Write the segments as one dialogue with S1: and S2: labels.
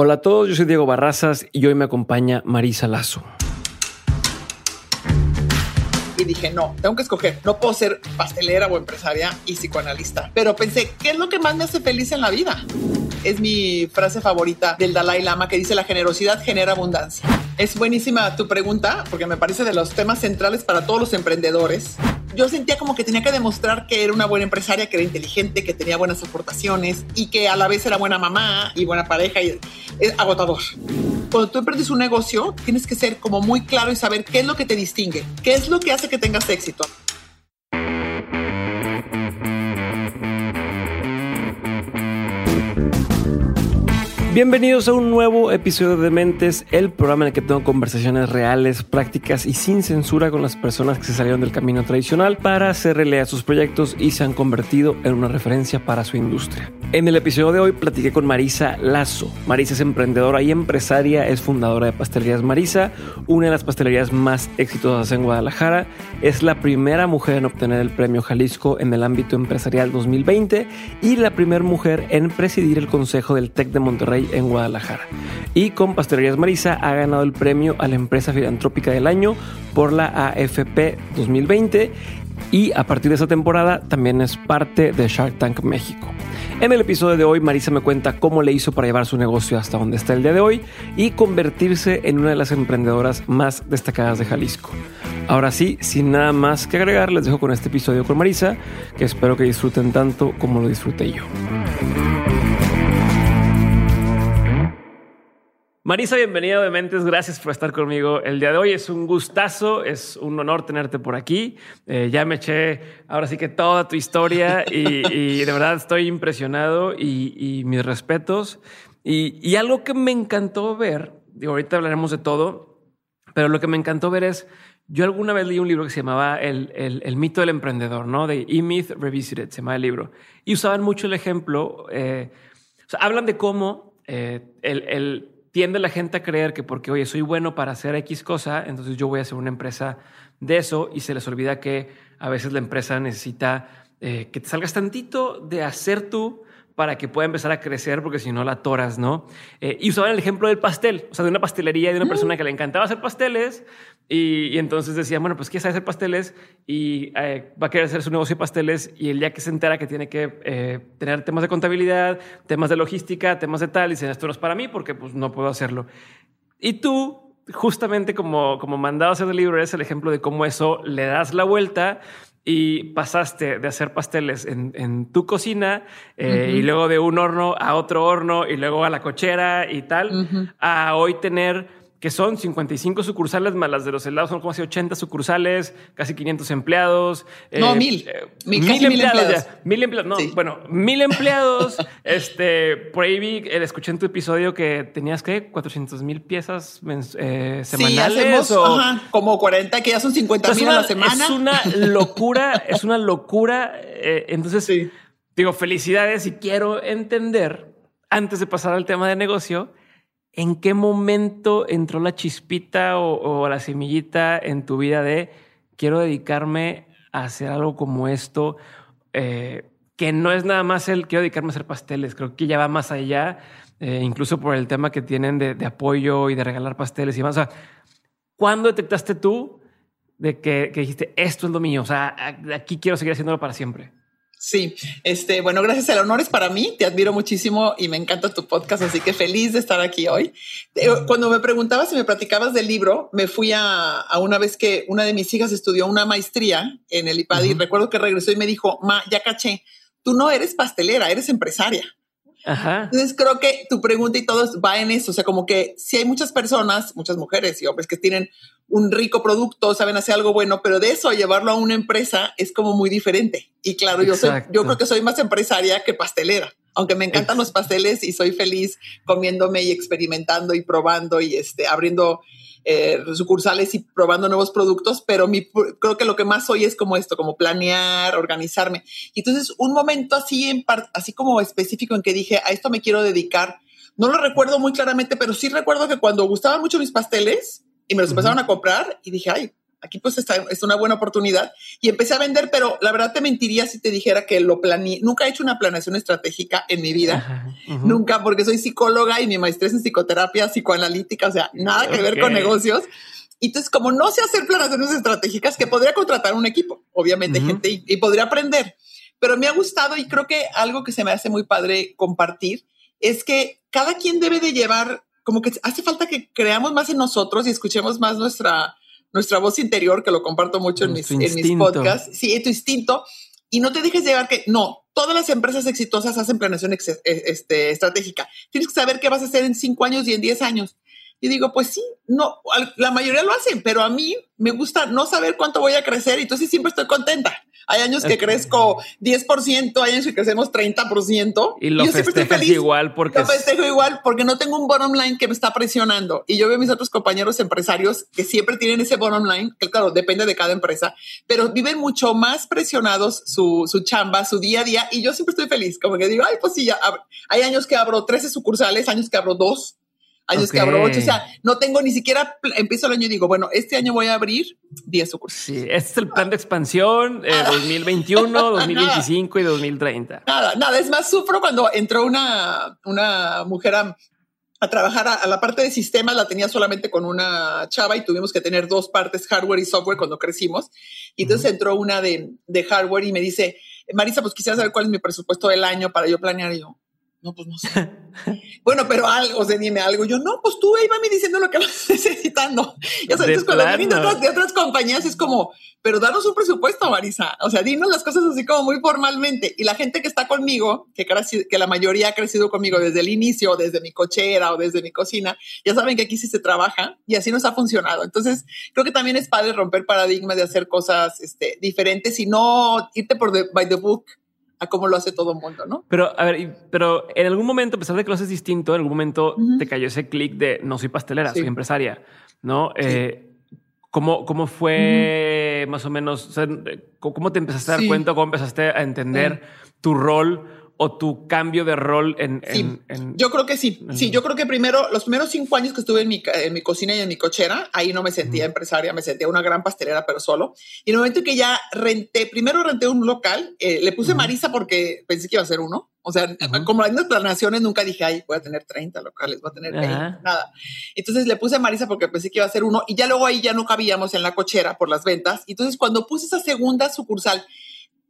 S1: Hola a todos, yo soy Diego Barrazas y hoy me acompaña Marisa Lazo.
S2: Y dije, no, tengo que escoger. No puedo ser pastelera o empresaria y psicoanalista. Pero pensé, ¿qué es lo que más me hace feliz en la vida? Es mi frase favorita del Dalai Lama que dice, la generosidad genera abundancia. Es buenísima tu pregunta porque me parece de los temas centrales para todos los emprendedores yo sentía como que tenía que demostrar que era una buena empresaria, que era inteligente, que tenía buenas aportaciones y que a la vez era buena mamá y buena pareja y es agotador. Cuando tú emprendes un negocio, tienes que ser como muy claro y saber qué es lo que te distingue, qué es lo que hace que tengas éxito.
S1: Bienvenidos a un nuevo episodio de Mentes, el programa en el que tengo conversaciones reales, prácticas y sin censura con las personas que se salieron del camino tradicional para hacer realidad sus proyectos y se han convertido en una referencia para su industria. En el episodio de hoy platiqué con Marisa Lazo. Marisa es emprendedora y empresaria, es fundadora de Pastelerías Marisa, una de las pastelerías más exitosas en Guadalajara. Es la primera mujer en obtener el premio Jalisco en el ámbito empresarial 2020 y la primera mujer en presidir el Consejo del TEC de Monterrey en Guadalajara. Y con Pastelerías Marisa ha ganado el premio a la empresa filantrópica del año por la AFP 2020 y a partir de esa temporada también es parte de Shark Tank México. En el episodio de hoy, Marisa me cuenta cómo le hizo para llevar su negocio hasta donde está el día de hoy y convertirse en una de las emprendedoras más destacadas de Jalisco. Ahora sí, sin nada más que agregar, les dejo con este episodio con Marisa, que espero que disfruten tanto como lo disfruté yo. Marisa, bienvenida de Mentes. Gracias por estar conmigo el día de hoy. Es un gustazo, es un honor tenerte por aquí. Eh, ya me eché ahora sí que toda tu historia y, de verdad estoy impresionado y, mis respetos. Y, algo que me encantó ver, digo, ahorita hablaremos de todo, pero lo que me encantó ver es, yo alguna vez leí un libro que se llamaba El, mito del emprendedor, ¿no? De E-Myth Revisited, se llama el libro. Y usaban mucho el ejemplo, eh, o sea, hablan de cómo eh, el tiende la gente a creer que porque, oye, soy bueno para hacer X cosa, entonces yo voy a hacer una empresa de eso y se les olvida que a veces la empresa necesita eh, que te salgas tantito de hacer tú para que pueda empezar a crecer, porque si no la toras, ¿no? Eh, y usaban el ejemplo del pastel, o sea, de una pastelería de una persona que le encantaba hacer pasteles y, entonces decía, bueno, pues quiere hacer pasteles y eh, va a querer hacer su negocio de pasteles y el día que se entera que tiene que eh, tener temas de contabilidad, temas de logística, temas de tal, dice, esto no es para mí porque pues no puedo hacerlo. Y tú, justamente como, como mandado a hacer el libro, eres el ejemplo de cómo eso le das la vuelta y pasaste de hacer pasteles en, tu cocina eh, y luego de un horno a otro horno y luego a la cochera y tal, a hoy tener que son 55 sucursales más las de los helados, son como así 80 sucursales, casi 500 empleados.
S2: No, eh, mil.
S1: Eh, mil, empleados. mil empleados. No, bueno, mil empleados. este, por ahí vi, eh, escuché en tu episodio que tenías que 400 mil piezas semanales. Sí, hacemos,
S2: ajá, como 40, que ya son 50 mil a la semana.
S1: Es una locura, es una locura. entonces, digo, felicidades y quiero entender, antes de pasar al tema de negocio, ¿en qué momento entró la chispita o, la semillita en tu vida de quiero dedicarme a hacer algo como esto? Eh, que no es nada más el quiero dedicarme a hacer pasteles, creo que ya va más allá, eh, incluso por el tema que tienen de, apoyo y de regalar pasteles y demás. O sea, ¿cuándo detectaste tú de que, que dijiste esto es lo mío? O sea, aquí quiero seguir haciéndolo para siempre.
S2: Sí, este, bueno, gracias. El honor es para mí. Te admiro muchísimo y me encanta tu podcast, así que feliz de estar aquí hoy. Eh, cuando me preguntabas y me platicabas del libro, me fui a, una vez que una de mis hijas estudió una maestría en el IPAD y recuerdo que regresó y me dijo, Ma, ya caché, tú no eres pastelera, eres empresaria. Entonces creo que tu pregunta y todo va en eso, o sea, como que si hay muchas personas, muchas mujeres y hombres que tienen un rico producto, saben hacer algo bueno, pero de eso llevarlo a una empresa es como muy diferente. Y claro, yo soy, yo creo que soy más empresaria que pastelera. aunque me encantan los pasteles y soy feliz comiéndome y experimentando y probando y este, abriendo eh, sucursales y probando nuevos productos, pero mi, creo que lo que más soy es como esto, como planear, organizarme. Y entonces un momento así, en así como específico en que dije, a esto me quiero dedicar, no lo recuerdo muy claramente, pero sí recuerdo que cuando gustaban mucho mis pasteles y me los empezaron a comprar y dije, ay, aquí pues está, es una buena oportunidad. Y empecé a vender, pero la verdad te mentiría si te dijera que lo planeé. Nunca he hecho una planeación estratégica en mi vida, nunca, porque soy psicóloga y mi maestría es en psicoterapia psicoanalítica, o sea, nada que ver con negocios. Y entonces, como no sé hacer planeaciones estratégicas, que podría contratar un equipo, obviamente, gente, y, y podría aprender, pero me ha gustado y creo que algo que se me hace muy padre compartir es que cada quien debe de llevar, como que hace falta que creamos más en nosotros y escuchemos más nuestra, nuestra voz interior, que lo comparto mucho en mis, en mis, podcasts. Sí, tu instinto. Y no te dejes llevar que no, todas las empresas exitosas hacen planeación e, este, estratégica. Tienes que saber qué vas a hacer en cinco años y en diez años. Y digo, pues sí, no, la mayoría lo hacen, pero a mí me gusta no saber cuánto voy a crecer, y entonces siempre estoy contenta. Hay años que crezco 10%, hay años que crecemos 30%.
S1: Y lo festejas igual porque...
S2: Lo festejo igual porque no tengo un bottom line que me está presionando. Y yo veo a mis otros compañeros empresarios que siempre tienen ese bottom line, que claro, depende de cada empresa, pero viven mucho más presionados su, su chamba, su día a día. Y yo siempre estoy feliz, como que digo, ay, pues sí, ya, hay años que abro 13 sucursales, años que abro dos años que abro ocho. O sea, no tengo ni siquiera, empiezo el año y digo, bueno, este año voy a abrir 10 sucursales.
S1: Sí, este es el plan de expansión 2021, 2025 y 2030.
S2: Nada, nada. Es más, sufro cuando entró una, una mujer a, trabajar a, la parte de sistemas, la tenía solamente con una chava y tuvimos que tener dos partes, hardware y software, cuando crecimos. Y entonces entró una de, de hardware y me dice, Marisa, pues quisiera saber cuál es mi presupuesto del año para yo planear. Y yo, no, pues no sé. bueno, pero algo, o sea, dime algo. Yo, no, pues tú me diciendo lo que vas necesitando. Ya sabes, cuando vienen de otras, de otras compañías es como, pero danos un presupuesto, Marisa. O sea, dinos las cosas así como muy formalmente. Y la gente que está conmigo, que, que la mayoría ha crecido conmigo desde el inicio, desde mi cochera o desde mi cocina, ya saben que aquí sí se trabaja y así nos ha funcionado. Entonces, creo que también es padre romper paradigmas de hacer cosas este, diferentes y no irte por the, by the book a cómo lo hace todo el mundo, ¿no?
S1: Pero, a ver, pero en algún momento, a pesar de que lo haces distinto, en algún momento te cayó ese clic de no soy pastelera, soy empresaria, ¿no? Eh, ¿cómo, ¿Cómo fue más o menos, cómo te empezaste a dar cuenta, cómo empezaste a entender tu rol o tu cambio de rol en,
S2: yo creo que sí. sí, yo creo que primero, los primeros cinco años que estuve en mi, en mi cocina y en mi cochera, ahí no me sentía empresaria, me sentía una gran pastelera, pero solo. Y en el momento que ya renté, primero renté un local, eh, le puse Marisa porque pensé que iba a ser uno. O sea, como las planeaciones, nunca dije, ay, voy a tener 30 locales, voy a tener 20, nada. Entonces le puse Marisa porque pensé que iba a ser uno y ya luego ahí ya no cabíamos en la cochera por las ventas. Entonces cuando puse esa segunda sucursal,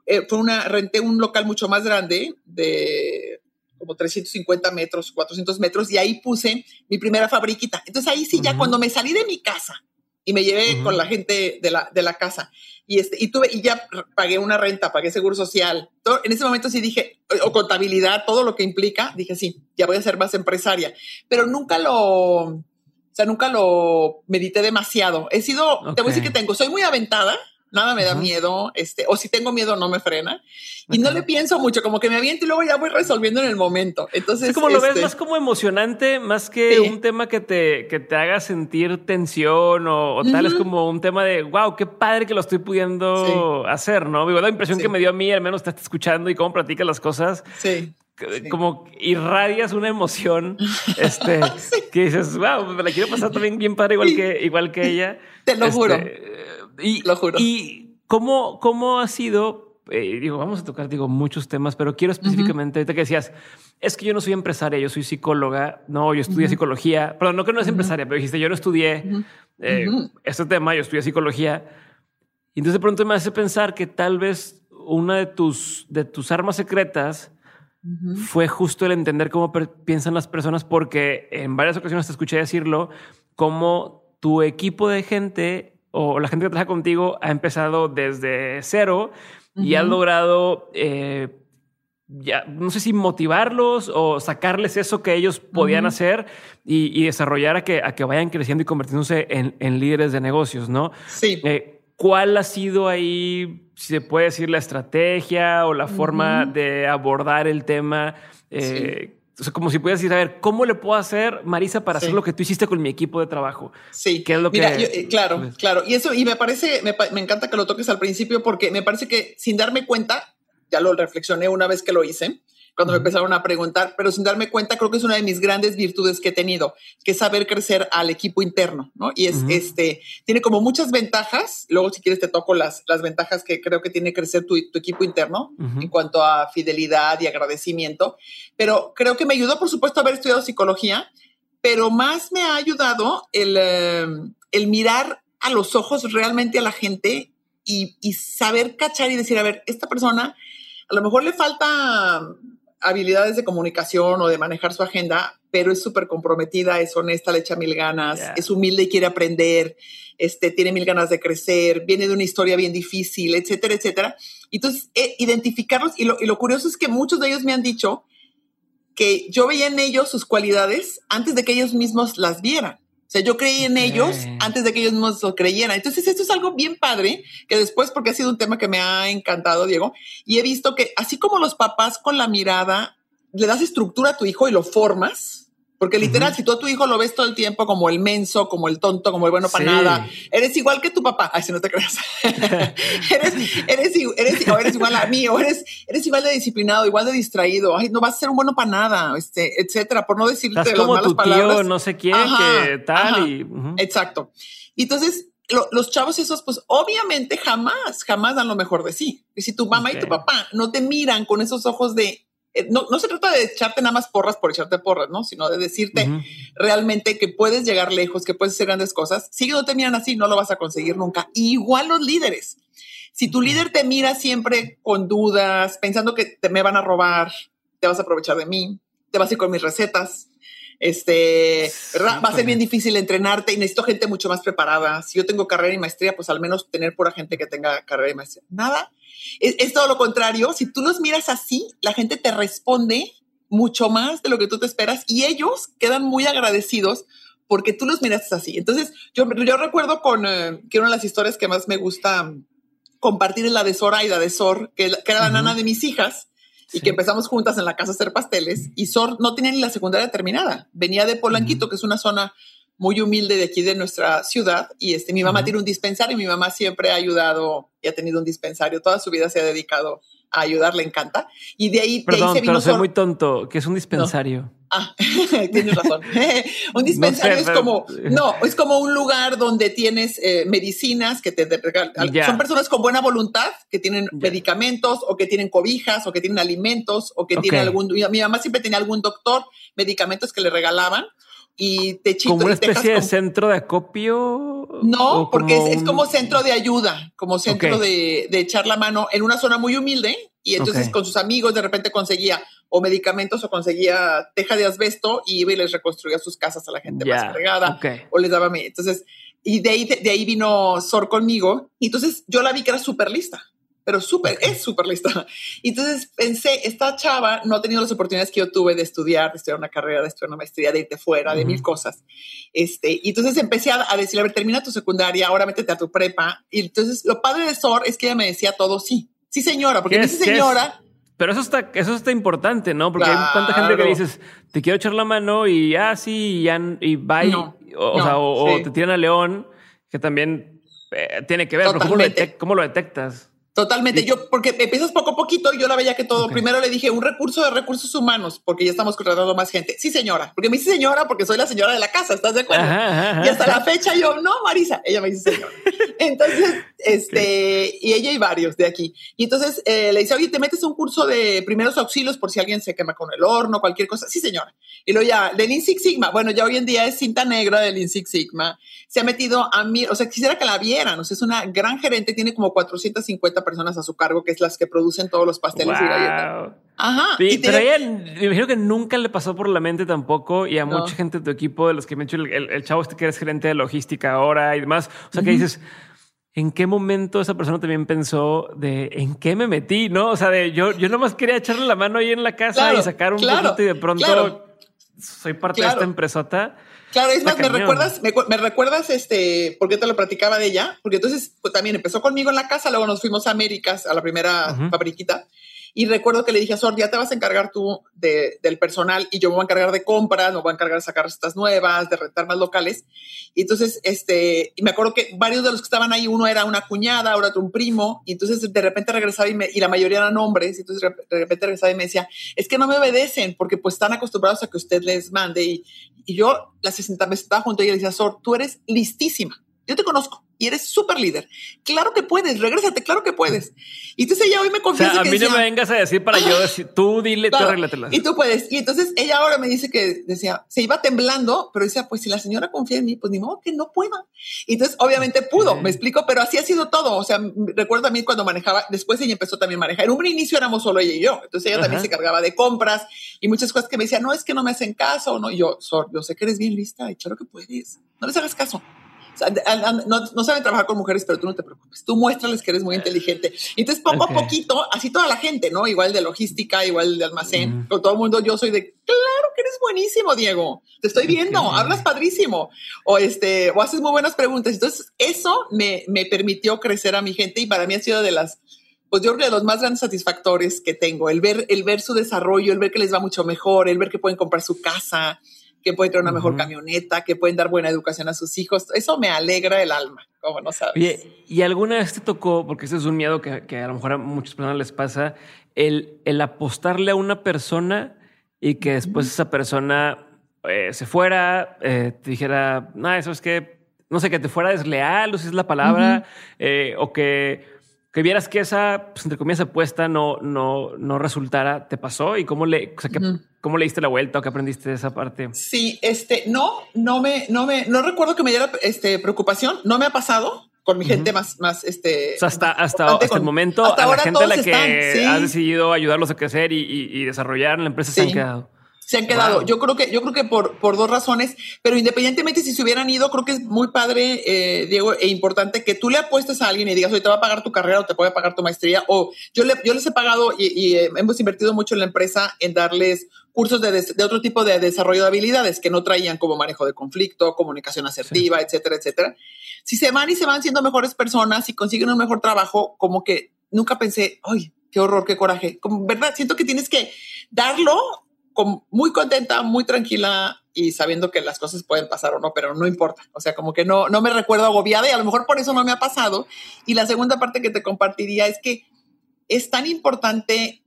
S2: eh, fue una, renté un local mucho más grande de como 350 metros, 400 metros, y ahí puse mi primera fabriquita. Entonces ahí sí, ya cuando me salí de mi casa y me llevé con la gente de la, de la casa y, este, y tuve, y ya pagué una renta, pagué seguro social. en ese momento sí dije, o, contabilidad, todo lo que implica, dije, sí, ya voy a ser más empresaria, pero nunca lo, o sea, nunca lo medité demasiado. He sido, te voy a decir que tengo, soy muy aventada, nada me da miedo, este, o si tengo miedo no me frena. Y no le pienso mucho, como que me aviento y luego ya voy resolviendo en el momento. Entonces,
S1: es como lo ves este más como emocionante, más que un tema que te, que te haga sentir tensión o, tal, es como un tema de wow, qué padre que lo estoy pudiendo hacer, ¿no? Digo, la impresión que me dio a mí, al menos te está escuchando y cómo platicas las cosas.
S2: Sí.
S1: Como irradias una emoción, este, que dices, wow, me la quiero pasar también bien padre, igual que, igual que ella.
S2: Te lo juro.
S1: este, y, Lo juro. ¿Y cómo, cómo ha sido? Eh, digo, vamos a tocar, digo, muchos temas, pero quiero específicamente, ahorita que decías, es que yo no soy empresaria, yo soy psicóloga, no, yo estudié psicología, perdón, no que no es empresaria, pero dijiste, yo no estudié eh, este tema, yo estudié psicología. Y entonces de pronto me hace pensar que tal vez una de tus, de tus armas secretas fue justo el entender cómo piensan las personas, porque en varias ocasiones te escuché decirlo, como tu equipo de gente o la gente que trabaja contigo ha empezado desde cero y ha logrado, eh, ya, no sé si motivarlos o sacarles eso que ellos podían hacer y, desarrollar a que, a que vayan creciendo y convirtiéndose en, líderes de negocios, ¿no?
S2: Sí.
S1: Eh, ¿Cuál ha sido ahí, si se puede decir, la estrategia o la forma de abordar el tema Eh, o sea, como si pudieras decir, a ver, ¿cómo le puedo hacer, Marisa, para hacer lo que tú hiciste con mi equipo de trabajo?
S2: Sí.
S1: ¿Qué es lo
S2: Mira,
S1: que...?
S2: yo, eh, claro, claro. Y eso, y me parece, me, me, encanta que lo toques al principio porque me parece que sin darme cuenta, ya lo reflexioné una vez que lo hice, cuando me empezaron a preguntar, pero sin darme cuenta, creo que es una de mis grandes virtudes que he tenido, que es saber crecer al equipo interno, ¿no? Y es este, tiene como muchas ventajas. Luego, si quieres, te toco las, las ventajas que creo que tiene crecer tu, tu equipo interno en cuanto a fidelidad y agradecimiento. Pero creo que me ayudó, por supuesto, haber estudiado psicología, pero más me ha ayudado el, eh, el mirar a los ojos realmente a la gente y, y saber cachar y decir, a ver, esta persona a lo mejor le falta habilidades de comunicación o de manejar su agenda, pero es súper comprometida, es honesta, le echa mil ganas, yeah. es humilde y quiere aprender, este, tiene mil ganas de crecer, viene de una historia bien difícil, etcétera, etcétera. Entonces, eh, identificarlos, y lo, y lo curioso es que muchos de ellos me han dicho que yo veía en ellos sus cualidades antes de que ellos mismos las vieran. O sea, yo creí en okay. ellos antes de que ellos mismos lo creyeran. Entonces, esto es algo bien padre, que después, porque ha sido un tema que me ha encantado, Diego, y he visto que así como los papás con la mirada le das estructura a tu hijo y lo formas, porque literal, uh -huh. si tú a tu hijo lo ves todo el tiempo como el menso, como el tonto, como el bueno para sí. nada, eres igual que tu papá. Ay, si no te creas. eres, eres, eres, o eres igual a mí, o eres, eres igual de disciplinado, igual de distraído. Ay, no vas a ser un bueno para nada, este, etcétera, por no decirte
S1: Estás
S2: las
S1: como
S2: malas
S1: tu
S2: palabras.
S1: tío, no sé quién, ajá, que tal
S2: ajá,
S1: y. Uh -huh.
S2: Exacto. Y entonces, lo, los chavos esos, pues obviamente jamás, jamás dan lo mejor de sí. Y si tu mamá okay. y tu papá no te miran con esos ojos de no, no, se trata de echarte nada más porras por echarte porras, ¿no? Sino de decirte uh -huh. realmente que puedes llegar lejos, que puedes hacer grandes cosas. Si no te miran así, no lo vas a conseguir nunca. igual los líderes. Si tu líder te mira siempre con dudas, pensando que te me van a robar, te vas a aprovechar de mí, te vas a ir con mis recetas, este, ¿verdad? Va a ser bien difícil entrenarte y necesito gente mucho más preparada. Si yo tengo carrera y maestría, pues al menos tener pura gente que tenga carrera y maestría. Nada. Es, es, todo lo contrario. Si tú los miras así, la gente te responde mucho más de lo que tú te esperas y ellos quedan muy agradecidos porque tú los miras así. Entonces, yo, yo recuerdo con eh, que una de las historias que más me gusta compartir es la de Zoraida de Sor, que, que era la uh -huh. nana de mis hijas y sí. que empezamos juntas en la casa a hacer pasteles y Sor no tenía ni la secundaria terminada. Venía de Polanquito, uh -huh. que es una zona muy humilde de aquí de nuestra ciudad y este mi mamá uh -huh. tiene un dispensario y mi mamá siempre ha ayudado y ha tenido un dispensario toda su vida se ha dedicado a ayudar le encanta y de ahí,
S1: Perdón,
S2: de ahí se vino
S1: pero soy muy tonto que es un dispensario
S2: no. ah tienes razón un dispensario no sé, es pero... como no es como un lugar donde tienes eh, medicinas que te, te regalan yeah. son personas con buena voluntad que tienen yeah. medicamentos o que tienen cobijas o que tienen alimentos o que okay. tienen algún mi mamá siempre tenía algún doctor medicamentos que le regalaban y
S1: como una especie de centro de acopio
S2: no porque es, un... es, como centro de ayuda como centro okay. de, de, echar la mano en una zona muy humilde y entonces okay. con sus amigos de repente conseguía o medicamentos o conseguía teja de asbesto y iba y les reconstruía sus casas a la gente yeah. más fregada o les daba entonces y de ahí de, de ahí vino Sor conmigo y entonces yo la vi que era súper lista pero súper, es súper lista. Y entonces pensé, esta chava no ha tenido las oportunidades que yo tuve de estudiar, de estudiar una carrera, de estudiar una maestría, de irte fuera, uh -huh. de mil cosas. Este, y entonces empecé a, a, decirle, a ver, termina tu secundaria, ahora métete a tu prepa. Y entonces lo padre de Sor es que ella me decía todo sí. Sí, señora, porque dice señora...
S1: Pero eso está, eso está importante, ¿no? Porque claro. hay tanta gente que dices, te quiero echar la mano y ah, sí, y, ya, y bye. No, o, no, sea, o, sí. o, te tiran a León, que también eh, tiene que ver. ¿Cómo lo, ¿Cómo lo detectas?
S2: Totalmente. Yo, porque empiezas poco a poquito y yo la veía que todo. Okay. Primero le dije un recurso de recursos humanos, porque ya estamos contratando más gente. Sí, señora. Porque me dice señora porque soy la señora de la casa, ¿estás de acuerdo? Ajá, ajá, y hasta la fecha yo, no, Marisa. Ella me dice señora. Entonces, este, okay. y ella y varios de aquí. Y entonces eh, le dice, oye, ¿te metes un curso de primeros auxilios por si alguien se quema con el horno, cualquier cosa? Sí, señora. Y luego ya, del Lean Six Sigma. Bueno, ya hoy en día es cinta negra del Lean Six Sigma. Se ha metido a mí, o sea, quisiera que la vieran. O sea, es una gran gerente, tiene como 450 personas a su cargo que es las que producen todos los pasteles wow. y galletas. Ajá.
S1: Sí, y pero a ella me imagino que nunca le pasó por la mente tampoco y a no. mucha gente de tu equipo, de los que me he hecho el, el, el, chavo este que eres gerente de logística ahora y demás. O sea, uh -huh. que dices, ¿en qué momento esa persona también pensó de en qué me metí? No, o sea, de yo, yo nomás quería echarle la mano ahí en la casa claro, y sacar un claro, y de pronto claro. soy parte de esta empresota.
S2: Claro, es más, me recuerdas, me, me, recuerdas, este, porque te lo platicaba de ella, porque entonces pues, también empezó conmigo en la casa, luego nos fuimos a Américas, a la primera uh -huh. fabriquita, Y recuerdo que le dije a Sor, ya te vas a encargar tú del personal y yo me voy a encargar de compras, me voy a encargar de sacar recetas nuevas, de rentar más locales. Y entonces, este, y me acuerdo que varios de los que estaban ahí, uno era una cuñada, otro un primo, y entonces de repente regresaba y, me, y la mayoría eran hombres, y entonces de repente regresaba y me decía, es que no me obedecen porque pues están acostumbrados a que usted les mande. Y, y yo la 60 me estaba junto y le decía, Sor, tú eres listísima yo te conozco y eres súper líder. Claro que puedes, regrésate, claro que puedes. Y entonces ella hoy me confiesa.
S1: O sea, a mí no me vengas a decir para yo decir, tú dile, tú arréglatela.
S2: Y tú puedes. Y entonces ella ahora me dice que decía, se iba temblando, pero decía, pues si la señora confía en mí, pues ni modo que no pueda. Y entonces obviamente pudo, me explico, pero así ha sido todo. O sea, recuerdo a mí cuando manejaba, después ella empezó también a manejar. En un inicio éramos solo ella y yo. Entonces ella también se cargaba de compras y muchas cosas que me decía, no es que no me hacen caso, no. Y yo, yo sé que eres bien lista y claro que puedes. No les hagas caso no, saben trabajar con mujeres, pero tú no te preocupes. Tú muéstrales que eres muy inteligente. Y entonces, poco a poquito, así toda la gente, ¿no? Igual de logística, igual de almacén, con todo el mundo, yo soy de, claro que eres buenísimo, Diego. Te estoy viendo, hablas padrísimo. O este, o haces muy buenas preguntas. Entonces, eso me, me permitió crecer a mi gente y para mí ha sido de las pues yo creo que de los más grandes satisfactores que tengo, el ver, el ver su desarrollo, el ver que les va mucho mejor, el ver que pueden comprar su casa, que pueden tener una mejor camioneta, que pueden dar buena educación a sus hijos. Eso me alegra el alma, como no sabes.
S1: ¿y alguna vez te tocó, porque ese es un miedo que, que, a lo mejor a muchas personas les pasa, el, el apostarle a una persona y que después esa persona eh, se fuera, eh, te dijera, no, eso es que, no sé, que te fuera desleal, o si es la palabra, eh, o que que vieras que esa, pues, entre comillas, apuesta no, no, no resultara, ¿te pasó? ¿Y cómo le, o sea, que, cómo le diste la vuelta o qué aprendiste de esa parte?
S2: Sí, este, no, no me, no me, no recuerdo que me diera este, preocupación, no me ha pasado con mi gente más, más, este.
S1: O sea, hasta, hasta, hasta el momento, a la gente a la que ha decidido ayudarlos a crecer y, y, desarrollar la empresa se han quedado
S2: se han quedado. Yo creo que, yo creo que por, por dos razones, pero independientemente si se hubieran ido, creo que es muy padre, eh, Diego, e importante que tú le apuestes a alguien y digas, hoy te va a pagar tu carrera o te puede pagar tu maestría. O yo, le, yo les he pagado y, eh, hemos invertido mucho en la empresa en darles cursos de, de, otro tipo de desarrollo de habilidades que no traían como manejo de conflicto, comunicación asertiva, etcétera, etcétera. Si se van y se van siendo mejores personas y consiguen un mejor trabajo, como que nunca pensé, ay, qué horror, qué coraje. Como, ¿verdad? Siento que tienes que darlo muy contenta, muy tranquila y sabiendo que las cosas pueden pasar o no, pero no importa. O sea, como que no, no me recuerdo agobiada y a lo mejor por eso no me ha pasado. Y la segunda parte que te compartiría es que es tan importante,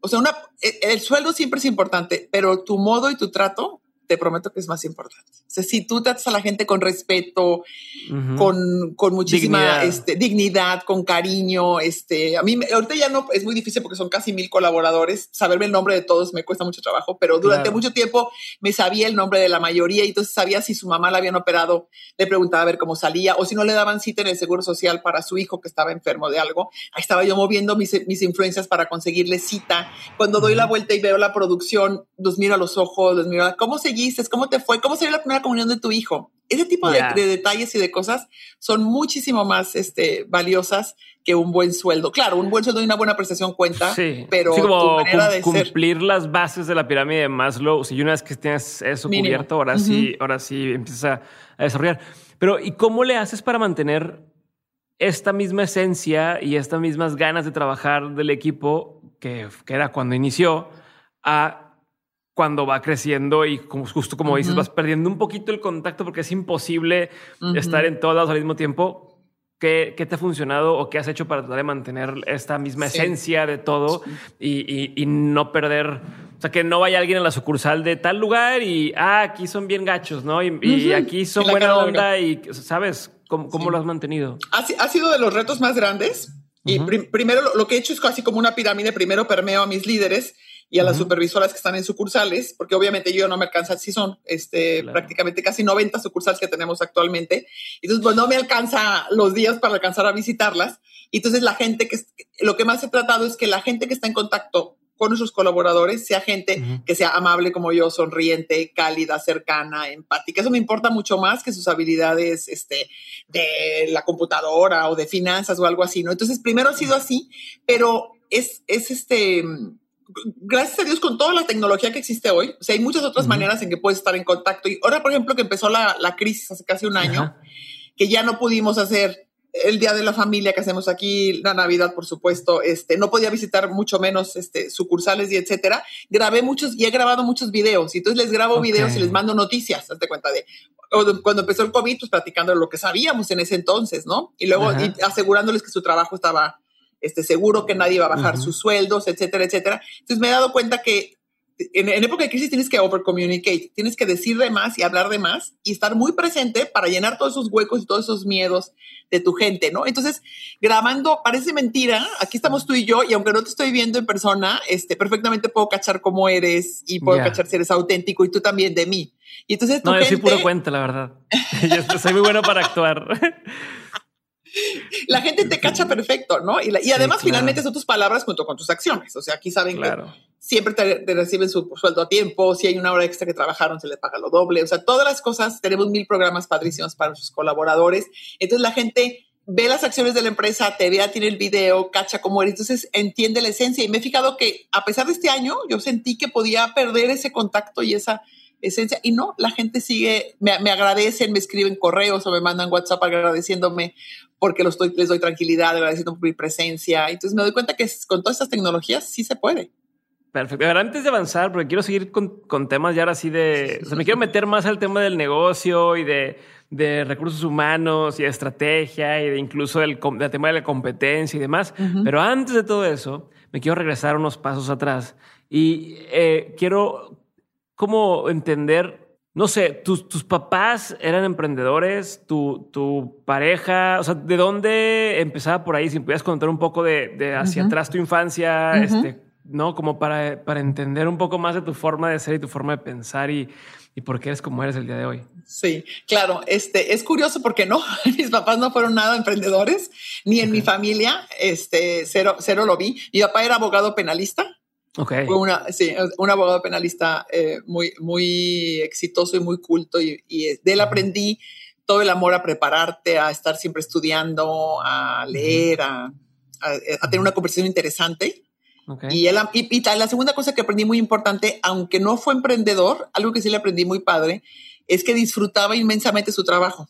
S2: o sea, una, el sueldo siempre es importante, pero tu modo y tu trato te prometo que es más importante. O sea, si tú tratas a la gente con respeto, con, con, muchísima dignidad. Este, dignidad. con cariño, este, a mí ahorita ya no es muy difícil porque son casi mil colaboradores. Saberme el nombre de todos me cuesta mucho trabajo, pero durante mucho tiempo me sabía el nombre de la mayoría y entonces sabía si su mamá la habían operado, le preguntaba a ver cómo salía o si no le daban cita en el seguro social para su hijo que estaba enfermo de algo. Ahí estaba yo moviendo mis, mis influencias para conseguirle cita. Cuando doy la vuelta y veo la producción, los miro a los ojos, los miro a cómo seguiste, cómo te fue, cómo sería la primera comunión de tu hijo. Ese tipo de, detalles y de cosas son muchísimo más este, valiosas que un buen sueldo. Claro, un buen sueldo y una buena prestación cuenta, pero
S1: como cumplir las bases de la pirámide de Maslow, si una vez que tienes eso cubierto, ahora sí, ahora sí empiezas a, desarrollar. Pero ¿y cómo le haces para mantener esta misma esencia y estas mismas ganas de trabajar del equipo que, que era cuando inició a cuando va creciendo y justo como dices, vas perdiendo un poquito el contacto porque es imposible estar en todos al mismo tiempo. ¿Qué, ¿Qué, te ha funcionado o qué has hecho para tratar de mantener esta misma esencia de todo y, y, no perder? O sea, que no vaya alguien a la sucursal de tal lugar y, ah, aquí son bien gachos, ¿no? Y, aquí son buena onda y, ¿sabes? ¿Cómo, cómo lo has mantenido?
S2: Ha, ha, sido de los retos más grandes. Y primero lo, lo, que he hecho es casi como una pirámide. Primero permeo a mis líderes y a las supervisoras que están en sucursales, porque obviamente yo no me alcanza, si son este, prácticamente casi 90 sucursales que tenemos actualmente, entonces pues no me alcanza los días para alcanzar a visitarlas. Y entonces la gente que, lo que más he tratado es que la gente que está en contacto con nuestros colaboradores sea gente que sea amable como yo, sonriente, cálida, cercana, empática. Eso me importa mucho más que sus habilidades este, de la computadora o de finanzas o algo así, ¿no? Entonces, primero ha sido así, pero es, es este, gracias a Dios con toda la tecnología que existe hoy, o sea, hay muchas otras maneras en que puedes estar en contacto. Y ahora, por ejemplo, que empezó la, crisis hace casi un año, que ya no pudimos hacer el día de la familia que hacemos aquí, la Navidad, por supuesto, este, no podía visitar mucho menos este, sucursales y etcétera. Grabé muchos y he grabado muchos videos. Y entonces les grabo videos y les mando noticias, hazte cuenta de cuando empezó el COVID, pues platicando lo que sabíamos en ese entonces, ¿no? Y luego asegurándoles que su trabajo estaba este, seguro, que nadie iba a bajar sus sueldos, etcétera, etcétera. Entonces me he dado cuenta que en, época de crisis tienes que overcommunicate, tienes que decir de más y hablar de más y estar muy presente para llenar todos esos huecos y todos esos miedos de tu gente, ¿no? Entonces, grabando, parece mentira, aquí estamos tú y yo, y aunque no te estoy viendo en persona, este, perfectamente puedo cachar cómo eres y puedo cachar si eres auténtico y tú también de mí. Y entonces,
S1: no, yo soy puro cuento, la verdad. yo soy muy bueno para actuar.
S2: la gente te cacha perfecto, ¿no? Y, además, finalmente son tus palabras junto con tus acciones. O sea, aquí saben que siempre te, reciben su sueldo a tiempo. Si hay una hora extra que trabajaron, se les paga lo doble. O sea, todas las cosas. Tenemos mil programas padrísimos para sus colaboradores. Entonces, la gente ve las acciones de la empresa, te ve, tiene el video, cacha cómo eres. Entonces, entiende la esencia. Y me he fijado que, a pesar de este año, yo sentí que podía perder ese contacto y esa esencia. Y no, la gente sigue, me, me, agradecen, me escriben correos o me mandan WhatsApp agradeciéndome porque los les doy tranquilidad, agradeciendo por mi presencia. Entonces me doy cuenta que con todas estas tecnologías sí se puede.
S1: Perfecto. Ahora, antes de avanzar, porque quiero seguir con, con temas ya ahora así de... O sea, me quiero meter más al tema del negocio y de, de recursos humanos y de estrategia y de incluso del, del tema de la competencia y demás. Pero antes de todo eso, me quiero regresar unos pasos atrás y eh, quiero como entender no sé, tus, tus papás eran emprendedores, tu, tu, pareja, o sea, ¿de dónde empezaba por ahí? Si me pudieras contar un poco de, de hacia atrás tu infancia, este, ¿no? Como para, para entender un poco más de tu forma de ser y tu forma de pensar y, y por qué eres como eres el día de hoy.
S2: Sí, claro, este, es curioso porque no, mis papás no fueron nada emprendedores, ni en mi familia, este, cero, cero lo vi. Mi papá era abogado penalista,
S1: Okay.
S2: Fue una, sí, un abogado penalista eh, muy, muy exitoso y muy culto y, de él aprendí todo el amor a prepararte, a estar siempre estudiando, a leer, a, a, tener una conversación interesante. Y, él, y, la segunda cosa que aprendí muy importante, aunque no fue emprendedor, algo que sí le aprendí muy padre, es que disfrutaba inmensamente su trabajo.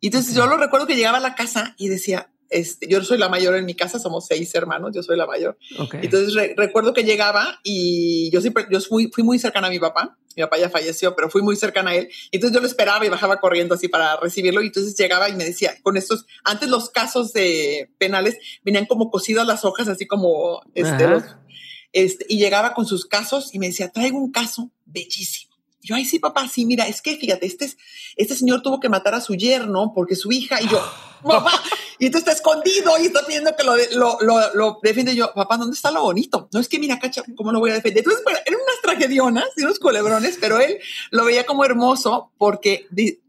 S2: Y entonces yo lo recuerdo que llegaba a la casa y decía, este, yo soy la mayor en mi casa, somos seis hermanos, yo soy la mayor. Entonces recuerdo que llegaba y yo siempre, yo fui, fui muy cercana a mi papá, mi papá ya falleció, pero fui muy cercana a él. Entonces yo lo esperaba y bajaba corriendo así para recibirlo y entonces llegaba y me decía, con estos, antes los casos de penales venían como cosidas las hojas, así como este, este, y llegaba con sus casos y me decía, traigo un caso bellísimo. yo, ay, sí, papá, sí, mira, es que fíjate, este, este señor tuvo que matar a su yerno porque su hija, y yo, papá, y tú está escondido y está pidiendo que lo, lo, lo, lo, defiende yo, papá, ¿dónde está lo bonito? No es que mira, cacha, ¿cómo lo voy a defender? Entonces, bueno, eran unas tragedionas y unos culebrones, pero él lo veía como hermoso porque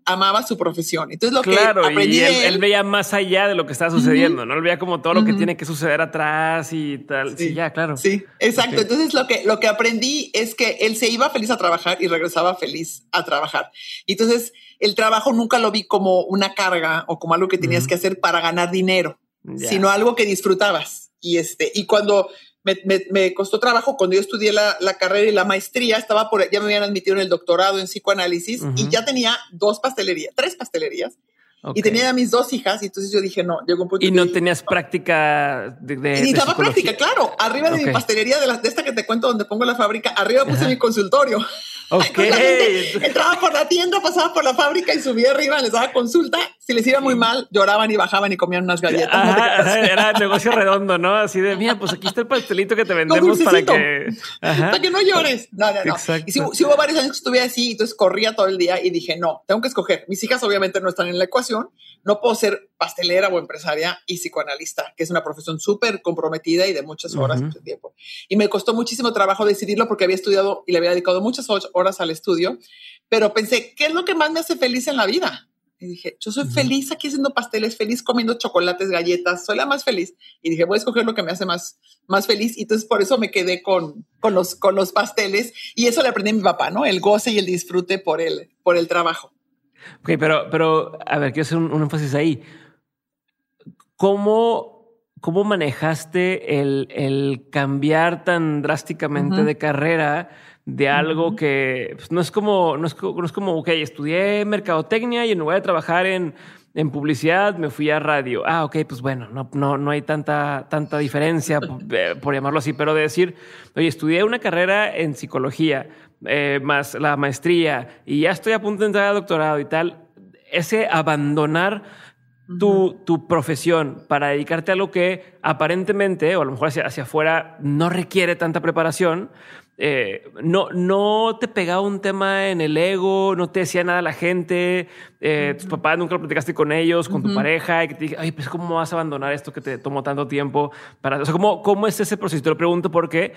S2: amaba su profesión. Entonces, lo que aprendí
S1: y él, veía más allá de lo que estaba sucediendo, ¿no? Él veía como todo lo que tiene que suceder atrás y tal. Sí, ya, claro.
S2: Sí, exacto. Entonces, lo que, lo que aprendí es que él se iba feliz a trabajar y regresaba feliz a trabajar. Entonces, el trabajo nunca lo vi como una carga o como algo que tenías que hacer para ganar dinero, sino algo que disfrutabas. Y este, y cuando me, me, costó trabajo, cuando yo estudié la, la, carrera y la maestría, estaba por, ya me habían admitido en el doctorado en psicoanálisis y ya tenía dos pastelerías, tres pastelerías. Y tenía a mis dos hijas, y entonces yo dije, no, llegó un punto.
S1: Y no tenías práctica de. de
S2: y daba práctica, claro. Arriba de mi pastelería, de, la, de esta que te cuento donde pongo la fábrica, arriba puse mi consultorio.
S1: Ok.
S2: entraba por la tienda, pasaba por la fábrica y subía arriba, les daba consulta. Si les iba muy mal, lloraban y bajaban y comían unas galletas.
S1: Ajá, era negocio redondo, ¿no? Así de, mira, pues aquí está el pastelito que te vendemos para que...
S2: Para que no llores. No, no, no. Y si, hubo varios años que estuve así, entonces corría todo el día y dije, no, tengo que escoger. Mis hijas obviamente no están en la ecuación. No puedo ser pastelera o empresaria y psicoanalista, que es una profesión súper comprometida y de muchas horas, mucho tiempo. Y me costó muchísimo trabajo decidirlo porque había estudiado y le había dedicado muchas horas al estudio, pero pensé, ¿qué es lo que más me hace feliz en la vida? Y dije, yo soy feliz aquí haciendo pasteles, feliz comiendo chocolates, galletas, soy la más feliz. Y dije, voy a escoger lo que me hace más, más feliz. Y entonces por eso me quedé con, con, los, con los pasteles. Y eso le aprendí a mi papá, ¿no? El goce y el disfrute por el, por el trabajo.
S1: Ok, pero, pero a ver, quiero hacer un, énfasis ahí. ¿Cómo, cómo manejaste el, el cambiar tan drásticamente de carrera? de algo que pues, no es como, no es, no es como, ok, estudié mercadotecnia y en lugar de trabajar en, en publicidad, me fui a radio. Ah, ok, pues bueno, no, no, no hay tanta, tanta diferencia, eh, por llamarlo así, pero de decir, oye, estudié una carrera en psicología, eh, más la maestría, y ya estoy a punto de entrar al doctorado y tal, ese abandonar tu, tu, profesión para dedicarte a lo que aparentemente, o a lo mejor hacia, hacia afuera, no requiere tanta preparación, eh, no, no te pegaba un tema en el ego, no te decía nada la gente, eh, tus papás nunca lo platicaste con ellos, con tu pareja, y que te dije, ay, pues cómo vas a abandonar esto que te tomó tanto tiempo para, o sea, cómo, cómo es ese proceso. Te lo pregunto porque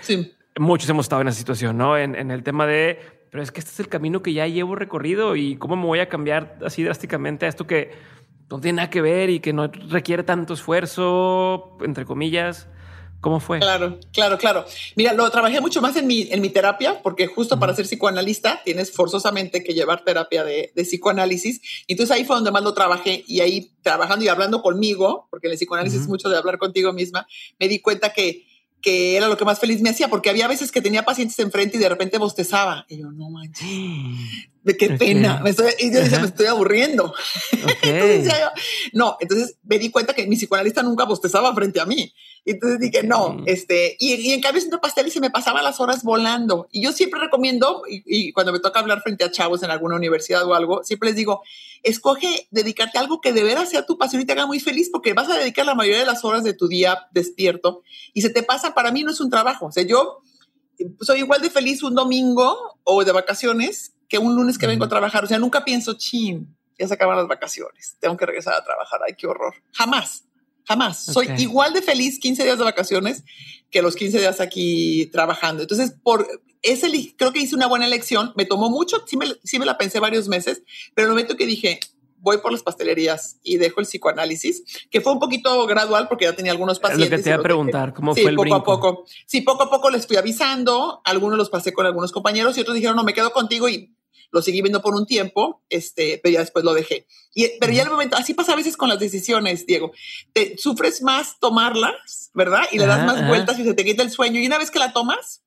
S1: muchos hemos estado en esa situación, ¿no? En, en el tema de, pero es que este es el camino que ya llevo recorrido y cómo me voy a cambiar así drásticamente a esto que no tiene nada que ver y que no requiere tanto esfuerzo, entre comillas. ¿Cómo fue?
S2: Claro, claro, claro. Mira, lo trabajé mucho más en mi, en mi terapia, porque justo para ser psicoanalista tienes forzosamente que llevar terapia de, de, psicoanálisis. Entonces ahí fue donde más lo trabajé y ahí trabajando y hablando conmigo, porque en el psicoanálisis es mucho de hablar contigo misma, me di cuenta que que era lo que más feliz me hacía, porque había veces que tenía pacientes enfrente y de repente bostezaba. Y yo, no manches, de qué pena. Me estoy, y yo decía, me estoy aburriendo. entonces yo, no, entonces me di cuenta que mi psicoanalista nunca bostezaba frente a mí. Entonces dije, no, este, y, y, en cambio siendo pastel y se me pasaban las horas volando. Y yo siempre recomiendo, y, y, cuando me toca hablar frente a chavos en alguna universidad o algo, siempre les digo, escoge dedicarte a algo que de veras sea tu pasión y te haga muy feliz, porque vas a dedicar la mayoría de las horas de tu día despierto y se te pasa, para mí no es un trabajo. O sea, yo soy igual de feliz un domingo o de vacaciones que un lunes que vengo a trabajar. O sea, nunca pienso, chin, ya se acaban las vacaciones, tengo que regresar a trabajar, ay, qué horror. Jamás. Jamás. Soy igual de feliz 15 días de vacaciones que los 15 días aquí trabajando. Entonces, por ese, creo que hice una buena elección. Me tomó mucho, sí me, sí me la pensé varios meses, pero en el momento que dije, voy por las pastelerías y dejo el psicoanálisis, que fue un poquito gradual porque ya tenía algunos pacientes.
S1: Es lo que te iba a preguntar, ¿cómo
S2: sí,
S1: fue el
S2: poco
S1: brinco?
S2: a poco. Sí, poco a poco les fui avisando, algunos los pasé con algunos compañeros y otros dijeron, no, me quedo contigo y lo seguí viendo por un tiempo, este, pero ya después lo dejé. Y, pero ya el momento, así pasa a veces con las decisiones, Diego. Te sufres más tomarlas, ¿verdad? Y le das
S1: Ajá,
S2: más
S1: ajá.
S2: vueltas y se te quita el sueño. Y una vez que la tomas,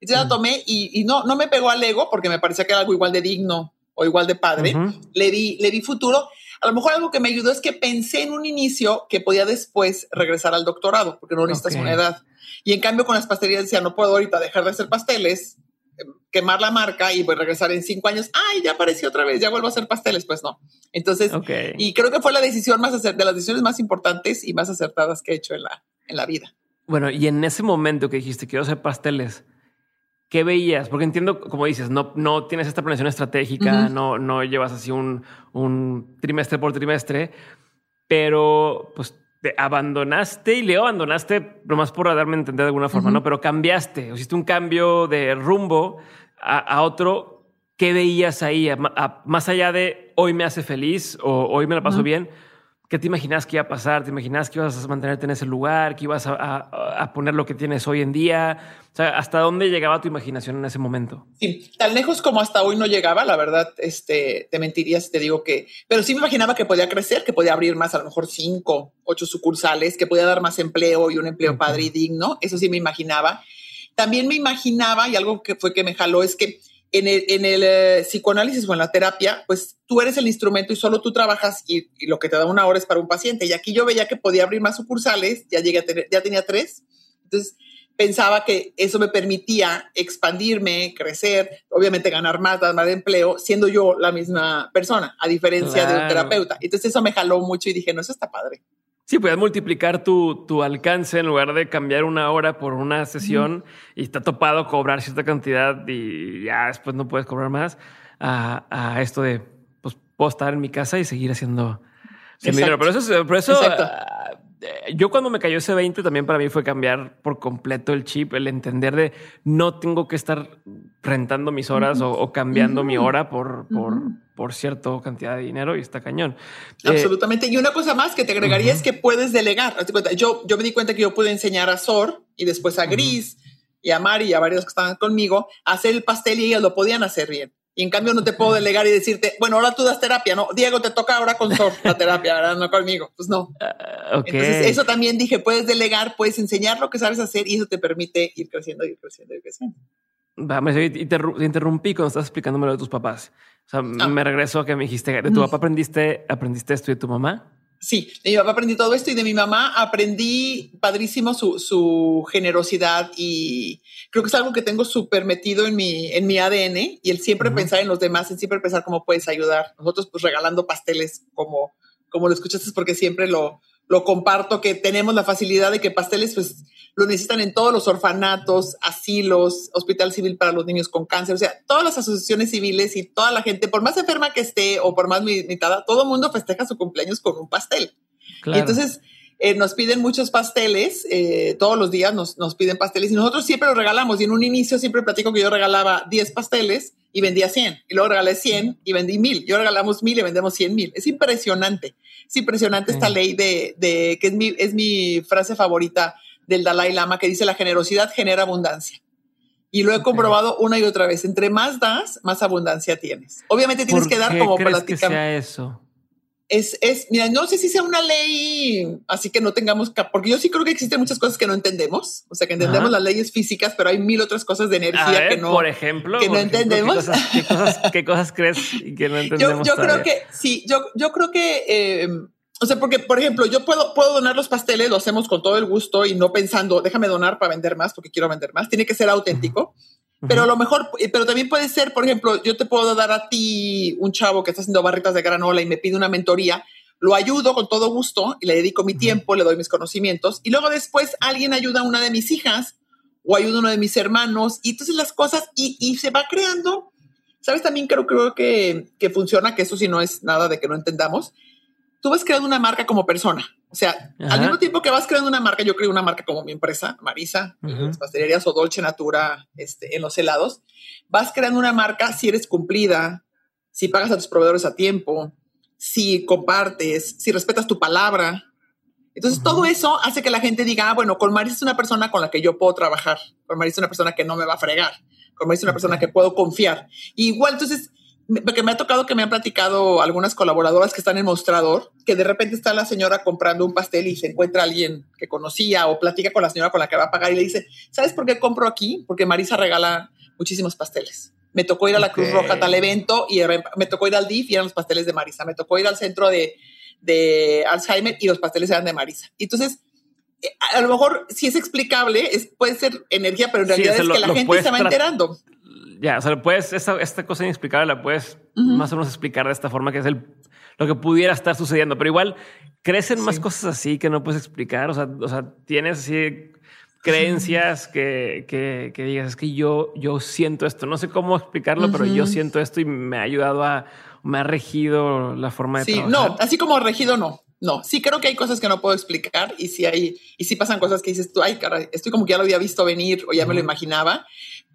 S2: Entonces la tomé y, y no, no me pegó al ego porque me parecía que era algo igual de digno o igual de padre.
S1: Ujú.
S2: Le di, le di futuro. A lo mejor algo que me ayudó es que pensé en un inicio que podía después regresar al doctorado, porque no necesitas
S1: Ok.
S2: una edad. Y en cambio con las pastelerías decía, no puedo ahorita dejar de hacer pasteles, eh, quemar la marca y a regresar en cinco años. Ay, ya apareció otra vez, ya vuelvo a hacer pasteles. Pues no. Entonces,
S1: Ok.
S2: y creo que fue la decisión más de las decisiones más importantes y más acertadas que he hecho en la, en la vida.
S1: Bueno, y en ese momento que dijiste quiero hacer pasteles, ¿qué veías? Porque entiendo, como dices, no, no tienes esta planeación estratégica,
S2: Ujú.
S1: no, no llevas así un, un trimestre por trimestre, pero pues te abandonaste y le abandonaste, nomás por darme a entender de alguna forma,
S2: Ujú.
S1: ¿no? Pero cambiaste, hiciste un cambio de rumbo a, a otro. ¿Qué veías ahí? A- a- más allá de hoy me hace feliz o hoy me la paso
S2: Ujú.
S1: bien, ¿Qué te imaginas que iba a pasar? ¿Te imaginas que ibas a mantenerte en ese lugar? ¿Que ibas a, a- a poner lo que tienes hoy en día? O sea, ¿hasta dónde llegaba tu imaginación en ese momento?
S2: Sí, tan lejos como hasta hoy no llegaba, la verdad, este, te mentiría si te digo que, pero sí me imaginaba que podía crecer, que podía abrir más, a lo mejor cinco, ocho sucursales, que podía dar más empleo y un empleo padre y digno, eso sí me imaginaba. También me imaginaba, y algo que fue que me jaló, es que en el, en el eh, psicoanálisis o en la terapia, pues tú eres el instrumento y solo tú trabajas y, y lo que te da una hora es para un paciente. Y aquí yo veía que podía abrir más sucursales, ya llegué a tener, ya tenía tres. Entonces pensaba que eso me permitía expandirme, crecer, obviamente ganar más, dar más de empleo, siendo yo la misma persona, a diferencia de un
S1: Claro.
S2: terapeuta. Entonces eso me jaló mucho y dije, no, eso está padre.
S1: Sí, puedes multiplicar tu, tu alcance en lugar de cambiar una hora por una sesión y está topado cobrar cierta cantidad y ya después no puedes cobrar más a, a esto de, pues puedo estar en mi casa y seguir haciendo, haciendo dinero. Pero eso, eh, yo cuando me cayó ese 20 también para mí fue cambiar por completo el chip, el entender de no tengo que estar rentando mis horas o, o cambiando mi hora por, por, cierta cantidad de dinero y está cañón. Eh,
S2: Absolutamente. Y una cosa más que te agregaría es que puedes delegar. Yo, yo me di cuenta que yo pude enseñar a Sor y después a. Gris y a Mari y a varios que estaban conmigo a hacer el pastel y ellas lo podían hacer bien. Y en cambio no te puedo delegar y decirte, bueno, ahora tú das terapia, ¿no? Diego, te toca ahora con Sor la terapia, ¿verdad? No conmigo. Pues no.
S1: ah, ok.
S2: Entonces, eso también dije, puedes delegar, puedes enseñar lo que sabes hacer y eso te permite ir creciendo, ir creciendo, ir creciendo.
S1: Vamos, y te, te interrumpí cuando estás explicándome lo de tus papás. O sea, me regreso a que me dijiste, de tu papá aprendiste, aprendiste esto y de tu mamá.
S2: Sí, de mi papá aprendí todo esto y de mi mamá aprendí padrísimo su, su generosidad y creo que es algo que tengo súper metido en mi, en mi ADN y el siempre pensar en los demás, el siempre pensar cómo puedes ayudar. Nosotros pues regalando pasteles como, como lo escuchaste porque siempre lo, lo comparto, que tenemos la facilidad de que pasteles pues lo necesitan en todos los orfanatos, asilos, hospital civil para los niños con cáncer, o sea, todas las asociaciones civiles y toda la gente, por más enferma que esté o por más limitada, todo el mundo festeja su cumpleaños con un pastel. Y entonces eh, nos piden muchos pasteles, eh, todos los días nos, nos piden pasteles y nosotros siempre los regalamos. Y en un inicio siempre platico que yo regalaba 10 pasteles y vendía 100. Y luego regalé 100 y vendí 1000. Yo regalamos 1000 y vendemos 100 mil. Es impresionante. Es impresionante esta ley de, de, que es mi, es mi frase favorita del Dalai Lama que dice la generosidad genera abundancia. Y lo he comprobado una y otra vez. Entre más das, más abundancia tienes. Obviamente tienes que dar como
S1: crees que sea eso?
S2: Es, es, mira, no sé si sea una ley así que no tengamos, porque yo sí creo que existen muchas cosas que no entendemos. O sea, que entendemos las leyes físicas, pero hay mil otras cosas de energía que no,
S1: por ejemplo,
S2: que no entendemos.
S1: ¿qué cosas, qué, cosas, crees que no entendemos?
S2: Yo, yo creo que sí, yo, yo creo que eh, o sea, porque, por ejemplo, yo puedo, puedo donar los pasteles, lo hacemos con todo el gusto y no pensando, déjame donar para vender más porque quiero vender más. Tiene que ser auténtico. Pero a lo mejor, pero también puede ser, por ejemplo, yo te puedo dar a ti un chavo que está haciendo barritas de granola y me pide una mentoría, lo ayudo con todo gusto y le dedico mi tiempo, le doy mis conocimientos y luego después alguien ayuda a una de mis hijas o ayuda a uno de mis hermanos y entonces las cosas y, y se va creando. ¿Sabes? También creo, creo que, que funciona, que eso sí no es nada de que no entendamos tú vas creando una marca como persona. O sea, al mismo tiempo que vas creando una marca, yo creo una marca como mi empresa, Marisa, en las pastelerías o Dolce Natura este, en los helados. Vas creando una marca si eres cumplida, si pagas a tus proveedores a tiempo, si compartes, si respetas tu palabra. Entonces, todo eso hace que la gente diga, ah, bueno, con Marisa es una persona con la que yo puedo trabajar. Con Marisa es una persona que no me va a fregar. Con Marisa es una persona que puedo confiar. igual, entonces, porque me ha tocado que me han platicado algunas colaboradoras que están en mostrador, que de repente está la señora comprando un pastel y se encuentra alguien que conocía o platica con la señora con la que va a pagar y le dice, ¿sabes por qué compro aquí? Porque Marisa regala muchísimos pasteles. Me tocó ir a la Cruz Roja a tal evento y me tocó ir al DIF y eran los pasteles de Marisa. Me tocó ir al centro de, de Alzheimer y los pasteles eran de Marisa. Entonces, eh, a lo mejor si es explicable, es, puede ser energía, pero en realidad es que la gente se va enterando
S1: ya, o sea, puedes, esta, esta cosa inexplicable la puedes más o menos explicar de esta forma, que es el, lo que pudiera estar sucediendo, pero igual crecen más cosas así que no puedes explicar. O sea, o sea tienes así creencias que, que, que, digas, es que yo, yo siento esto. No sé cómo explicarlo, pero yo siento esto y me ha ayudado a, me ha regido la forma de
S2: sí, no, así como regido, no. No, sí creo que hay cosas que no puedo explicar y si hay, y si pasan cosas que dices tú, ay, cara, estoy como que ya lo había visto venir o ya me lo imaginaba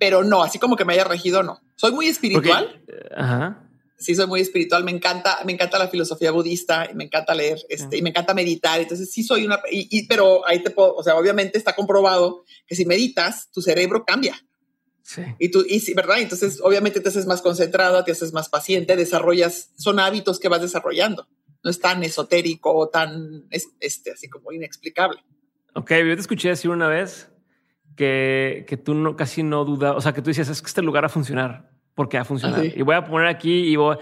S2: pero no, así como que me haya regido, no. Soy muy espiritual. ajá. Sí, soy muy espiritual. Me encanta, me encanta la filosofía budista y me encanta leer, este, y me encanta meditar. Entonces sí soy una, y, pero ahí te puedo, o sea, obviamente está comprobado que si meditas, tu cerebro cambia. Sí. Y tú, y sí, ¿verdad? Entonces, obviamente te haces más concentrado, te haces más paciente, desarrollas, son hábitos que vas desarrollando. No es tan esotérico o tan, este, así como inexplicable.
S1: Ok, yo te escuché decir una vez que, que tú no, casi no dudas, o sea, que tú dices, es que este lugar va a funcionar, porque va a funcionar. Ah, y voy a poner aquí y voy,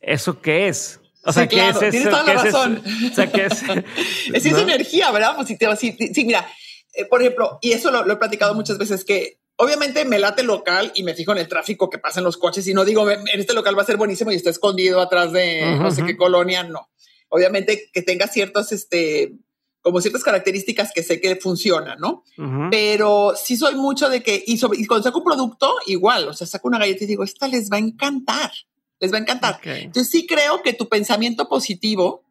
S1: ¿eso qué es?
S2: O sea, ¿qué es eso? Tienes toda la razón. O sea, ¿qué es? es esa energía, ¿verdad? Pues si te sí, sí, mira, eh, por ejemplo, y eso lo, lo, he platicado muchas veces, que obviamente me late local y me fijo en el tráfico que pasa en los coches y no digo, en este local va a ser buenísimo y está escondido atrás de no sé qué colonia, no. Obviamente que tenga ciertos, este, como ciertas características que sé que funcionan, ¿no? Pero sí soy mucho de que, y, cuando saco un producto, igual, o sea, saco una galleta y digo, esta les va a encantar, les va a encantar. Entonces sí creo que tu pensamiento positivo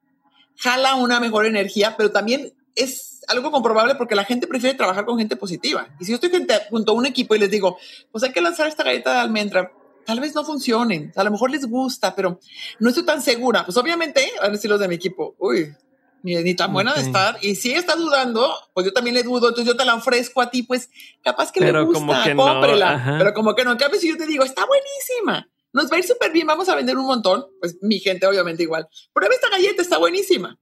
S2: jala una mejor energía, pero también es algo comprobable porque la gente prefiere trabajar con gente positiva. Y si yo estoy junto a un equipo y les digo, pues hay que lanzar esta galleta de almendra, tal vez no funcionen, a lo mejor les gusta, pero no estoy tan segura. Pues obviamente, van a decir los de mi equipo, uy, ni, tan buena de estar. Y si está dudando, pues yo también le dudo, entonces yo te la ofrezco a ti, pues capaz que le gusta, cómprela. pero como que no, en cambio si yo te digo, está buenísima, nos va a ir súper bien, vamos a vender un montón, pues mi gente obviamente igual. Prueba esta galleta, está buenísima.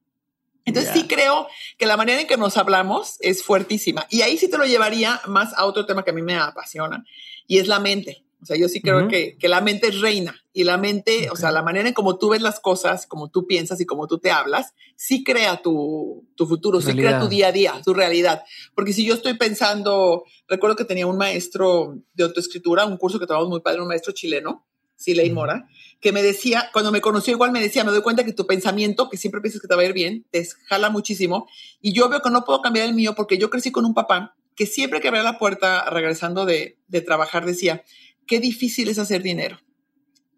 S2: Entonces sí creo que la manera en que nos hablamos es fuertísima. Y ahí sí te lo llevaría más a otro tema que a mí me apasiona, y es la mente. O sea, yo sí creo que, que, la mente es reina y la mente, o sea, la manera en como tú ves las cosas, como tú piensas y como tú te hablas, sí crea tu, tu futuro, sí crea tu día a día, tu realidad. Porque si yo estoy pensando, recuerdo que tenía un maestro de autoescritura, un curso que tomamos muy padre, un maestro chileno, Siley Mora, que me decía, cuando me conoció igual me decía, me doy cuenta que tu pensamiento, que siempre piensas que te va a ir bien, te jala muchísimo. Y yo veo que no puedo cambiar el mío porque yo crecí con un papá que siempre que abría la puerta regresando de, de trabajar decía, qué difícil es hacer dinero.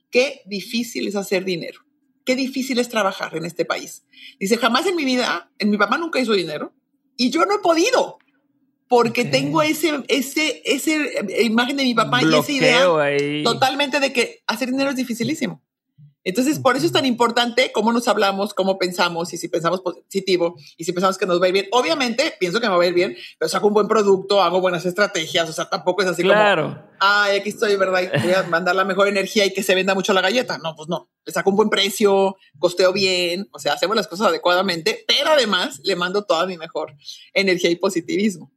S2: Qué difícil es hacer dinero. Qué difícil es trabajar en este país. Dice, jamás en mi vida, en mi papá nunca hizo dinero y yo no he podido porque tengo ese, ese, ese imagen de mi papá y esa idea totalmente de que hacer dinero es dificilísimo. Entonces, por eso es tan importante cómo nos hablamos, cómo pensamos y si pensamos positivo y si pensamos que nos va a ir bien. Obviamente, pienso que me va a ir bien, pero saco un buen producto, hago buenas estrategias, o sea, tampoco es así
S1: claro.
S2: como, ay, aquí estoy, ¿verdad? Y voy a mandar la mejor energía y que se venda mucho la galleta. No, pues no. Le saco un buen precio, costeo bien, o sea, hacemos las cosas adecuadamente, pero además le mando toda mi mejor energía y positivismo.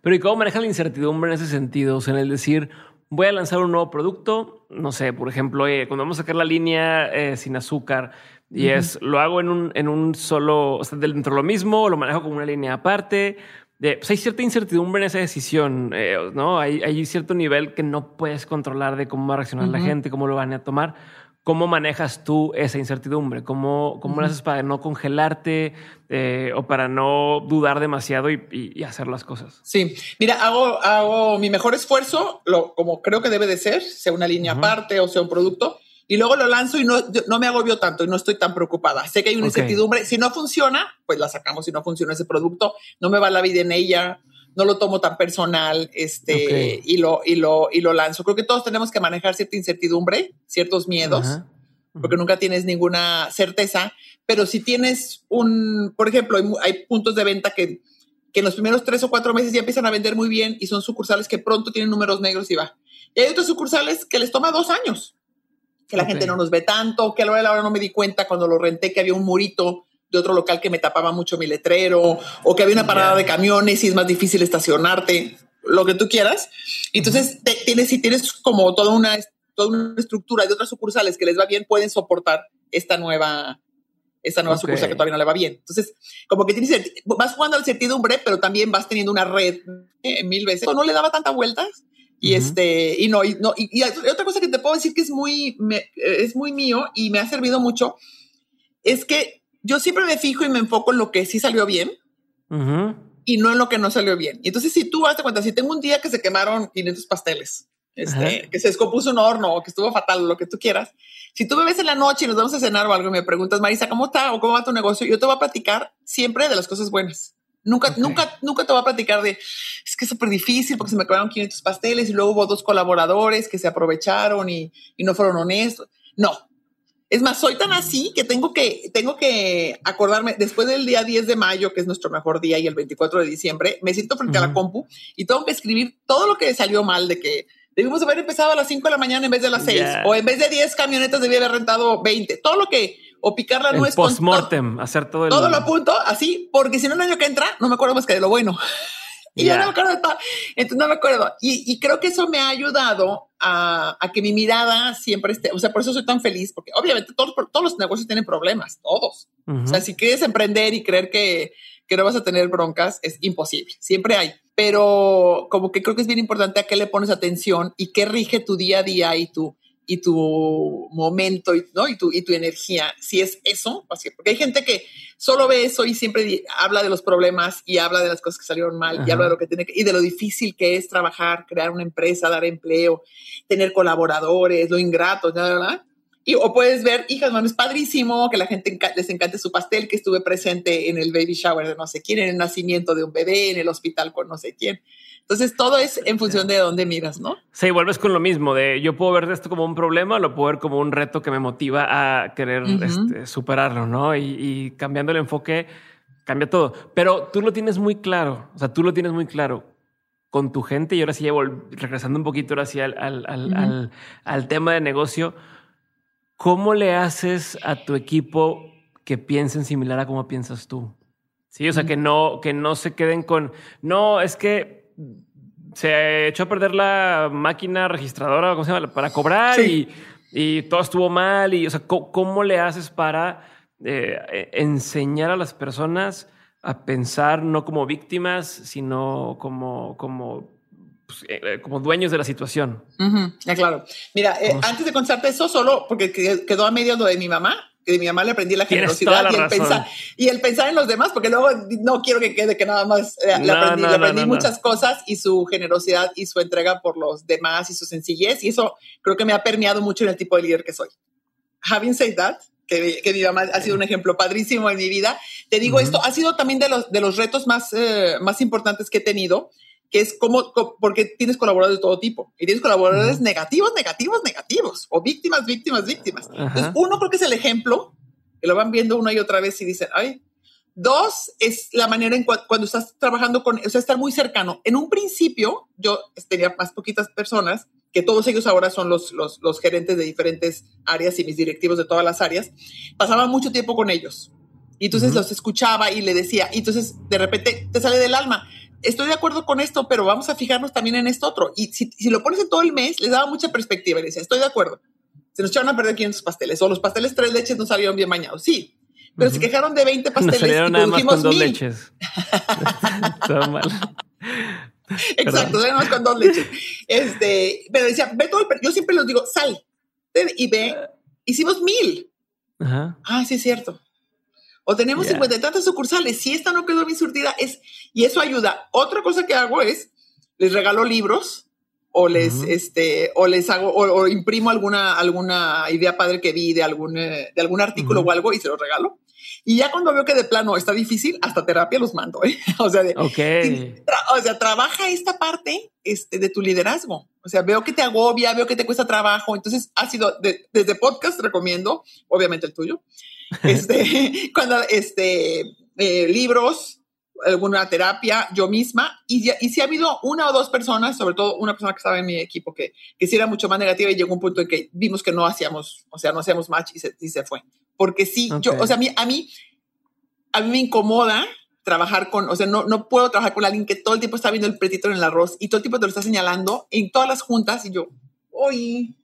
S1: Pero ¿y cómo maneja la incertidumbre en ese sentido? O sea, en el decir, voy a lanzar un nuevo producto, no sé, por ejemplo, cuando vamos a sacar la línea eh, sin azúcar y es, lo hago en un, en un solo, o sea, dentro de lo mismo, lo manejo como una línea aparte. De, pues hay cierta incertidumbre en esa decisión, eh, ¿no? Hay, hay, cierto nivel que no puedes controlar de cómo va a reaccionar la gente, cómo lo van a tomar. ¿Cómo manejas tú esa incertidumbre? ¿Cómo, cómo lo haces para no congelarte eh, o para no dudar demasiado y, hacer las cosas?
S2: Sí, mira, hago, hago mi mejor esfuerzo, lo, como creo que debe de ser, sea una línea aparte o sea un producto, y luego lo lanzo y no, no me agobio tanto y no estoy tan preocupada. Sé que hay una incertidumbre. Si no funciona, pues la sacamos. Si no funciona ese producto, no me va la vida en ella no lo tomo tan personal este, y, lo, y, lo, y lo lanzo. Creo que todos tenemos que manejar cierta incertidumbre, ciertos miedos, porque nunca tienes ninguna certeza, pero si tienes un, por ejemplo, hay, puntos de venta que, que en los primeros tres o cuatro meses ya empiezan a vender muy bien y son sucursales que pronto tienen números negros y va. Y hay otras sucursales que les toma dos años, que la gente no nos ve tanto, que a la hora de la hora no me di cuenta cuando lo renté que había un murito de otro local que me tapaba mucho mi letrero o que había una parada de camiones y es más difícil estacionarte, lo que tú quieras. Entonces, tienes, si tienes como toda una, toda una estructura de otras sucursales que les va bien, pueden soportar esta nueva, esta nueva sucursal que todavía no le va bien. Entonces, como que tienes, vas jugando al certidumbre, pero también vas teniendo una red eh, mil veces. No le daba tantas vueltas. Y este, y no, y no, y, otra cosa que te puedo decir que es muy, es muy mío y me ha servido mucho, es que yo siempre me fijo y me enfoco en lo que sí salió bien y no en lo que no salió bien. Y entonces, si tú a cuenta, si tengo un día que se quemaron 500 pasteles, este, que se descompuso un horno o que estuvo fatal, lo que tú quieras, si tú me ves en la noche y nos vamos a cenar o algo y me preguntas, Marisa, ¿cómo está o cómo va tu negocio? Yo te voy a platicar siempre de las cosas buenas. Nunca, nunca, nunca te voy a platicar de, es que es súper difícil porque se me quemaron 500 pasteles y luego hubo dos colaboradores que se aprovecharon y, y no fueron honestos. No, es más, soy tan así que tengo que, tengo que acordarme, después del día 10 de mayo, que es nuestro mejor día, y el 24 de diciembre, me siento frente a la compu y tengo que escribir todo lo que salió mal de que debimos haber empezado a las 5 de la mañana en vez de las 6, o en vez de 10 camionetas debía haber rentado 20, todo lo que, o picar la nuez.
S1: Postmortem, hacer todo el...
S2: Todo lo apunto así, porque si no el año que entra, no me acuerdo más que de lo bueno. Y yo no me acuerdo de todo. Entonces no me acuerdo. Y, y creo que eso me ha ayudado a, a, que mi mirada siempre esté, o sea, por eso soy tan feliz, porque obviamente todos, todos los negocios tienen problemas, todos. O sea, si quieres emprender y creer que, que no vas a tener broncas, es imposible. Siempre hay. Pero como que creo que es bien importante a qué le pones atención y qué rige tu día a día y tu, y tu momento y, ¿no? y, tu, y tu energía. Si es eso, porque hay gente que solo ve eso y siempre habla de los problemas y habla de las cosas que salieron mal y habla de lo que tiene que, y de lo difícil que es trabajar, crear una empresa, dar empleo, tener colaboradores, lo ingrato, ¿verdad? Y, o puedes ver, hijas, bueno, es padrísimo que la gente les encante su pastel, que estuve presente en el baby shower de no sé quién, en el nacimiento de un bebé, en el hospital con no sé quién. Entonces todo es en función de dónde miras, ¿no?
S1: Sí, vuelves con lo mismo de yo puedo ver esto como un problema, lo puedo ver como un reto que me motiva a querer este, superarlo, ¿no? Y, cambiando el enfoque cambia todo. Pero tú lo tienes muy claro, o sea, tú lo tienes muy claro con tu gente y ahora sí regresando un poquito ahora sí al, al, al tema de negocio. ¿Cómo le haces a tu equipo que piensen similar a cómo piensas tú? Sí, o sea, que no, que no se queden con, no, es que se echó a perder la máquina registradora, ¿cómo se llama? Para cobrar y, y, todo estuvo mal. Y, o sea, ¿cómo, le haces para eh, enseñar a las personas a pensar no como víctimas, sino como, como pues, eh, eh, como dueños de la situación.
S2: claro. Mira, antes de contarte eso, solo porque quedó a medio lo de mi mamá, que de mi mamá le aprendí la generosidad y, el pensar, y el pensar en los demás, porque luego no quiero que quede que nada más le aprendí, le aprendí muchas cosas y su generosidad y su entrega por los demás y su sencillez, y eso creo que me ha permeado mucho en el tipo de líder que soy. Having said that, que, que mi mamá ha sido un ejemplo padrísimo en mi vida, te digo esto, ha sido también de los, de los retos más, eh, más importantes que he tenido, que es como, porque tienes colaboradores de todo tipo y tienes colaboradores negativos, negativos, negativos o víctimas, víctimas, víctimas. Entonces, uno creo que es el ejemplo, que lo van viendo una y otra vez y dicen, ay, Dos es la manera en cuando estás trabajando con, o sea, estar muy cercano. En un principio, yo tenía más poquitas personas, que todos ellos ahora son los, los, los gerentes de diferentes áreas y mis directivos de todas las áreas. Pasaba mucho tiempo con ellos. Y entonces los escuchaba y le decía, y entonces de repente te sale del alma estoy de acuerdo con esto, pero vamos a fijarnos también en esto otro. Y si, lo pones en todo el mes, les daba mucha perspectiva y decía, estoy de acuerdo. Se nos echaron a perder 500 pasteles o los pasteles tres leches no salieron bien bañados. Sí, pero se quejaron de 20 pasteles. Nos
S1: salieron nada más con dos leches. Todo mal.
S2: Exacto, nada más con dos leches. Este, pero decía, ve todo el, yo siempre les digo, sal y ve, hicimos mil. Ajá. Ah, sí, es cierto. O tenemos cincuenta y tantas sucursales. Si esta no quedó bien surtida, es, y eso ayuda. Otra cosa que hago es, les regalo libros o les, este, o les hago, o, imprimo alguna, alguna idea padre que vi de algún, eh, de algún artículo o algo y se los regalo. Y ya cuando veo que de plano está difícil, hasta terapia los mando, ¿eh? O sea, de, o sea, trabaja esta parte este, de tu liderazgo. O sea, veo que te agobia, veo que te cuesta trabajo. Entonces, ha sido desde podcast, recomiendo, obviamente el tuyo, este, cuando, este, eh, libros, alguna terapia, yo misma, y, y si ha habido una o dos personas, sobre todo una persona que estaba en mi equipo, que, que sí era mucho más negativa y llegó un punto en que vimos que no hacíamos, o sea, no hacíamos match y se, y se fue. Porque sí, yo, o sea, a mí, a mí, a mí me incomoda trabajar con, o sea, no, no puedo trabajar con alguien que todo el tiempo está viendo el pretito en el arroz y todo el tiempo te lo está señalando en todas las juntas y yo, oye,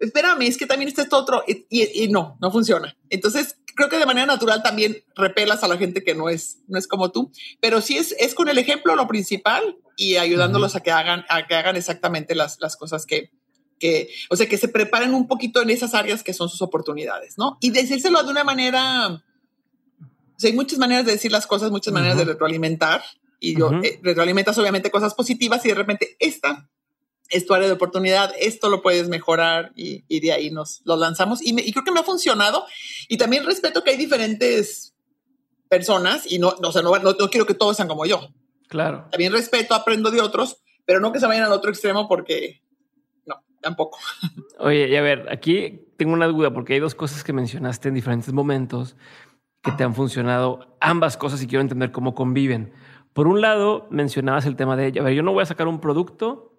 S2: espérame, es que también está esto otro y, y, no, no funciona. Entonces, creo que de manera natural también repelas a la gente que no es, no es como tú, pero sí es, es con el ejemplo lo principal y ayudándolos a que hagan, a que hagan exactamente las, las cosas que, que, o sea, que se preparen un poquito en esas áreas que son sus oportunidades, ¿no? Y decírselo de una manera, o sea, hay muchas maneras de decir las cosas, muchas maneras de retroalimentar, y yo eh, retroalimentas obviamente cosas positivas y de repente esta es tu área de oportunidad, esto lo puedes mejorar y, de ahí nos lo lanzamos. Y, creo que me ha funcionado. Y también respeto que hay diferentes personas y no, no, no, no, quiero que todos sean como yo.
S1: Claro.
S2: También respeto, aprendo de otros, pero no que se vayan al otro extremo porque no, tampoco.
S1: Oye, y a ver, aquí tengo una duda porque hay dos cosas que mencionaste en diferentes momentos que te han funcionado, ambas cosas y quiero entender cómo conviven. Por un lado, mencionabas el tema de, a ver, yo no voy a sacar un producto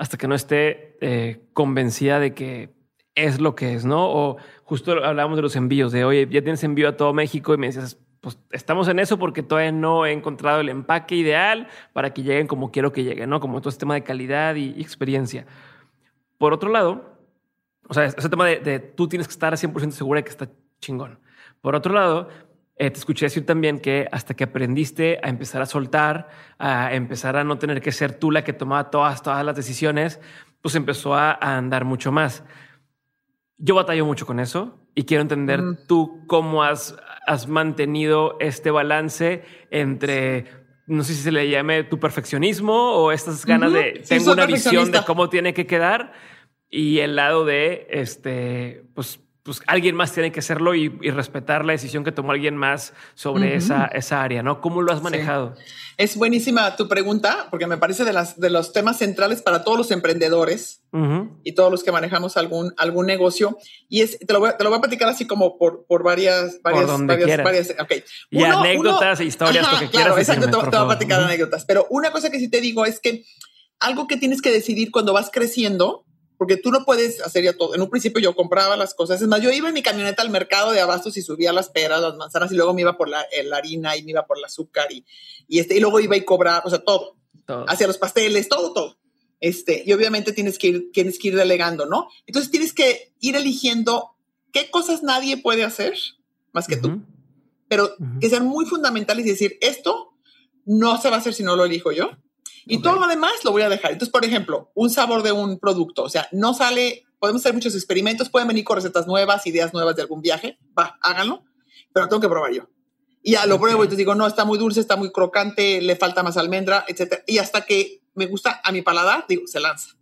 S1: hasta que no esté eh, convencida de que es lo que es, ¿no? O justo hablábamos de los envíos, de, oye, ya tienes envío a todo México y me decías, pues estamos en eso porque todavía no he encontrado el empaque ideal para que lleguen como quiero que lleguen, ¿no? Como todo este tema de calidad y, experiencia. Por otro lado, o sea, ese tema de, de tú tienes que estar 100% segura de que está chingón. Por otro lado, eh, te escuché decir también que hasta que aprendiste a empezar a soltar, a empezar a no tener que ser tú la que tomaba todas, todas las decisiones, pues empezó a, andar mucho más. Yo batallo mucho con eso y quiero entender tú cómo has, has mantenido este balance entre no sé si se le llame tu perfeccionismo o estas ganas de tengo una visión de cómo tiene que quedar y el lado de este, pues pues alguien más tiene que hacerlo y, respetar la decisión que tomó alguien más sobre esa, esa área, ¿no? ¿Cómo lo has manejado?
S2: Es buenísima tu pregunta, porque me parece de, las, de los temas centrales para todos los emprendedores y todos los que manejamos algún, algún negocio. Y es, te lo, voy, te lo voy a platicar así como por, por varias, varias, varias, varias, okay.
S1: Y anécdotas e historias, lo que
S2: claro, Exacto, te, voy a platicar anécdotas. Pero una cosa que sí te digo es que algo que tienes que decidir cuando vas creciendo porque tú no puedes hacer ya todo. En un principio yo compraba las cosas, es más, yo iba en mi camioneta al mercado de abastos y subía las peras, las manzanas y luego me iba por la, harina y me iba por el azúcar y, y, este, y luego iba y cobraba, o sea, todo. todo. Hacia los pasteles, todo, todo. Este, y obviamente tienes que ir, tienes que ir delegando, ¿no? Entonces tienes que ir eligiendo qué cosas nadie puede hacer más que tú, pero que sean muy fundamentales y decir, esto no se va a hacer si no lo elijo yo. Y todo lo demás lo voy a dejar. Entonces, por ejemplo, un sabor de un producto, o sea, no sale, podemos hacer muchos experimentos, pueden venir con recetas nuevas, ideas nuevas de algún viaje, va, háganlo, pero tengo que probar yo. Y ya lo pruebo y te digo, no, está muy dulce, está muy crocante, le falta más almendra, etcétera. Y hasta que me gusta a mi paladar, digo, se lanza.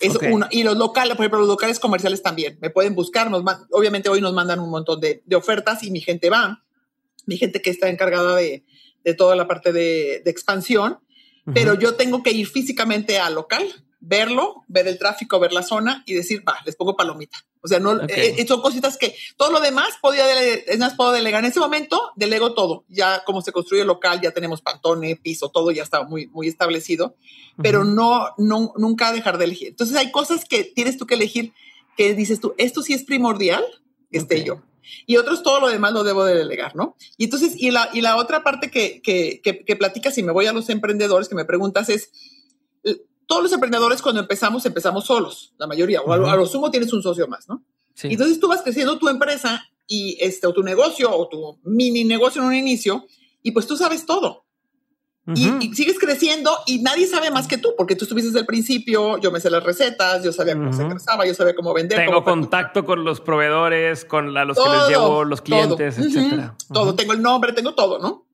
S2: Es uno. Y los locales, por ejemplo, los locales comerciales también. Me pueden buscar. Nos obviamente hoy nos mandan un montón de, de, ofertas y mi gente va. Mi gente que está encargada de, de toda la parte de, de expansión. Pero yo tengo que ir físicamente al local, verlo, ver el tráfico, ver la zona y decir, va, les pongo palomita. O sea, no, okay. Eh, son cositas que todo lo demás podía es más, puedo delegar. En ese momento delego todo. Ya como se construye el local, ya tenemos pantone, piso, todo ya está muy, muy establecido, pero no, no, nunca dejar de elegir. Entonces hay cosas que tienes tú que elegir que dices tú, esto sí es primordial, que esté okay. yo. Y otros, todo lo demás lo debo de delegar, ¿no? Y entonces, y la, y la otra parte que, que, que, que platicas, y me voy a los emprendedores que me preguntas es, todos los emprendedores cuando empezamos, empezamos solos, la mayoría, o a, lo, a lo sumo tienes un socio más, ¿no? Sí. Entonces tú vas creciendo tu empresa y este, o tu negocio o tu mini negocio en un inicio y pues tú sabes todo. Uh -huh. y, y, sigues creciendo y nadie sabe más que tú, porque tú estuviste desde el principio, yo me sé las recetas, yo sabía cómo uh -huh. se crezaba, yo sabía cómo vender.
S1: Tengo
S2: cómo
S1: contacto con los proveedores, con la, los todo, que les llevo, los clientes,
S2: todo.
S1: etcétera.
S2: Uh -huh. Todo, tengo el nombre, tengo todo, ¿no?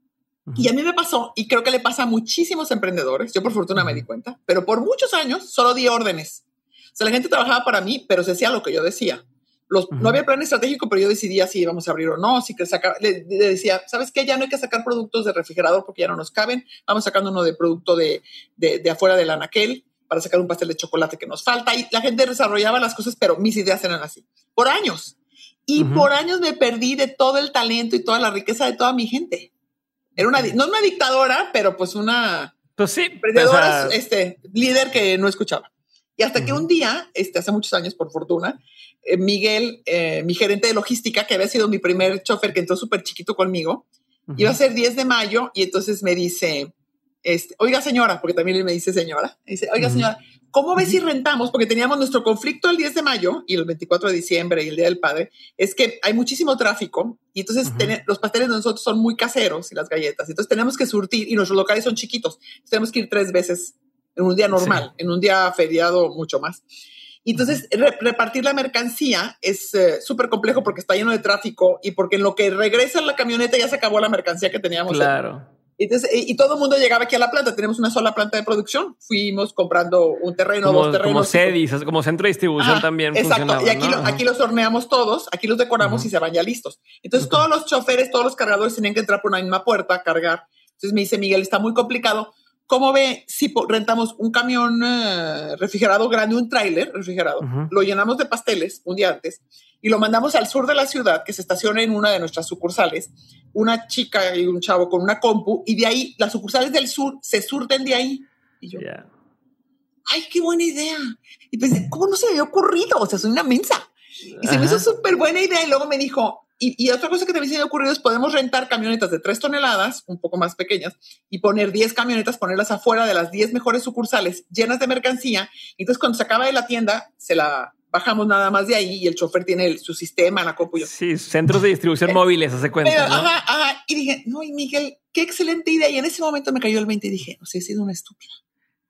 S2: Y a mí me pasó, y creo que le pasa a muchísimos emprendedores, yo por fortuna me di cuenta, pero por muchos años solo di órdenes. O sea, la gente trabajaba para mí, pero se hacía lo que yo decía. Los, uh -huh. No había plan estratégico, pero yo decidía si íbamos a abrir o no, si que sacar, le, le, decía, ¿sabes qué? Ya no hay que sacar productos de refrigerador porque ya no nos caben, vamos sacando uno de producto de, de, de afuera del anaquel para sacar un pastel de chocolate que nos falta. Y la gente desarrollaba las cosas, pero mis ideas eran así, por años. Y uh -huh. por años me perdí de todo el talento y toda la riqueza de toda mi gente. Era una, no una dictadora, pero pues una
S1: pues sí,
S2: emprendedora, este, líder que no escuchaba. Y hasta uh -huh. que un día, este, hace muchos años, por fortuna, Miguel, eh, mi gerente de logística, que había sido mi primer chofer, que entró súper chiquito conmigo, uh -huh. iba a ser 10 de mayo y entonces me dice, este, oiga señora, porque también él me dice señora, dice, oiga uh -huh. señora, ¿cómo ves si rentamos? Porque teníamos nuestro conflicto el 10 de mayo y el 24 de diciembre y el Día del Padre, es que hay muchísimo tráfico y entonces uh -huh. los pasteles de nosotros son muy caseros y las galletas, entonces tenemos que surtir y nuestros locales son chiquitos, tenemos que ir tres veces en un día normal, sí. en un día feriado mucho más. Y entonces re repartir la mercancía es eh, súper complejo porque está lleno de tráfico y porque en lo que regresa la camioneta ya se acabó la mercancía que teníamos.
S1: Claro.
S2: Entonces, y, y, todo el mundo llegaba aquí a la planta. Tenemos una sola planta de producción. Fuimos comprando un terreno,
S1: como,
S2: dos terrenos.
S1: Como CEDIS, como centro de distribución Ajá, también.
S2: Exacto. Y aquí, ¿no? lo, aquí, los horneamos todos, aquí los decoramos -huh. y se van ya listos. Entonces, -huh. todos los choferes, todos los cargadores tenían que entrar por una misma puerta a cargar. Entonces me dice Miguel, está muy complicado. ¿Cómo ve si rentamos un camión uh, refrigerado grande, un tráiler refrigerado, uh -huh. lo llenamos de pasteles un día antes y lo mandamos al sur de la ciudad, que se estacione en una de nuestras sucursales, una chica y un chavo con una compu, y de ahí las sucursales del sur se surten de ahí. Y yo, yeah. ¡ay, qué buena idea! Y pensé, ¿cómo no se me había ocurrido? O sea, soy una mensa. Y se me hizo súper buena idea y luego me dijo, y, y, otra cosa que también se me ha ocurrido es podemos rentar camionetas de tres toneladas, un poco más pequeñas, y poner 10 camionetas, ponerlas afuera de las 10 mejores sucursales llenas de mercancía. Entonces, cuando se acaba de la tienda, se la bajamos nada más de ahí y el chofer tiene el, su sistema, la copo.
S1: Sí, centros de distribución eh, móviles, hace cuenta. Pero,
S2: ¿no? ajá, ajá. Y dije, no, y Miguel, qué excelente idea. Y en ese momento me cayó el 20 y dije, o sea, he sido una estúpida.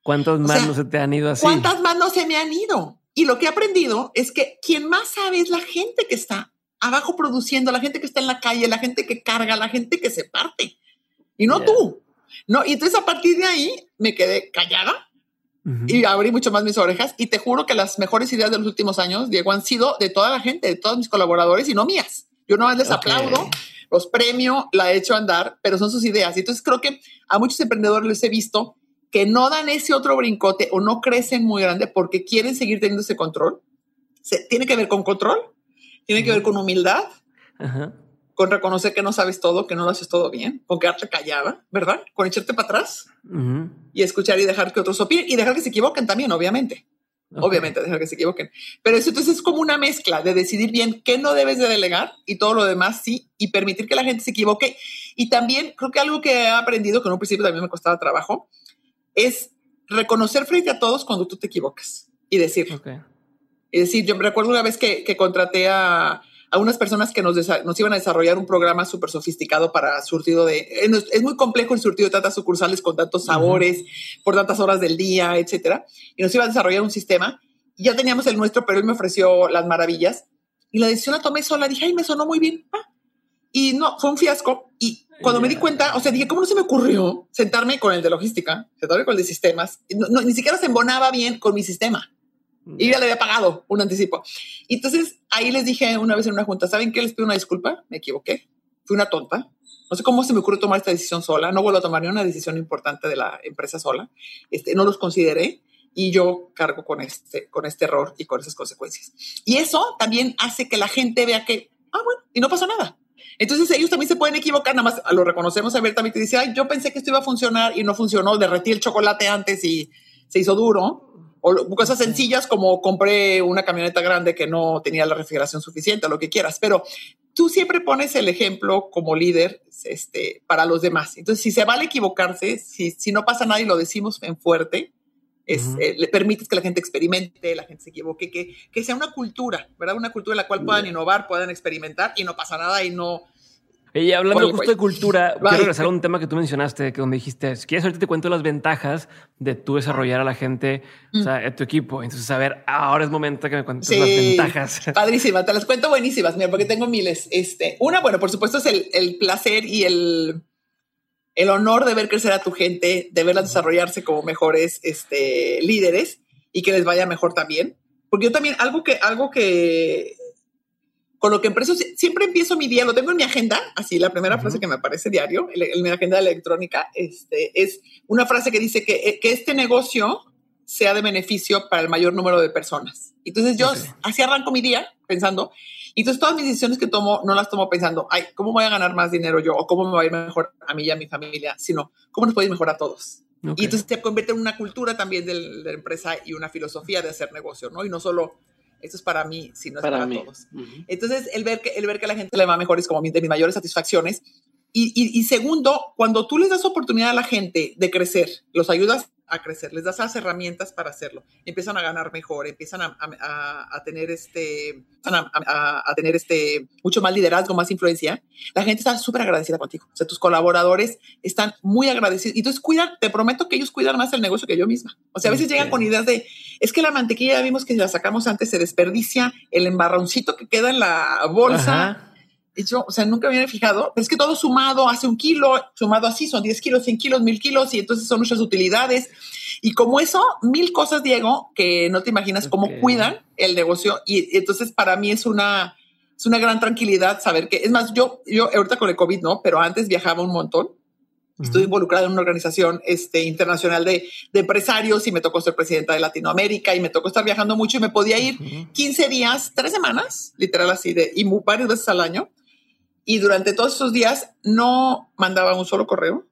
S1: ¿Cuántas o sea, se te han ido así?
S2: ¿Cuántas manos se me han ido? Y lo que he aprendido es que quien más sabe es la gente que está abajo produciendo, la gente que está en la calle, la gente que carga, la gente que se parte. Y no yeah. tú. No, y entonces a partir de ahí me quedé callada uh -huh. y abrí mucho más mis orejas. Y te juro que las mejores ideas de los últimos años, Diego, han sido de toda la gente, de todos mis colaboradores y no mías. Yo no les okay. aplaudo, los premio, la he hecho andar, pero son sus ideas. Y entonces creo que a muchos emprendedores les he visto que no dan ese otro brincote o no crecen muy grande porque quieren seguir teniendo ese control. Se, tiene que ver con control tiene que ver con humildad, Ajá. con reconocer que no sabes todo, que no lo haces todo bien, con quedarte callada, ¿verdad? Con echarte para atrás -huh. y escuchar y dejar que otros opinen y dejar que se equivoquen también, obviamente. Okay. Obviamente, dejar que se equivoquen. Pero eso entonces es como una mezcla de decidir bien qué no debes de delegar y todo lo demás sí, y permitir que la gente se equivoque. Y también creo que algo que he aprendido, que en un principio también me costaba trabajo, es reconocer frente a todos cuando tú te equivocas y decir. Okay. Y decir, yo me recuerdo una vez que, que contraté a, a, unas personas que nos, nos, iban a desarrollar un programa súper sofisticado para surtido de... Eh, es muy complejo el surtido de tantas sucursales con tantos sabores, por tantas horas del día, etcétera. Y nos iba a desarrollar un sistema. Ya teníamos el nuestro, pero él me ofreció las maravillas. Y la decisión la tomé sola. Dije, ay, me sonó muy bien. Ah. Y no, fue un fiasco. Y cuando me di cuenta, o sea, dije, ¿cómo no se me ocurrió sentarme con el de logística, sentarme con el de sistemas? No, ni siquiera se embonaba bien con mi sistema. Y ya le había pagado un anticipo. Y entonces ahí les dije una vez en una junta, ¿saben qué? Les pido una disculpa, me equivoqué, fui una tonta. No sé cómo se me ocurrió tomar esta decisión sola, no vuelvo a tomar ni una decisión importante de la empresa sola. Este, no los consideré y yo cargo con este, con este error y con esas consecuencias. Y eso también hace que la gente vea que, ah, bueno, y no pasó nada. Entonces ellos también se pueden equivocar, nada más lo reconocemos abiertamente y dice, ay, yo pensé que esto iba a funcionar y no funcionó, derretí el chocolate antes y se hizo duro. O cosas sencillas como compré una camioneta grande que no tenía la refrigeración suficiente, lo que quieras, pero tú siempre pones el ejemplo como líder este, para los demás. Entonces, si se vale equivocarse, si, si no pasa nada y lo decimos en fuerte, es, eh, le permites que la gente experimente, la gente se equivoque, que, que sea una cultura, ¿verdad? Una cultura en la cual puedan innovar, puedan experimentar y no pasa nada y no,
S1: y hablando justo de cultura, quiero regresar a un tema que tú mencionaste, que donde dijiste, si quieres ahorita te cuento las ventajas de tú desarrollar a la gente, o sea, a tu equipo. Entonces, a ver, ahora es momento que me cuentes las ventajas.
S2: Padrísima, te las cuento buenísimas, mira, porque tengo miles. Este, una, bueno, por supuesto es el, el placer y el, el honor de ver crecer a tu gente, de verlas desarrollarse como mejores este, líderes y que les vaya mejor también. Porque yo también, algo que, algo que con lo que empiezo, siempre empiezo mi día, lo tengo en mi agenda, así la primera frase que me aparece diario, en, mi agenda electrónica, este, es una frase que dice que, eh, que, este negocio sea de beneficio para el mayor número de personas. Entonces yo así arranco mi día pensando, y entonces todas mis decisiones que tomo no las tomo pensando, ay, ¿cómo voy a ganar más dinero yo? O cómo me va a ir mejor a mí y a mi familia, sino cómo nos puede ir mejor a todos. Y entonces se convierte en una cultura también de la empresa y una filosofía de hacer negocio, ¿no? Y no solo esto es para mí, si no es para, todos. Entonces, el ver, que, el ver que la gente le va mejor es como de mis mayores satisfacciones. Y, y, segundo, cuando tú les das oportunidad a la gente de crecer, los ayudas a crecer, les das las herramientas para hacerlo, empiezan a ganar mejor, empiezan a, a, tener este, a, a, tener este mucho más liderazgo, más influencia, la gente está súper agradecida contigo. O sea, tus colaboradores están muy agradecidos. Y entonces cuidan, te prometo que ellos cuidan más el negocio que yo misma. O sea, a veces llegan con ideas de, es que la mantequilla ya vimos que si la sacamos antes se desperdicia, el embarroncito que queda en la bolsa. Y yo, o sea, nunca me había fijado, pero es que todo sumado hace un kilo, sumado así son 10 kilos, 100 kilos, 1000 kilos, y entonces son muchas utilidades. Y como eso, mil cosas, Diego, que no te imaginas cómo cuidan el negocio. Y entonces para mí es una, es una gran tranquilidad saber que, es más, yo, yo ahorita con el COVID, ¿no? Pero antes viajaba un montón Estoy involucrada en una organización este, internacional de, de, empresarios y me tocó ser presidenta de Latinoamérica y me tocó estar viajando mucho y me podía ir 15 días, tres semanas, literal así, de, y varias veces al año. Y durante todos esos días no mandaba un solo correo,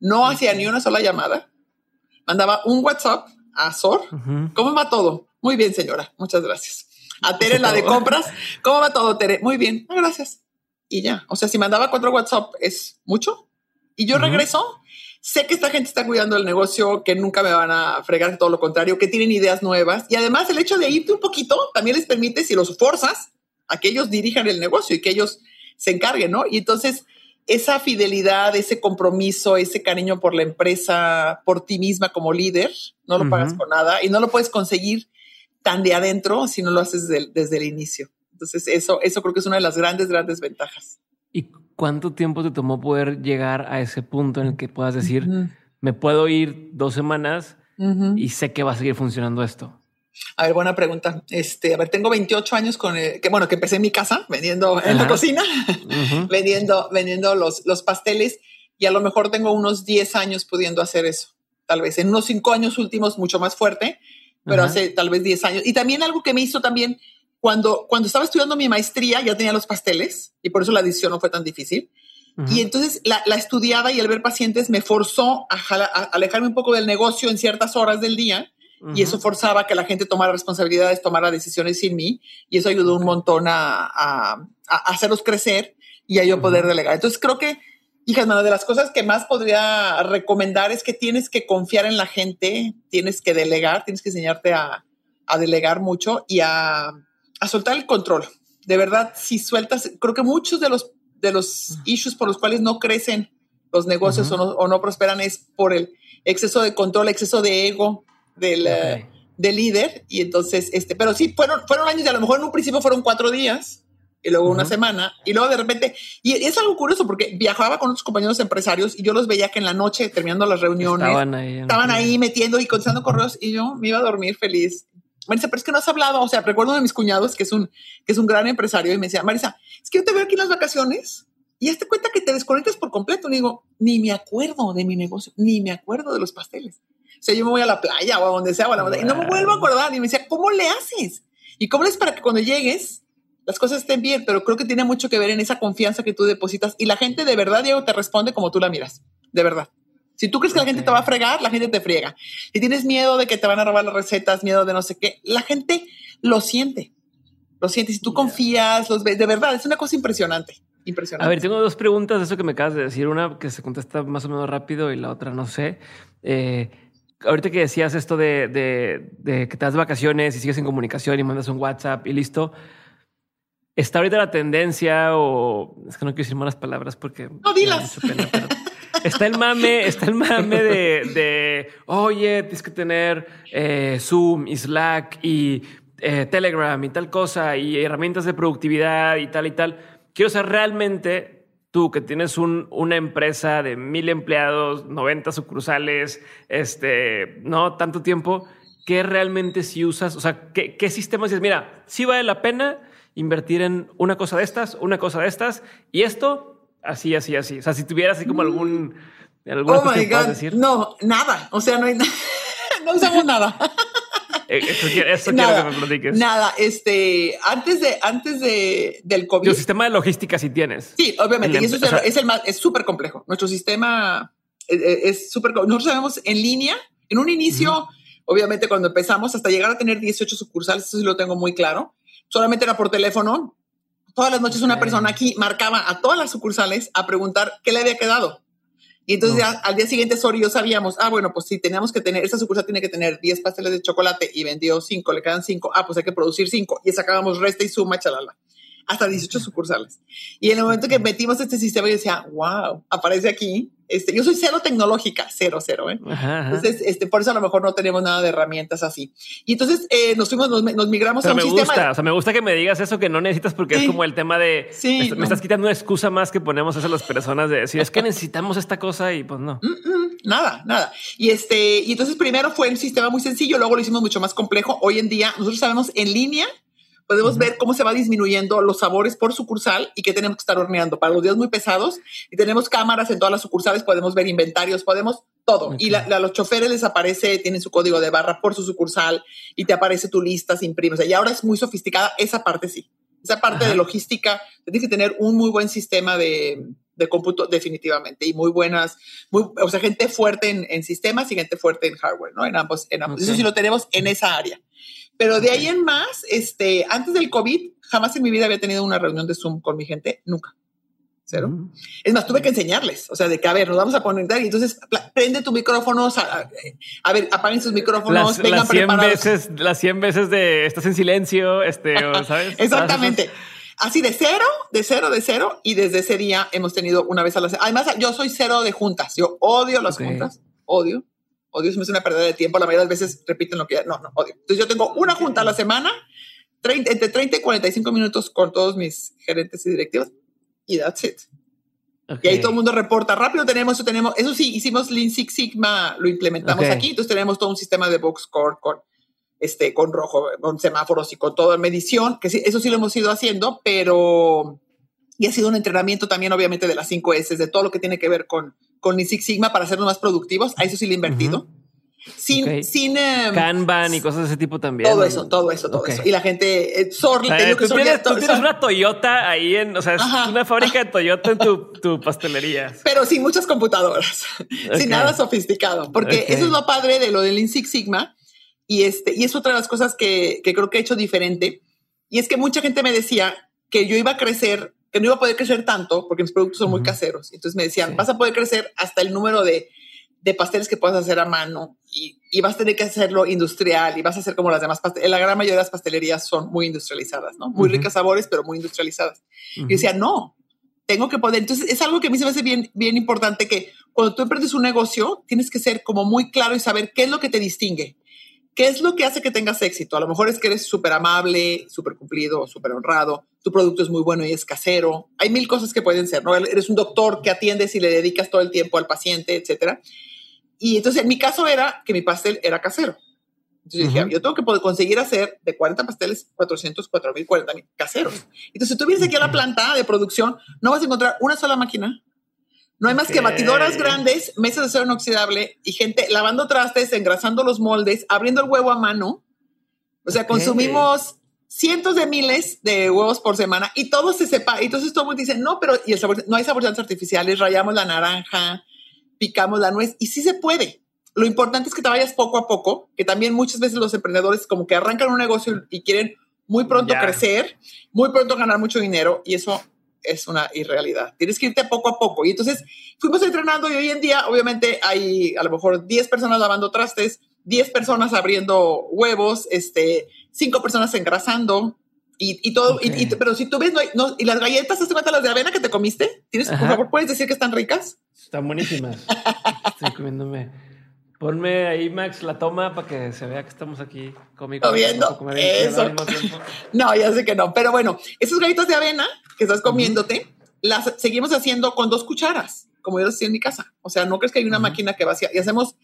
S2: no hacía ni una sola llamada, mandaba un WhatsApp a Sor. ¿Cómo va todo? Muy bien, señora. Muchas gracias. A Tere, la de compras. ¿Cómo va todo, Tere? Muy bien. Ah, gracias. Y ya. O sea, si mandaba cuatro WhatsApp es mucho. Y yo regreso, sé que esta gente está cuidando el negocio, que nunca me van a fregar, todo lo contrario, que tienen ideas nuevas. Y además el hecho de irte un poquito también les permite, si los forzas, a que ellos dirijan el negocio y que ellos se encarguen, ¿no? Y entonces esa fidelidad, ese compromiso, ese cariño por la empresa, por ti misma como líder, no lo pagas con nada y no lo puedes conseguir tan de adentro si no lo haces desde el, desde el inicio. Entonces eso, eso creo que es una de las grandes, grandes ventajas.
S1: ¿Y cuánto tiempo te tomó poder llegar a ese punto en el que puedas decir, me puedo ir dos semanas y sé que va a seguir funcionando esto?
S2: A ver, buena pregunta. Este, a ver, tengo 28 años con el, que bueno, que empecé en mi casa vendiendo en la cocina, vendiendo, vendiendo los, los pasteles y a lo mejor tengo unos 10 años pudiendo hacer eso. Tal vez en unos 5 años últimos mucho más fuerte, pero hace tal vez 10 años. Y también algo que me hizo también cuando, cuando estaba estudiando mi maestría ya tenía los pasteles y por eso la decisión no fue tan difícil. Y entonces la, la, estudiaba y el ver pacientes me forzó a, alejarme un poco del negocio en ciertas horas del día y eso forzaba que la gente tomara responsabilidades, tomara decisiones sin mí y eso ayudó un montón a, a, a hacerlos crecer y a yo poder delegar. Entonces creo que Hija, una de las cosas que más podría recomendar es que tienes que confiar en la gente, tienes que delegar, tienes que enseñarte a, delegar mucho y a, soltar el control. De verdad, si sueltas, creo que muchos de los, de los issues por los cuales no crecen los negocios o, no, prosperan es por el exceso de control, exceso de ego del, del líder. Y entonces, este, pero sí, fueron, fueron años y a lo mejor en un principio fueron cuatro días y luego una semana, y luego de repente, y es algo curioso porque viajaba con otros compañeros empresarios y yo los veía que en la noche, terminando las reuniones, estaban ahí, metiendo y contestando correos y yo me iba a dormir feliz. Marisa, pero es que no has hablado, o sea, recuerdo de mis cuñados, que es un, que es un gran empresario, y me decía, Marisa, es que yo te veo aquí en las vacaciones y hazte cuenta que te desconectas por completo. Y digo, ni me acuerdo de mi negocio, ni me acuerdo de los pasteles. O sea, yo me voy a la playa o a donde sea, y no me vuelvo a acordar. Y me decía, ¿cómo le haces? ¿Y cómo le haces para que cuando llegues las cosas estén bien, pero creo que tiene mucho que ver en esa confianza que tú depositas y la gente de verdad, Diego, te responde como tú la miras, de verdad. Si tú crees que la gente te va a fregar, la gente te friega. Si tienes miedo de que te van a robar las recetas, miedo de no sé qué, la gente lo siente. Lo siente. Si tú confías, los ves, de verdad, es una cosa impresionante. Impresionante.
S1: A ver, tengo dos preguntas de eso que me acabas de decir. Una que se contesta más o menos rápido y la otra no sé. Eh, ahorita que decías esto de, de, de, que te das vacaciones y sigues en comunicación y mandas un WhatsApp y listo. Está ahorita la tendencia, o es que no quiero decir malas palabras porque.
S2: No dilas.
S1: está el mame, está el mame de, de oye, tienes que tener eh, Zoom y Slack y eh, Telegram y tal cosa y herramientas de productividad y tal y tal. Quiero saber realmente tú que tienes un, una empresa de mil empleados, 90 sucursales, este, no tanto tiempo, ¿qué realmente si usas? O sea, ¿qué, qué sistemas dices? Mira, sí vale la pena invertir en una cosa de estas, una cosa de estas, y esto, así, así, así. O sea, si tuvieras así como algún...
S2: Oh my God. Decir. No, nada. O sea, no hay nada. no usamos nada.
S1: Eh, eso, quiero que me platiques.
S2: Nada, este, antes de, antes de, del COVID.
S1: El sistema de logística sí tienes.
S2: Sí, obviamente. Y eso es, el, más, es súper complejo. Nuestro sistema eh, eh, es súper, nosotros sabemos en línea, en un inicio, obviamente cuando empezamos hasta llegar a tener 18 sucursales, eso sí lo tengo muy claro solamente era por teléfono. Todas las noches una persona aquí marcaba a todas las sucursales a preguntar qué le había quedado. Y entonces ya, al día siguiente Sori y yo sabíamos, ah, bueno, pues si teníamos que tener, esa sucursal tiene que tener 10 pasteles de chocolate y vendió 5, le quedan 5, ah, pues hay que producir 5 y sacábamos resta y suma, chalala hasta 18 sucursales. Y en el momento que metimos este sistema, yo decía, wow, aparece aquí. Este, yo soy cero tecnológica, cero, cero. ¿eh? Entonces, este, por eso a lo mejor no tenemos nada de herramientas así. Y entonces eh, nos fuimos, nos, migramos
S1: a un me Gusta, o sea, me gusta que me digas eso que no necesitas porque es como el tema de sí, me, estás quitando una excusa más que ponemos a las personas de decir es que necesitamos esta cosa y pues no.
S2: nada, nada. Y este, y entonces primero fue un sistema muy sencillo, luego lo hicimos mucho más complejo. Hoy en día nosotros sabemos en línea podemos ver cómo se va disminuyendo los sabores por sucursal y que tenemos que estar horneando para los días muy pesados. Y tenemos cámaras en todas las sucursales, podemos ver inventarios, podemos todo. Y a los choferes les aparece, tienen su código de barra por su sucursal y te aparece tu lista, se imprime. O sea, y ahora es muy sofisticada, esa parte sí. Esa parte de logística, tienes que tener un muy buen sistema de, de cómputo definitivamente y muy buenas, muy, o sea, gente fuerte en, en, sistemas y gente fuerte en hardware, ¿no? En ambos, en ambos. Eso sí lo tenemos en esa área. Pero de ahí en más, este, antes del COVID, jamás en mi vida había tenido una reunión de Zoom con mi gente, nunca. Cero. Mm. Es más, tuve que enseñarles, o sea, de que, a ver, nos vamos a poner y entonces prende tu micrófono, a, ver, apaguen sus micrófonos,
S1: las, vengan las 100 veces, las 100 veces de estás en silencio, este, ¿sabes?
S2: Exactamente. Así de cero, de cero, de cero. Y desde ese día hemos tenido una vez a la semana. Además, yo soy cero de juntas. Yo odio las juntas. Odio odio, se me hace una pérdida de tiempo. La mayoría de las veces repiten lo que ya, no, no, odio. Entonces yo tengo una junta a la semana, entre 30 y 45 minutos con todos mis gerentes y directivos y that's it. Y ahí todo el mundo reporta rápido. Tenemos eso, tenemos eso sí, hicimos Lean Six Sigma, lo implementamos aquí. Entonces tenemos todo un sistema de box score con este, con rojo, con semáforos y con toda medición, que sí, eso sí lo hemos ido haciendo, pero y ha sido un entrenamiento también, obviamente, de las 5 S, de todo lo que tiene que ver con, con Six Sigma para hacernos más productivos. A eso sí le he invertido. Sin, sin em,
S1: Kanban y cosas de ese tipo también.
S2: Todo eso, todo eso, todo eso. Y la gente, eh, sorry,
S1: que tú, tienes, tú tienes una Toyota ahí en, o sea, es una fábrica de Toyota en tu, tu, pastelería.
S2: Pero sin muchas computadoras, sin nada sofisticado, porque eso es lo padre de lo del Lean Six Sigma. Y este, y es otra de las cosas que, que creo que he hecho diferente. Y es que mucha gente me decía que yo iba a crecer que no iba a poder crecer tanto porque mis productos son muy caseros. Entonces me decían, vas a poder crecer hasta el número de, de pasteles que puedas hacer a mano y, y, vas a tener que hacerlo industrial y vas a hacer como las demás pastelerías. La gran mayoría de las pastelerías son muy industrializadas, ¿no? Muy ricas sabores, pero muy industrializadas. Y decía, no, tengo que poder. Entonces es algo que a mí se me hace bien, bien importante que cuando tú emprendes un negocio, tienes que ser como muy claro y saber qué es lo que te distingue. ¿Qué es lo que hace que tengas éxito? A lo mejor es que eres súper amable, súper cumplido, súper honrado, tu producto es muy bueno y es casero. Hay mil cosas que pueden ser, ¿no? Eres un doctor que atiendes y le dedicas todo el tiempo al paciente, etcétera. Y entonces en mi caso era que mi pastel era casero. Entonces dije, yo tengo que poder conseguir hacer de 40 pasteles 400, 4000, 40 mil caseros. Entonces, si tú vienes aquí a la planta de producción, no vas a encontrar una sola máquina. No hay más que batidoras grandes, mesas de acero inoxidable y gente lavando trastes, engrasando los moldes, abriendo el huevo a mano. O sea, consumimos cientos de miles de huevos por semana y todo se sepa. Y entonces todo el mundo dice, no, pero y el sabor, no hay saborizantes artificiales, rayamos la naranja, picamos la nuez y sí se puede. Lo importante es que te vayas poco a poco, que también muchas veces los emprendedores como que arrancan un negocio y quieren muy pronto crecer, muy pronto ganar mucho dinero y eso es una irrealidad. Tienes que irte poco a poco. Y entonces fuimos entrenando y hoy en día obviamente hay a lo mejor 10 personas lavando trastes, 10 personas abriendo huevos, este, 5 personas engrasando, y, y, todo, y, pero si tú ves, no, hay, no y las galletas, ¿te cuenta las de avena que te comiste? ¿Tienes, por favor, puedes decir que están ricas?
S1: Están buenísimas. Estoy comiéndome. Ponme ahí, Max, la toma para que se vea que estamos aquí
S2: comiendo. Eso. No, ya sé que no. Pero bueno, esas galletas de avena que estás comiéndote, las seguimos haciendo con dos cucharas, como yo hacía en mi casa. O sea, no crees que hay una máquina que vacía. Y hacemos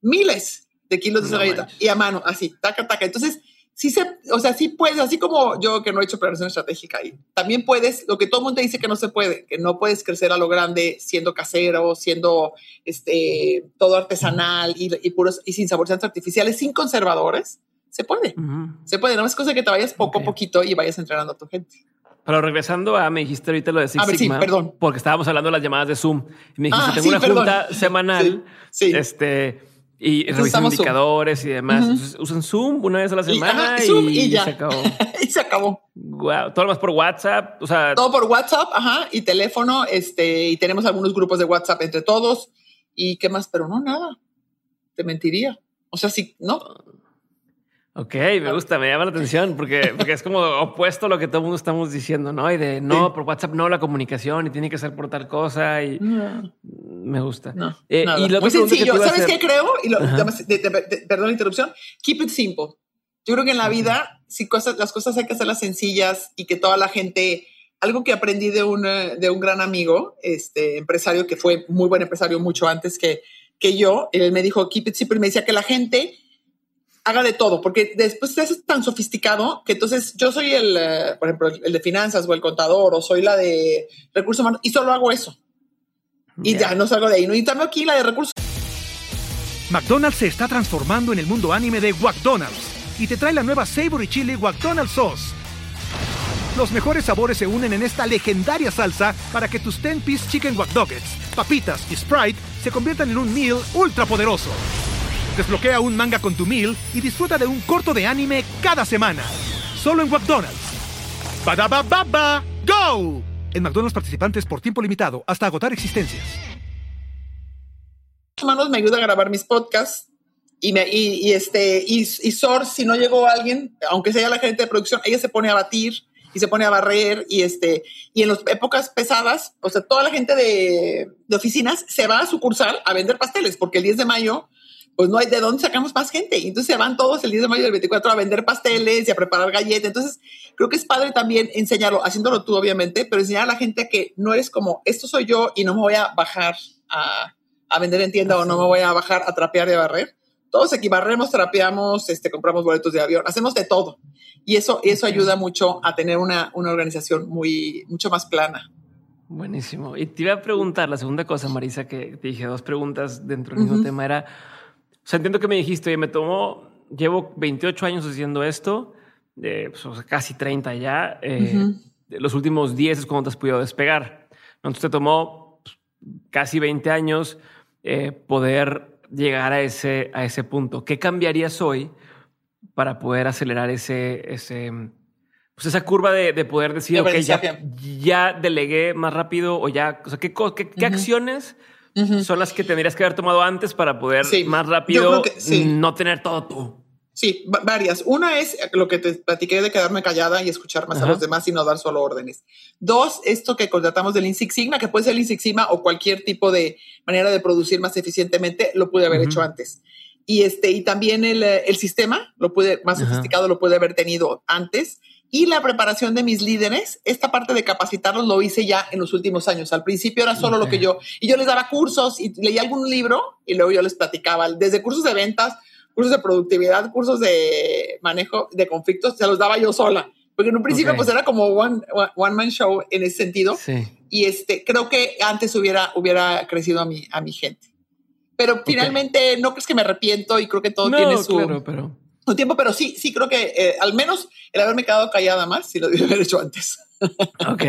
S2: miles de kilos de esa galleta. Y a mano, así, taca, taca. Entonces, sí se, o sea, sí puedes, así como yo que no he hecho planeación estratégica y también puedes, lo que todo el mundo dice que no se puede, que no puedes crecer a lo grande siendo casero, siendo este, todo artesanal y, y puros y sin saborizantes artificiales, sin conservadores, se puede. Se puede, no es cosa que te vayas poco a poquito y vayas entrenando a tu gente.
S1: Pero regresando a, me dijiste ahorita lo de Six Sigma,
S2: perdón.
S1: porque estábamos hablando de las llamadas de Zoom. Y me dijiste, ah, tengo una junta semanal. Sí, este, y revisan indicadores y demás. usan Zoom una vez a la semana y, ya. se acabó.
S2: y se acabó.
S1: Wow. Todo lo más por WhatsApp. O sea,
S2: todo por WhatsApp, ajá, y teléfono. Este, y tenemos algunos grupos de WhatsApp entre todos. Y qué más, pero no nada. Te mentiría. O sea, sí, no.
S1: Ok, me gusta, me llama la atención porque, porque es como opuesto a lo que todo el mundo estamos diciendo, ¿no? Y de no, por WhatsApp no, la comunicación y tiene que ser por tal cosa y me gusta.
S2: No, eh, y lo Muy sencillo, ¿sabes qué creo? Y lo, perdón la interrupción, keep it simple. Yo creo que en la vida, si cosas, las cosas hay que hacerlas sencillas y que toda la gente, algo que aprendí de un, de un gran amigo, este empresario que fue muy buen empresario mucho antes que, que yo, él me dijo, keep it simple, y me decía que la gente haga de todo, porque después te haces tan sofisticado que entonces yo soy el, eh, por ejemplo, el de finanzas o el contador o soy la de recursos humanos y solo hago eso. Y ya no salgo de ahí. No, y también aquí la de recursos.
S3: McDonald's se está transformando en el mundo anime de McDonald's y te trae la nueva Savory Chili McDonald's Sauce. Los mejores sabores se unen en esta legendaria salsa para que tus 10-piece chicken wack papitas y Sprite se conviertan en un meal ultra poderoso. Desbloquea un manga con tu meal y disfruta de un corto de anime cada semana. Solo en McDonald's. ba baba go! En McDonald's participantes por tiempo limitado hasta agotar existencias.
S2: Manos me ayuda a grabar mis podcasts y, me, este y Sor, si no llegó alguien, aunque sea la gente de producción, ella se pone a batir y se pone a barrer y este y en las épocas pesadas, o sea, toda la gente de, de oficinas se va a sucursal a vender pasteles porque el 10 de mayo pues no hay de dónde sacamos más gente. Entonces se van todos el 10 de mayo del 24 a vender pasteles y a preparar galletas. Entonces creo que es padre también enseñarlo, haciéndolo tú obviamente, pero enseñar a la gente que no eres como, esto soy yo y no me voy a bajar a, a vender en tienda o no me voy a bajar a trapear y a barrer. Todos aquí barremos, trapeamos, este, compramos boletos de avión, hacemos de todo. Y eso, eso ayuda mucho a tener una, una organización muy, mucho más plana.
S1: Buenísimo. Y te iba a preguntar, la segunda cosa, Marisa, que te dije dos preguntas dentro del mismo tema era, sea, entiendo que me dijiste, oye, me tomó, llevo 28 años haciendo esto, de, pues, casi 30 ya. Eh, Los últimos 10 es cuando te has podido despegar. Entonces te tomó pues, casi 20 años eh, poder llegar a ese, a ese punto. ¿Qué cambiarías hoy para poder acelerar ese, ese, pues esa curva de, poder decir, ok, ya, ya, delegué más rápido o ya, o sea, ¿qué, qué, acciones son las que tendrías que haber tomado antes para poder más rápido no tener todo tú?
S2: Sí, varias. Una es lo que te platiqué de quedarme callada y escuchar más a los demás y no dar solo órdenes. Dos, esto que contratamos del Sigma, que puede ser Six Sigma o cualquier tipo de manera de producir más eficientemente, lo pude haber hecho antes. Y este, y también el, el sistema, lo pude, más sofisticado, lo pude haber tenido antes. Y la preparación de mis líderes, esta parte de capacitarlos lo hice ya en los últimos años. Al principio era solo lo que yo, y yo les daba cursos y leía algún libro y luego yo les platicaba, desde cursos de ventas, cursos de productividad, cursos de manejo de conflictos, se los daba yo sola. Porque en un principio pues era como one, one man show en ese sentido. Y este, creo que antes hubiera, hubiera crecido a mi, a mi gente. Pero finalmente no crees que me arrepiento y creo que todo tiene su,
S1: pero...
S2: tiempo, pero sí, sí creo que eh, al menos el haberme quedado callada más, si lo debía haber hecho antes.
S1: ok.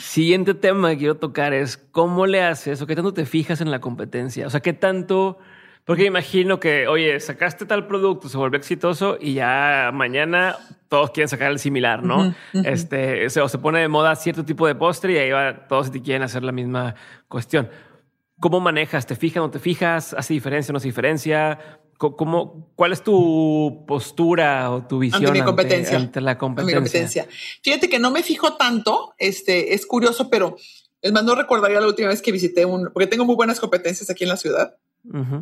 S1: Siguiente tema que quiero tocar es cómo le haces o qué tanto te fijas en la competencia. O sea, qué tanto porque imagino que, oye, sacaste tal producto, se volvió exitoso y ya mañana todos quieren sacar el similar, ¿no? Este, o se pone de moda cierto tipo de postre y ahí va, todos te quieren hacer la misma cuestión. ¿Cómo manejas? ¿Te fijas o no te fijas? ¿Hace diferencia o no hace diferencia? ¿Cómo, ¿Cuál es tu postura o tu visión
S2: ante, competencia.
S1: ante, la competencia?
S2: Fíjate que no me fijo tanto, este, es curioso, pero es más, no recordaría la última vez que visité un, porque tengo muy buenas competencias aquí en la ciudad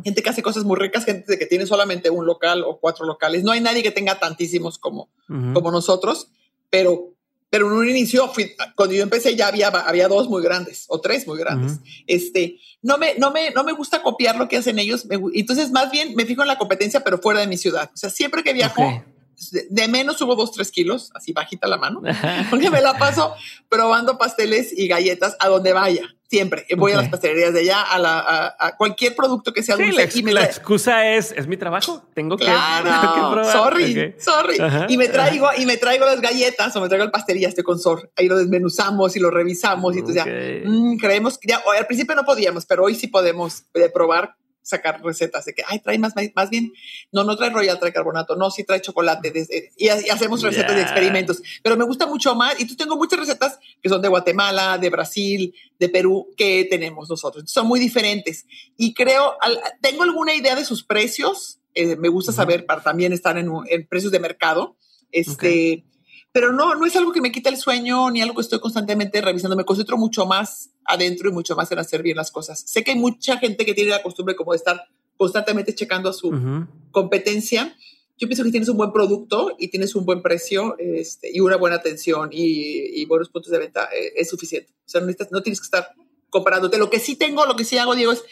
S2: Gente que hace cosas muy ricas, gente que tiene solamente un local o cuatro locales. No hay nadie que tenga tantísimos como, como nosotros, pero, pero en un inicio, cuando yo empecé ya había, había dos muy grandes o tres muy grandes. Este, no me, no me, no me gusta copiar lo que hacen ellos. entonces, más bien me fijo en la competencia, pero fuera de mi ciudad. O sea, siempre que viajo, de, menos subo dos, tres kilos, así bajita la mano, porque me la paso probando pasteles y galletas a donde vaya. Siempre voy a las pastelerías de allá, a, la, a, cualquier producto que sea dulce.
S1: La, la excusa es, es mi trabajo. Tengo que, probar.
S2: Sorry, sorry. y me traigo, y me traigo las galletas o me traigo el pastel y ya estoy con Sor. Ahí lo desmenuzamos y lo revisamos. Y entonces ya mm, creemos que ya, al principio no podíamos, pero hoy sí podemos eh, probar sacar recetas de que, ay, trae más, más bien, no, no trae royal, trae carbonato, no, sí trae chocolate, desde, y, hacemos recetas de experimentos, pero me gusta mucho más, y tú tengo muchas recetas que son de Guatemala, de Brasil, de Perú, que tenemos nosotros, son muy diferentes, y creo, tengo alguna idea de sus precios, eh, me gusta saber para también estar en, en precios de mercado, este, pero no, no es algo que me quita el sueño ni algo que estoy constantemente revisando. Me concentro mucho más adentro y mucho más en hacer bien las cosas. Sé que hay mucha gente que tiene la costumbre como de estar constantemente checando a su competencia. Yo pienso que tienes un buen producto y tienes un buen precio este, y una buena atención y, buenos puntos de venta eh, es suficiente. O sea, no, no tienes que estar comparándote. Lo que sí tengo, lo que sí hago, Diego, es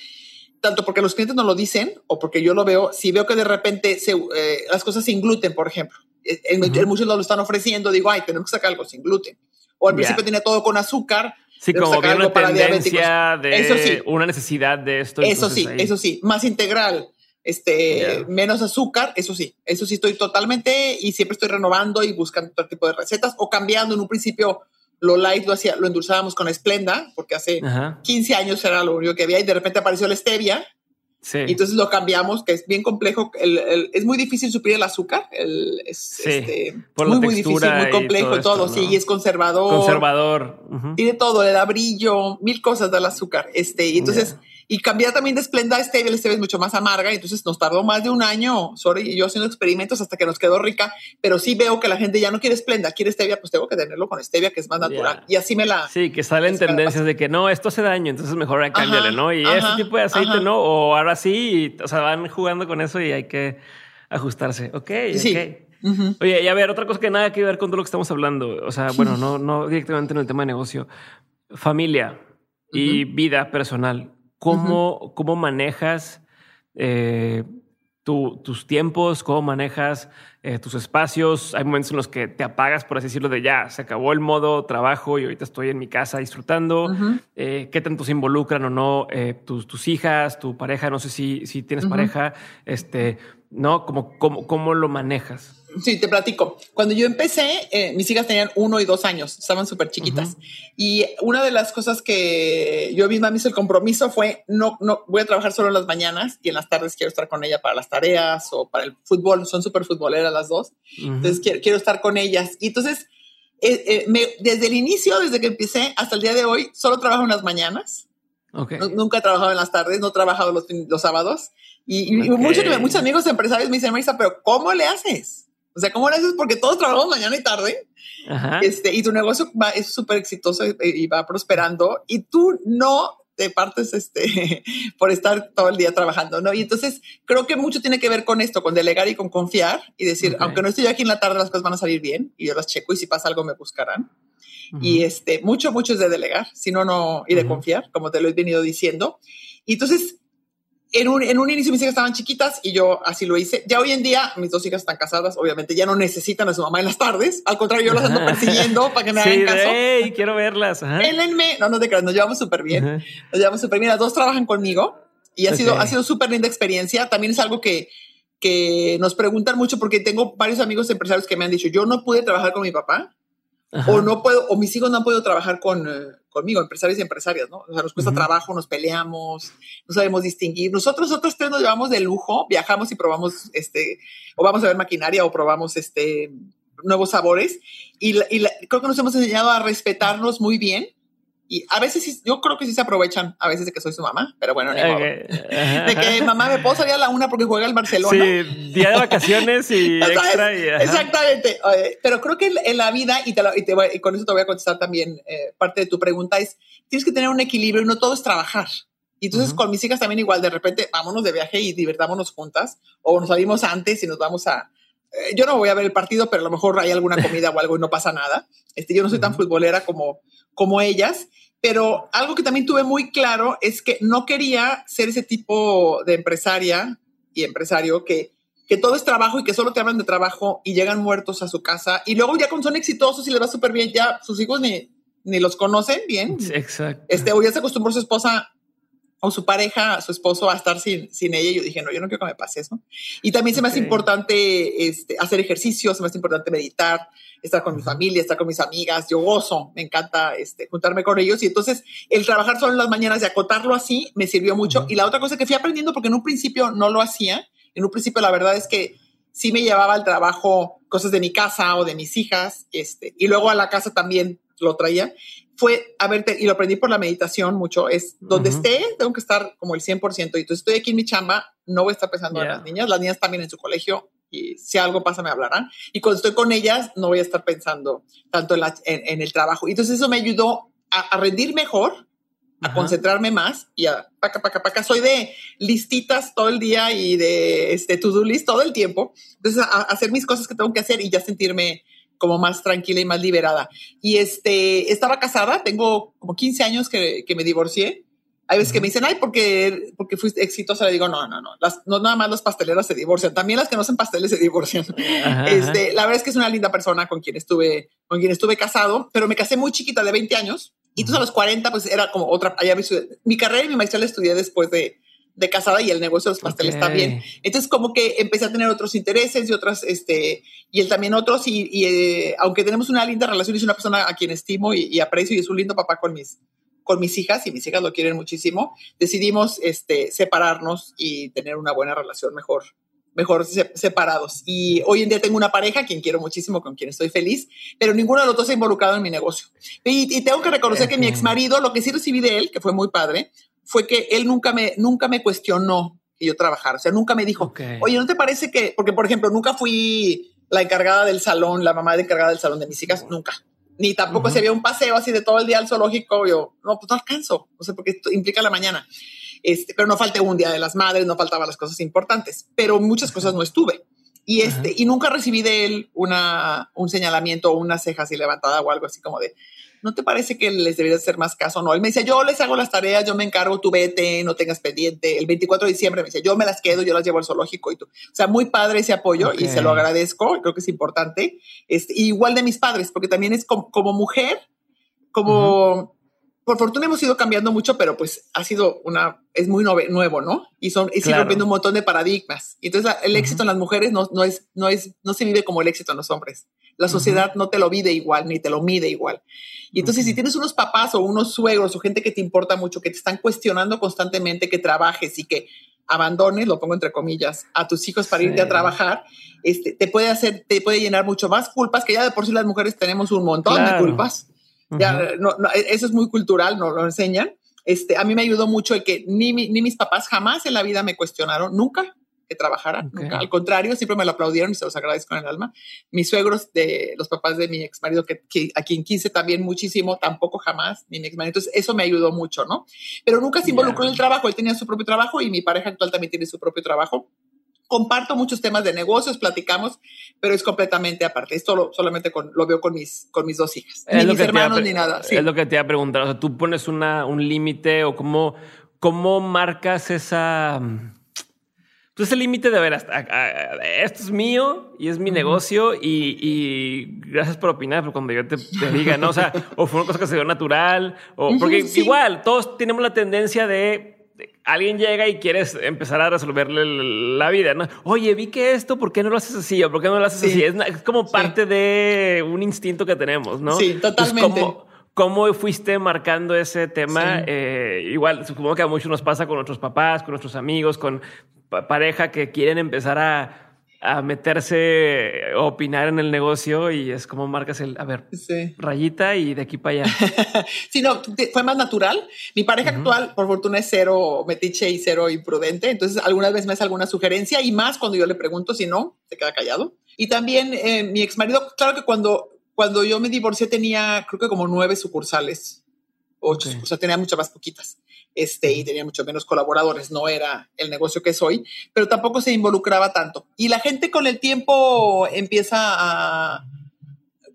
S2: tanto porque los clientes no lo dicen o porque yo lo veo, si veo que de repente se, eh, las cosas sin gluten, por ejemplo, en, muchos lo están ofreciendo, digo, ay, tenemos que sacar algo sin gluten. O al principio tiene todo con azúcar.
S1: Sí, como viene una tendencia de eso sí. una necesidad de esto.
S2: Eso sí, eso sí, más integral, este, menos azúcar, eso sí, eso sí estoy totalmente y siempre estoy renovando y buscando otro tipo de recetas o cambiando en un principio lo light lo hacía, lo endulzábamos con Splenda, porque hace 15 años era lo único que había y de repente apareció la stevia y entonces lo cambiamos, que es bien complejo. El, es muy difícil suplir el azúcar. El, es este, muy, muy difícil, muy complejo y todo. sí, y es conservador.
S1: Conservador.
S2: Tiene todo, le da brillo, mil cosas del azúcar. Este, y entonces y cambiar también de Splenda a Stevia, Stevia es mucho más amarga, entonces nos tardó más de un año, sorry, yo haciendo experimentos hasta que nos quedó rica, pero sí veo que la gente ya no quiere Splenda, quiere Stevia, pues tengo que tenerlo con Stevia, que es más natural. Y así me la...
S1: Sí, que salen tendencias de que no, esto hace daño, entonces mejor cámbiale, ¿no? Y ese tipo de aceite, ¿no? O ahora sí, o sea, van jugando con eso y hay que ajustarse. Ok, sí. Oye, y a ver, otra cosa que nada que ver con todo lo que estamos hablando, o sea, bueno, no, no directamente en el tema de negocio, familia y vida personal. ¿Cómo, cómo manejas eh, tus tiempos? ¿Cómo manejas eh, tus espacios? Hay momentos en los que te apagas, por así decirlo, de ya, se acabó el modo trabajo y ahorita estoy en mi casa disfrutando. Eh, ¿Qué tanto se involucran o no tus, tus, hijas, tu pareja? No sé si, si tienes pareja, este, ¿no? ¿Cómo, cómo, cómo lo manejas?
S2: Sí, te platico. Cuando yo empecé, eh, mis hijas tenían uno y dos años, estaban súper chiquitas. Y una de las cosas que yo misma me hice el compromiso fue, no, no, voy a trabajar solo en las mañanas y en las tardes quiero estar con ella para las tareas o para el fútbol. Son súper futboleras las dos. Entonces quiero, quiero estar con ellas. Y entonces eh, eh, desde el inicio, desde que empecé hasta el día de hoy, solo trabajo en las mañanas. nunca he trabajado en las tardes, no he trabajado los, los sábados. Y, muchos, muchos amigos empresarios me dicen, Marisa, pero ¿cómo le haces? O sea, ¿cómo le haces? Porque todos trabajamos mañana y tarde. Este, y tu negocio va, es súper exitoso y, va prosperando. Y tú no te partes este, por estar todo el día trabajando, ¿no? Y entonces creo que mucho tiene que ver con esto, con delegar y con confiar y decir, aunque no estoy aquí en la tarde, las cosas van a salir bien y yo las checo y si pasa algo me buscarán. Y este, mucho, mucho es de delegar, si no, no, y de confiar, como te lo he venido diciendo. Y entonces en un, en un inicio mis hijas estaban chiquitas y yo así lo hice. Ya hoy en día mis dos hijas están casadas, obviamente ya no necesitan a su mamá en las tardes. Al contrario, yo las ando persiguiendo para que me hagan caso.
S1: Hey, quiero verlas.
S2: Élenme. No, no te creas, nos llevamos súper bien. Nos llevamos súper bien. Las dos trabajan conmigo y ha sido, ha sido súper linda experiencia. También es algo que, que nos preguntan mucho porque tengo varios amigos empresarios que me han dicho, yo no pude trabajar con mi papá o no puedo, o mis hijos no han podido trabajar con, eh, conmigo, empresarios y empresarias, ¿no? O sea, nos cuesta trabajo, nos peleamos, no sabemos distinguir. Nosotros, otros tres nos llevamos de lujo, viajamos y probamos, este, o vamos a ver maquinaria o probamos, este, nuevos sabores. Y, creo que nos hemos enseñado a respetarnos muy bien y a veces yo creo que sí se aprovechan a veces de que soy su mamá, pero bueno, ni modo. De que mamá me puedo salir a la una porque juega el Barcelona.
S1: Sí, día de vacaciones y extra.
S2: Exactamente. Pero creo que en la vida, y, te y, con eso te voy a contestar también eh, parte de tu pregunta, es tienes que tener un equilibrio y no todo es trabajar. Y entonces con mis hijas también igual, de repente vámonos de viaje y divertámonos juntas o nos salimos antes y nos vamos a, eh, yo no voy a ver el partido, pero a lo mejor hay alguna comida o algo y no pasa nada. Este, yo no soy tan futbolera como, como ellas, pero algo que también tuve muy claro es que no quería ser ese tipo de empresaria y empresario que, que todo es trabajo y que solo te hablan de trabajo y llegan muertos a su casa y luego ya cuando son exitosos y les va súper bien, ya sus hijos ni, ni los conocen bien.
S1: Exacto.
S2: Este, o ya se acostumbró su esposa o su pareja, su esposo a estar sin, sin ella. Y yo dije, no, yo no quiero que me pase eso. Y también se me hace importante este, hacer ejercicio, se me hace importante meditar, estar con mi familia, estar con mis amigas. Yo gozo, me encanta este, juntarme con ellos. Y entonces el trabajar solo en las mañanas y acotarlo así me sirvió mucho. Y la otra cosa que fui aprendiendo, porque en un principio no lo hacía, en un principio la verdad es que sí me llevaba al trabajo cosas de mi casa o de mis hijas, este, y luego a la casa también lo traía fue, a ver, y lo aprendí por la meditación mucho, es donde esté, tengo que estar como el 100%. Y entonces estoy aquí en mi chamba, no voy a estar pensando en las niñas, las niñas también en su colegio y si algo pasa me hablarán. Y cuando estoy con ellas, no voy a estar pensando tanto en, en, el trabajo. Y entonces eso me ayudó a, rendir mejor, a concentrarme más y a paca, paca, paca. Soy de listitas todo el día y de este to-do list todo el tiempo. Entonces, a hacer mis cosas que tengo que hacer y ya sentirme como más tranquila y más liberada. Y este, estaba casada, tengo como 15 años que, que me divorcié. Hay veces que me dicen, ay, porque, porque fuiste exitosa. Le digo, no, no, no, las, no nada más las pasteleras se divorcian, también las que no hacen pasteles se divorcian. este, La verdad es que es una linda persona con quien estuve, con quien estuve casado, pero me casé muy chiquita de 20 años. Y entonces a los 40, pues era como otra, allá mi carrera y mi maestría la estudié después de, de casada y el negocio de los pasteles también. Entonces como que empecé a tener otros intereses y otras, este, y él también otros y, eh, aunque tenemos una linda relación, es una persona a quien estimo y, aprecio y es un lindo papá con mis, con mis hijas y mis hijas lo quieren muchísimo, decidimos este, separarnos y tener una buena relación mejor mejor separados. Y hoy en día tengo una pareja, quien quiero muchísimo, con quien estoy feliz, pero ninguno de los dos se ha involucrado en mi negocio. Y, y tengo que reconocer que mi ex marido, lo que sí recibí de él, que fue muy padre, fue que él nunca me, nunca me cuestionó que yo trabajara. O sea, nunca me dijo, oye, ¿no te parece que, porque por ejemplo, nunca fui la encargada del salón, la mamá de encargada del salón de mis hijas, nunca. Ni tampoco se había un paseo así de todo el día al zoológico. Yo, no, pues no alcanzo. O sea, porque esto implica la mañana. Este, pero no falté un día de las madres, no faltaban las cosas importantes, pero muchas cosas no estuve. Y este, y nunca recibí de él una, un señalamiento o una ceja así levantada o algo así como de, ¿no te parece que les debería hacer más caso? No, él me decía, yo les hago las tareas, yo me encargo, tú vete, no tengas pendiente. El 24 de diciembre me decía, yo me las quedo, yo las llevo al zoológico y tú. O sea, muy padre ese apoyo y se lo agradezco, creo que es importante. Este, igual de mis padres, porque también es como, mujer, como por fortuna hemos ido cambiando mucho, pero pues ha sido una, es muy nuevo, ¿no? Y son, y claro. rompiendo un montón de paradigmas. Entonces el éxito en las mujeres no, no es, no es, no se vive como el éxito en los hombres. La sociedad no te lo vive igual, ni te lo mide igual. Y entonces si tienes unos papás o unos suegros o gente que te importa mucho, que te están cuestionando constantemente que trabajes y que abandones, lo pongo entre comillas, a tus hijos para irte a trabajar, este, te puede hacer, te puede llenar mucho más culpas, que ya de por sí las mujeres tenemos un montón de culpas. ya, no, eso es muy cultural, nos lo enseñan. Este, a mí me ayudó mucho el que ni, ni mis papás jamás en la vida me cuestionaron, nunca que trabajara, nunca. Al contrario, siempre me lo aplaudieron y se los agradezco en el alma. Mis suegros, de los papás de mi ex marido, que, a quien quise también muchísimo, tampoco jamás, ni mi ex marido. Entonces, eso me ayudó mucho, ¿no? Pero nunca se involucró en el trabajo. Él tenía su propio trabajo y mi pareja actual también tiene su propio trabajo. Comparto muchos temas de negocios, platicamos, pero es completamente aparte. Esto solamente con, lo veo con mis, con mis dos hijas. ni mis hermanos ni nada.
S1: Es lo que te iba a preguntar. O sea, tú pones una, un límite o cómo, cómo marcas esa pues el límite de ver, hasta, esto es mío y es mi negocio y, gracias por opinar, pero cuando yo te, diga, ¿no? O sea, o fue una cosa que se dio natural, o porque igual todos tenemos la tendencia de, alguien llega y quieres empezar a resolverle la vida, ¿no? Oye, vi que esto, ¿por qué no lo haces así? ¿O por qué no lo haces así? Es, como parte de un instinto que tenemos, ¿no?
S2: Sí, totalmente.
S1: ¿Cómo fuiste marcando ese tema? Eh, igual, supongo que a muchos nos pasa con nuestros papás, con nuestros amigos, con pareja que quieren empezar a, meterse, a opinar en el negocio y es como marcas el, a ver, rayita y de aquí para allá.
S2: sí, no, fue más natural. Mi pareja actual, por fortuna, es cero metiche y cero imprudente. Entonces, algunas veces me hace alguna sugerencia y más cuando yo le pregunto, si no, se queda callado. Y también eh, mi ex marido, claro que cuando cuando yo me divorcié tenía, creo que como nueve sucursales, ocho, o sea, tenía muchas más poquitas, este, y tenía mucho menos colaboradores, no era el negocio que soy, pero tampoco se involucraba tanto. Y la gente con el tiempo empieza a,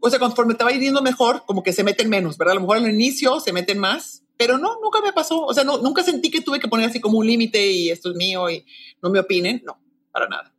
S2: o sea, conforme te va yendo mejor, como que se meten menos, ¿verdad? A lo mejor al inicio se meten más, pero no, nunca me pasó, o sea, no, nunca sentí que tuve que poner así como un límite y esto es mío y no me opinen, no, para nada.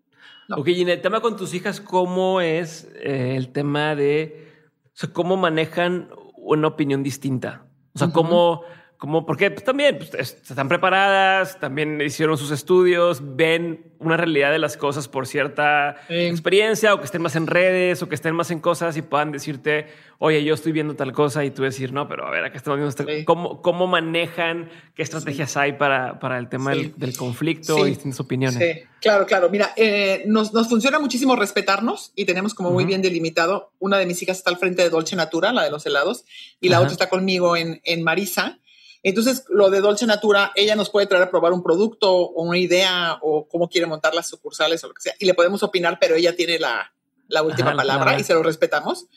S1: Ok, y en el tema con tus hijas, ¿cómo es eh, el tema de o sea, cómo manejan una opinión distinta. O sea, cómo, cómo, porque pues, también pues, están preparadas, también hicieron sus estudios, ven una realidad de las cosas por cierta experiencia o que estén más en redes o que estén más en cosas y puedan decirte, oye, yo estoy viendo tal cosa y tú decir, no, pero a ver, acá estamos viendo ¿Cómo, ¿Cómo, manejan? ¿Qué estrategias hay para, para el tema del, conflicto y distintas opiniones? Sí,
S2: claro, claro. Mira, eh, nos, nos, funciona muchísimo respetarnos y tenemos como muy bien delimitado. Una de mis hijas está al frente de Dolce Natura, la de los helados, y la otra está conmigo en, en Marisa. Entonces, lo de Dolce Natura, ella nos puede traer a probar un producto o una idea o cómo quiere montar las sucursales o lo que sea, y le podemos opinar, pero ella tiene la, la última palabra y se lo respetamos,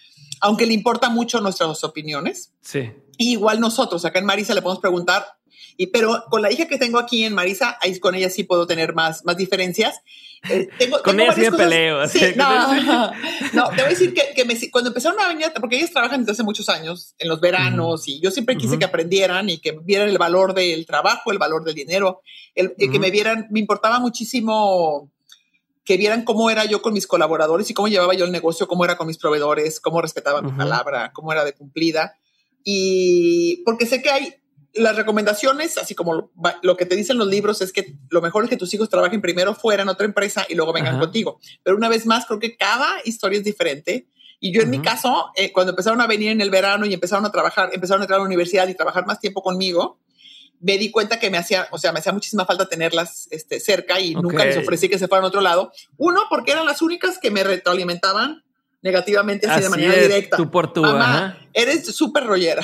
S2: aunque le importa mucho nuestras opiniones.
S1: Sí.
S2: igual nosotros, acá en Marisa le podemos preguntar, y, pero con la hija que tengo aquí en Marisa, ahí con ella sí puedo tener más, más diferencias.
S1: Eh, tengo, con ella sí me peleo.
S2: Sí, no, no, te voy a decir que, que me, cuando empezaron a venir, porque ellas trabajan desde hace muchos años, en los veranos, y yo siempre quise que aprendieran y que vieran el valor del trabajo, el valor del dinero, el, que me vieran, me importaba muchísimo que vieran cómo era yo con mis colaboradores y cómo llevaba yo el negocio, cómo era con mis proveedores, cómo respetaba mi palabra, cómo era de cumplida. Y porque sé que hay las recomendaciones, así como lo, que te dicen los libros, es que lo mejor es que tus hijos trabajen primero fuera en otra empresa y luego vengan contigo. Pero una vez más, creo que cada historia es diferente. Y yo en mi caso, eh, cuando empezaron a venir en el verano y empezaron a trabajar, empezaron a entrar a la universidad y trabajar más tiempo conmigo, me di cuenta que me hacía, o sea, me hacía muchísima falta tenerlas este, cerca y nunca les ofrecí que se fueran a otro lado. Uno, porque eran las únicas que me retroalimentaban negativamente así, de manera directa.
S1: Tú por tú,
S2: mamá, eres súper rollera.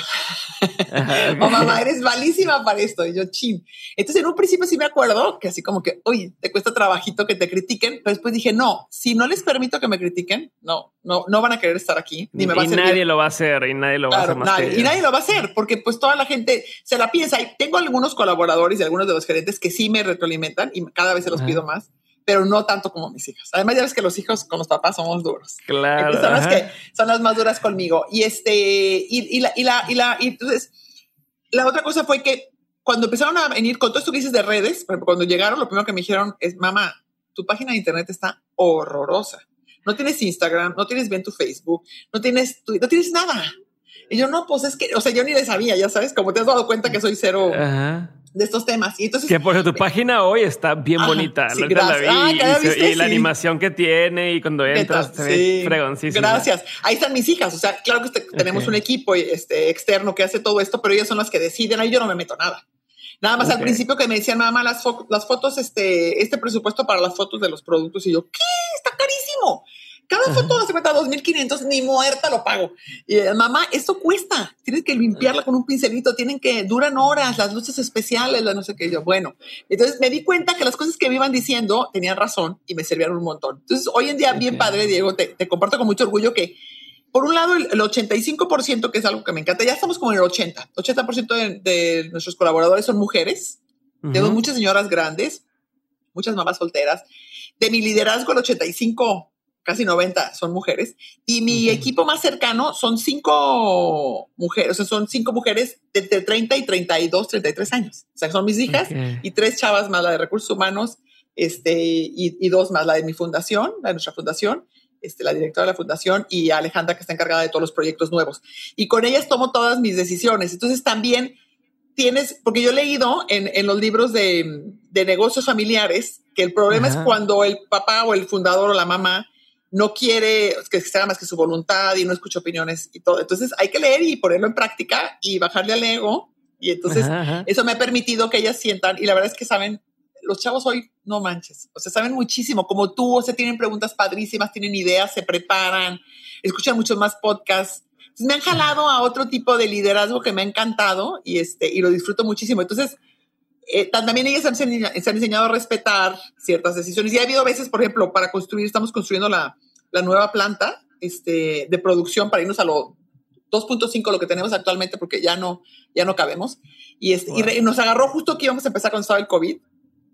S2: o mamá, eres malísima para esto. Y yo, chin. Entonces, en un principio sí me acuerdo que así como que, oye, te cuesta trabajito que te critiquen, pero después dije, no, si no les permito que me critiquen, no, no, no van a querer estar aquí. Ni me va
S1: y
S2: a
S1: nadie lo va a hacer y nadie lo va a hacer más
S2: Y nadie lo va a hacer porque pues toda la gente se la piensa. Y tengo algunos colaboradores y algunos de los gerentes que sí me retroalimentan y cada vez se los pido más pero no tanto como mis hijas. Además, ya ves que los hijos con los papás somos duros.
S1: Claro.
S2: son las que son las más duras conmigo. Y este, y, la, y la, y la, y entonces, la otra cosa fue que cuando empezaron a venir con todo esto que dices de redes, cuando llegaron, lo primero que me dijeron es, mamá, tu página de internet está horrorosa. No tienes Instagram, no tienes bien tu Facebook, no tienes, no tienes nada. Y yo, no, pues es que, o sea, yo ni le sabía, ya sabes, como te has dado cuenta que soy cero. Ajá de estos temas. Y entonces,
S1: que por tu página hoy está bien bonita.
S2: Sí, gracias.
S1: y, la animación que tiene y cuando entras se ve fregoncísimo.
S2: Gracias. Ahí están mis hijas. O sea, claro que tenemos un equipo este, externo que hace todo esto, pero ellas son las que deciden. Ahí yo no me meto nada. Nada más al principio que me decían, mamá, las, las fotos, este, este presupuesto para las fotos de los productos. Y yo, ¿qué? Está carísimo. Cada foto se cuesta 2.500, ni muerta lo pago. Y eh, mamá, esto cuesta. Tienes que limpiarla con un pincelito, tienen que, duran horas, las luces especiales, la no sé qué. Yo, bueno, entonces me di cuenta que las cosas que me iban diciendo tenían razón y me servían un montón. Entonces, hoy en día, bien padre, Diego, te, te comparto con mucho orgullo que por un lado, el, 85%, que es algo que me encanta, ya estamos como en el 80. 80% de, nuestros colaboradores son mujeres. Tengo muchas señoras grandes, muchas mamás solteras. De mi liderazgo, el 85, casi 90 son mujeres. Y mi equipo más cercano son cinco mujeres, o sea, son cinco mujeres de, 30 y 32, 33 años. O sea, son mis hijas y tres chavas más la de recursos humanos este, y, y dos más la de mi fundación, la de nuestra fundación este, la directora de la fundación, y Alejandra, que está encargada de todos los proyectos nuevos. Y con ellas tomo todas mis decisiones. Entonces también tienes, porque yo he leído en, los libros de, negocios familiares que el problema es cuando el papá o el fundador o la mamá no quiere que se haga más que su voluntad y no escucha opiniones y todo. Entonces hay que leer y ponerlo en práctica y bajarle al ego. Y entonces eso me ha permitido que ellas sientan, y la verdad es que saben los chavos hoy no manches, o sea, saben muchísimo, como tú, o sea, tienen preguntas padrísimas, tienen ideas, se preparan, escuchan muchos más podcasts. me han jalado a otro tipo de liderazgo que me ha encantado y, este, y lo disfruto muchísimo. Entonces, eh, también ellas han, han, enseñado a respetar ciertas decisiones. Y ha habido veces, por ejemplo, para construir, estamos construyendo la, la nueva planta este, de producción para irnos a lo 2.5, lo que tenemos actualmente, porque ya no, ya no cabemos. Y, este, y, nos agarró justo que íbamos a empezar cuando estaba el COVID.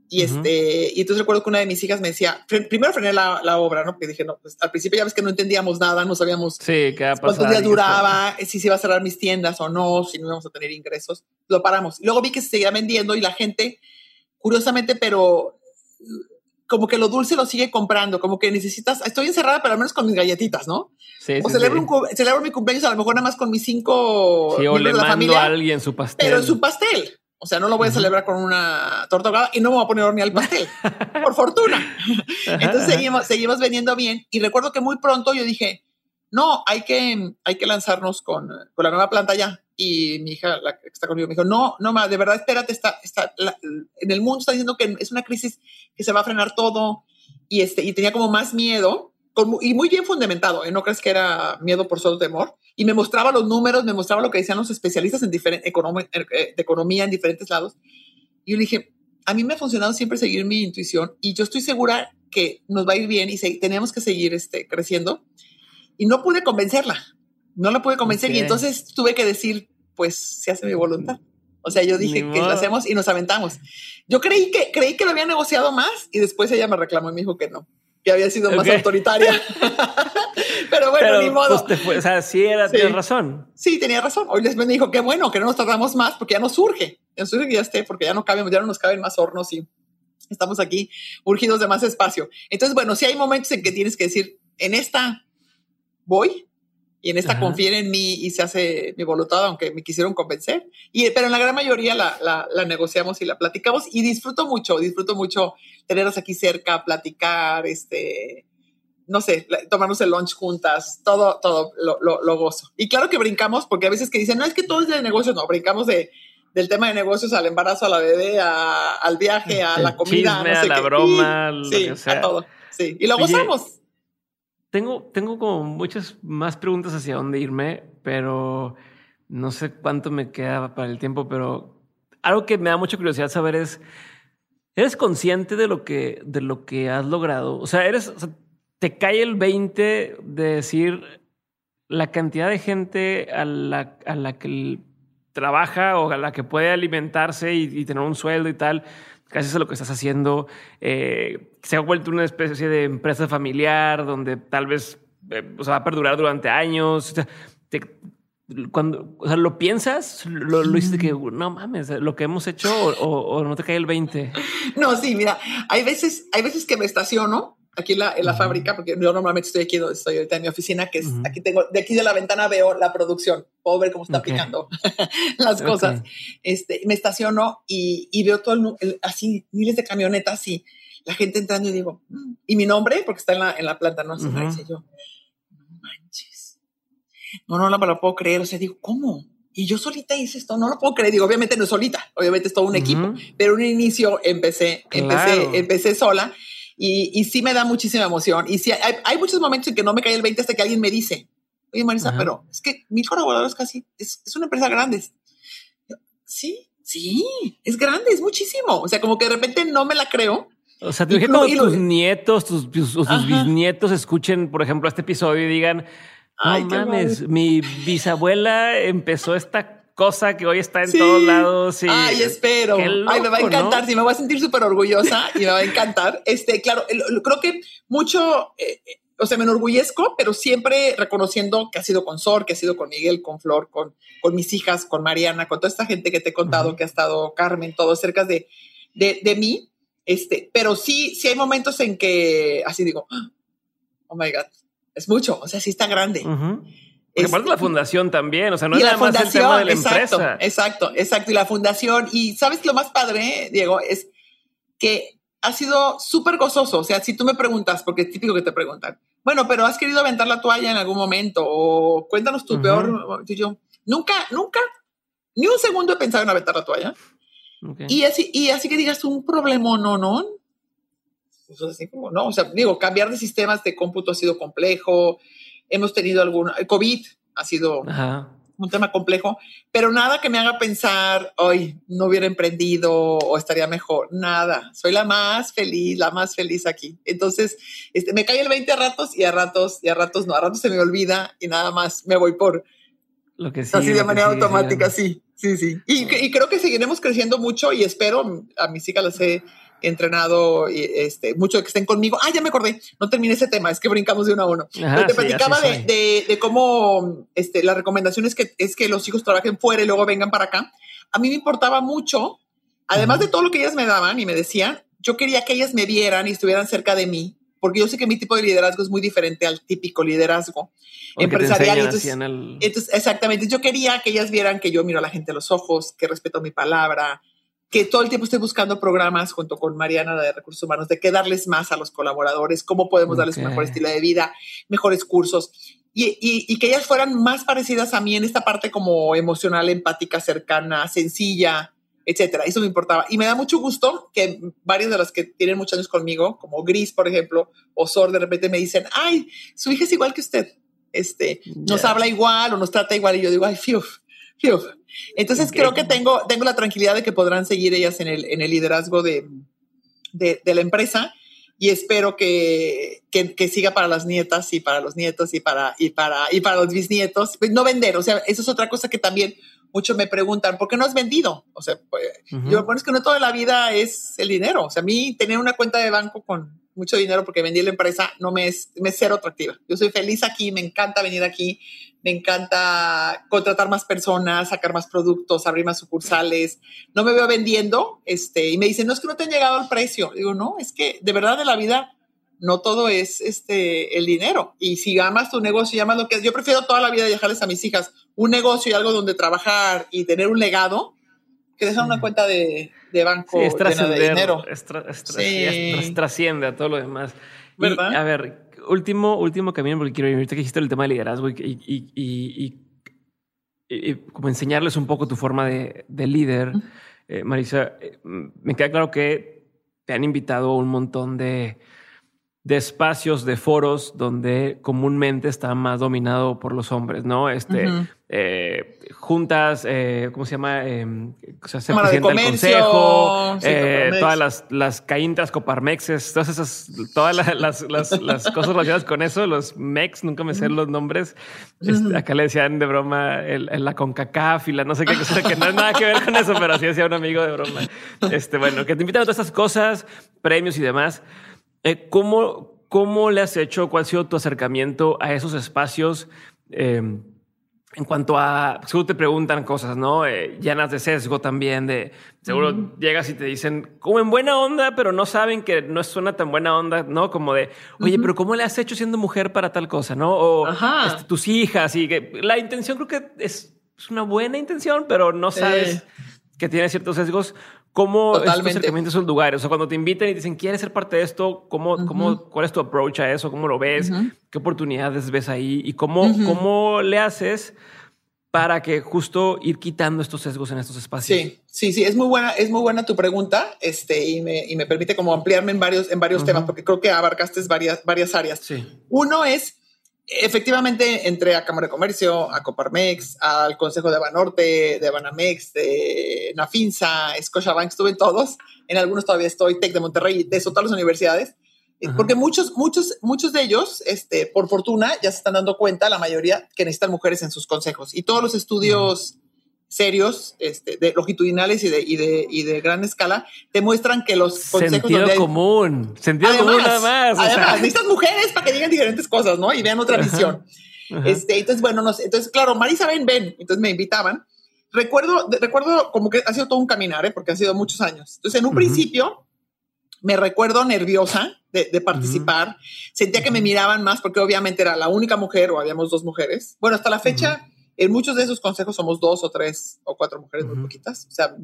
S2: Y este, y entonces recuerdo que una de mis hijas me decía, primero frené la, la, obra, ¿no? Porque dije, no, pues al principio ya ves que no entendíamos nada, no sabíamos
S1: sí, qué
S2: cuántos días duraba, si se iba a cerrar mis tiendas o no, si no íbamos a tener ingresos. Lo paramos. Luego vi que se seguía vendiendo y la gente, curiosamente, pero como que lo dulce lo sigue comprando, como que necesitas, estoy encerrada, pero al menos con mis galletitas, ¿no? Sí, o celebro, celebro mi cumpleaños a lo mejor nada más con mis cinco
S1: sí, o le familia, a alguien su pastel.
S2: Pero su pastel. O sea, no lo voy a celebrar con una torta ahogada y no me voy a poner hornear el pastel, por fortuna. Entonces seguimos, seguimos vendiendo bien. Y recuerdo que muy pronto yo dije, no, hay que, hay que lanzarnos con, con la nueva planta ya. Y mi hija, la que está conmigo, me dijo, no, no, ma, de verdad, espérate, está, está, en el mundo está diciendo que es una crisis que se va a frenar todo. Y, este, y tenía como más miedo y muy bien fundamentado, ¿eh? no crees que era miedo por solo temor. Y me mostraba los números, me mostraba lo que decían los especialistas en diferente eh, de economía en diferentes lados. Y yo le dije, a mí me ha funcionado siempre seguir mi intuición y yo estoy segura que nos va a ir bien y tenemos que seguir este, creciendo. Y no pude convencerla, no la pude convencer y entonces tuve que decir, pues se hace mi voluntad. O sea, yo dije que lo hacemos y nos aventamos. Yo creí que, creí que lo había negociado más y después ella me reclamó y me dijo que no que había sido más autoritaria. Pero bueno, ni modo.
S1: Pues o sea, sí era, sí. razón.
S2: Sí, tenía razón. Hoy les me dijo qué bueno que no nos tardamos más porque ya no surge. Ya surge que ya esté, porque ya no caben, ya no nos caben más hornos y estamos aquí urgidos de más espacio. Entonces, bueno, sí hay momentos en que tienes que decir, en esta voy y en esta confíen en mí y se hace mi voluntad, aunque me quisieron convencer. Y, pero en la gran mayoría la, la, la, negociamos y la platicamos y disfruto mucho, disfruto mucho tenerlas aquí cerca, platicar, este, no sé, tomarnos el lunch juntas, todo, todo lo, lo, lo, gozo. Y claro que brincamos, porque a veces que dicen, no, es que todo es de negocios, no, brincamos de, del tema de negocios al embarazo, a la bebé, a, al viaje, a la comida,
S1: no sé a la broma,
S2: sí, a todo. Sí, y lo gozamos.
S1: Tengo, tengo como muchas más preguntas hacia dónde irme, pero no sé cuánto me queda para el tiempo, pero algo que me da mucha curiosidad saber es, ¿eres consciente de lo que, de lo que has logrado? O sea, eres, te cae el 20 de decir la cantidad de gente a la, a la que trabaja o a la que puede alimentarse y, tener un sueldo y tal, eso es lo que estás haciendo. Eh, se ha vuelto una especie de empresa familiar donde tal vez eh, va a perdurar durante años. cuando o sea, lo piensas, lo, lo dices que no mames, lo que hemos hecho o, o, no te cae el 20.
S2: No, sí, mira, hay veces, hay veces que me estaciono aquí en la, en la fábrica, porque yo normalmente estoy aquí estoy ahorita en mi oficina, que es aquí tengo, de aquí de la ventana veo la producción, puedo ver cómo está picando las cosas. Este, me estaciono y, y veo todo el, así miles de camionetas y la gente entrando y digo, mm", y mi nombre, porque está en la, en la planta, no sé, yo, no manches. No, no, no me lo puedo creer. O sea, digo, ¿cómo? y yo solita hice esto, no lo puedo creer. Digo, obviamente no es solita, obviamente es todo un equipo, pero en un inicio empecé, empecé, empecé sola y, y, sí me da muchísima emoción. Y sí, hay, hay, muchos momentos en que no me cae el 20 hasta que alguien me dice, oye Marisa, pero es que mil colaboradores casi, es, es una empresa grande. Sí, sí, es grande, es muchísimo. O sea, como que de repente no me la creo.
S1: O sea, te dije como tus nietos, tus, tus, tus bisnietos escuchen, por ejemplo, este episodio y digan, Ay, no mames, mi bisabuela empezó esta cosa que hoy está en todos lados. Y
S2: Ay, espero. Ay, me va a encantar. Sí, me voy a sentir súper orgullosa y me va a encantar. Este, claro, creo que mucho, eh, eh, o sea, me enorgullezco, pero siempre reconociendo que ha sido con Sor, que ha sido con Miguel, con Flor, con, con mis hijas, con Mariana, con toda esta gente que te he contado, que ha estado Carmen, todos cerca de, de, de mí. Este, pero sí, sí hay momentos en que así digo, oh my God, es mucho, o sea, sí está grande.
S1: Porque aparte la fundación también, o sea, no es nada más el tema de la
S2: exacto,
S1: empresa.
S2: Exacto, exacto. Y la fundación, y sabes lo más padre, Diego, es que ha sido súper gozoso. O sea, si tú me preguntas, porque es típico que te preguntan, bueno, pero has querido aventar la toalla en algún momento, o cuéntanos tu peor. yo, nunca, nunca, ni un segundo he pensado en aventar la toalla. Y, así, y así que digas un problema, no, no, pues así como, no, o sea, digo, cambiar de sistemas de cómputo ha sido complejo, hemos tenido algún, el COVID ha sido un tema complejo, pero nada que me haga pensar, hoy no hubiera emprendido o estaría mejor, nada, soy la más feliz, la más feliz aquí. Entonces, este, me cae el 20 a ratos y a ratos, y a ratos no, a ratos se me olvida y nada más me voy por...
S1: Lo que sí,
S2: así de manera automática, sí, sí, sí. Y, y creo que seguiremos creciendo mucho y espero, a mis hijas las he entrenado y este, mucho de que estén conmigo. Ah, ya me acordé, no terminé ese tema, es que brincamos de uno a uno. te platicaba de, de, cómo este, la recomendación es que, es que los hijos trabajen fuera y luego vengan para acá. A mí me importaba mucho, además de todo lo que ellas me daban y me decían, yo quería que ellas me vieran y estuvieran cerca de mí, porque yo sé que mi tipo de liderazgo es muy diferente al típico liderazgo empresarial. Entonces, exactamente, yo quería que ellas vieran que yo miro a la gente a los ojos, que respeto mi palabra, que todo el tiempo estoy buscando programas junto con Mariana de Recursos Humanos de qué darles más a los colaboradores, cómo podemos darles un mejor estilo de vida, mejores cursos y, y, que ellas fueran más parecidas a mí en esta parte como emocional, empática, cercana, sencilla, etcétera. Eso me importaba. Y me da mucho gusto que varios de los que tienen muchos años conmigo, como Gris, por ejemplo, o Sor, de repente me dicen, ay, su hija es igual que usted. Este, nos habla igual o nos trata igual. Y yo digo, ay, fiu, fiu. Entonces creo que tengo, tengo la tranquilidad de que podrán seguir ellas en el, en el liderazgo de, de, la empresa y espero que, que, siga para las nietas y para los nietos y para, y para, y para los bisnietos. Pues, no vender, o sea, eso es otra cosa que también muchos me preguntan, ¿por qué no has vendido? O sea, pues, yo, bueno, es que no toda la vida es el dinero. O sea, a mí tener una cuenta de banco con mucho dinero porque vendí la empresa no me es, me es cero atractiva. Yo soy feliz aquí, me encanta venir aquí, me encanta contratar más personas, sacar más productos, abrir más sucursales. No me veo vendiendo, este, y me dicen, no es que no te han llegado al precio. Digo, no, es que de verdad de la vida no todo es este el dinero. Y si amas tu negocio y amas lo que es, yo prefiero toda la vida dejarles a mis hijas un negocio y algo donde trabajar y tener un legado que dejar una cuenta de, de banco
S1: sí, de dinero. trasciende a todo lo demás. A ver, último, último camino, porque quiero ahorita que dijiste el tema de liderazgo y, y, y, y, como enseñarles un poco tu forma de, de líder. Eh, Marisa, eh, me queda claro que te han invitado a un montón de, de espacios, de foros donde comúnmente está más dominado por los hombres, ¿no? Este, eh, juntas, eh, ¿cómo se llama? Eh, o sea, se presenta el consejo, eh, todas las, las caíntas coparmexes, todas esas, todas las, las, las, cosas relacionadas con eso, los mex, nunca me sé los nombres. Este, acá le decían de broma el, la CONCACAF y la no sé qué cosa, que no es nada que ver con eso, pero así decía un amigo de broma. Este, bueno, que te invitan a todas estas cosas, premios y demás. Eh, ¿cómo, ¿Cómo le has hecho? ¿Cuál ha sido tu acercamiento a esos espacios? Eh, en cuanto a, seguro te preguntan cosas, ¿no? Eh, llenas de sesgo también, de seguro llegas y te dicen, como en buena onda, pero no saben que no suena tan buena onda, ¿no? Como de, oye, pero ¿cómo le has hecho siendo mujer para tal cosa, ¿no? O este, tus hijas y que la intención creo que es, una buena intención, pero no sabes que tiene ciertos sesgos. ¿Cómo es tu acercamiento a esos lugares? O sea, cuando te invitan y dicen, ¿quieres ser parte de esto? ¿Cómo, cómo, ¿Cuál es tu approach a eso? ¿Cómo lo ves? ¿Qué oportunidades ves ahí? ¿Y cómo, cómo le haces para que justo ir quitando estos sesgos en estos espacios?
S2: Sí, sí, sí, es muy buena, es muy buena tu pregunta, este, y me, y me permite como ampliarme en varios, en varios temas, porque creo que abarcaste varias, varias áreas.
S1: Sí.
S2: Uno es, efectivamente, entré a Cámara de Comercio, a Coparmex, al Consejo de Banorte, de Banamex, de Nafinsa, Scotiabank, estuve en todos, en algunos todavía estoy, Tec de Monterrey, de eso, todas las universidades, porque muchos, muchos, muchos de ellos, este, por fortuna, ya se están dando cuenta, la mayoría, que necesitan mujeres en sus consejos. Y todos los estudios serios, este, de longitudinales y de, y de, y de gran escala, demuestran que los consejos...
S1: Sentido común, sentido común nada más.
S2: Además, necesitas mujeres para que digan diferentes cosas, ¿no? Y vean otra visión. Este, entonces, bueno, nos, entonces, claro, Marisa, ven, ven. Entonces me invitaban. Recuerdo, recuerdo como que ha sido todo un caminar, ¿eh? porque ha sido muchos años. Entonces, en un principio, me recuerdo nerviosa de, participar. Sentía que me miraban más porque obviamente era la única mujer o habíamos dos mujeres. Bueno, hasta la fecha, en muchos de esos consejos somos dos o tres o cuatro mujeres muy poquitas. O sea,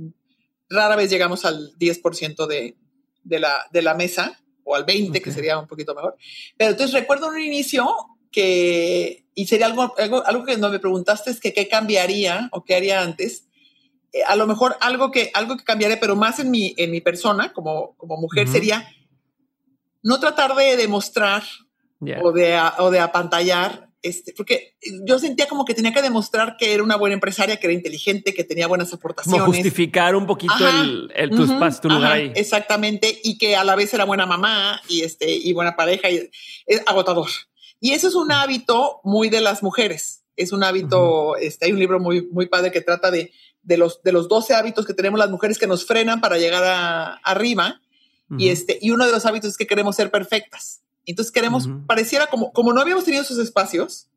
S2: rara vez llegamos al 10% de, de, la, de la mesa o al 20, que sería un poquito mejor. Pero entonces recuerdo un inicio que, y sería algo, algo, algo que no me preguntaste, es que qué cambiaría o qué haría antes. Eh, a lo mejor algo que, algo que cambiaré, pero más en mi, en mi persona como, como mujer, sería no tratar de demostrar o, de, o de apantallar, este, porque yo sentía como que tenía que demostrar que era una buena empresaria, que era inteligente, que tenía buenas aportaciones.
S1: Como justificar un poquito el, el, tu, tu lugar ahí.
S2: Exactamente, y que a la vez era buena mamá y, este, y buena pareja, y es agotador. Y eso es un hábito muy de las mujeres. Es un hábito, este, hay un libro muy, muy padre que trata de de los, de los 12 hábitos que tenemos las mujeres que nos frenan para llegar a, arriba. Y, este, y uno de los hábitos es que queremos ser perfectas. Entonces queremos, pareciera como, como no habíamos tenido esos espacios,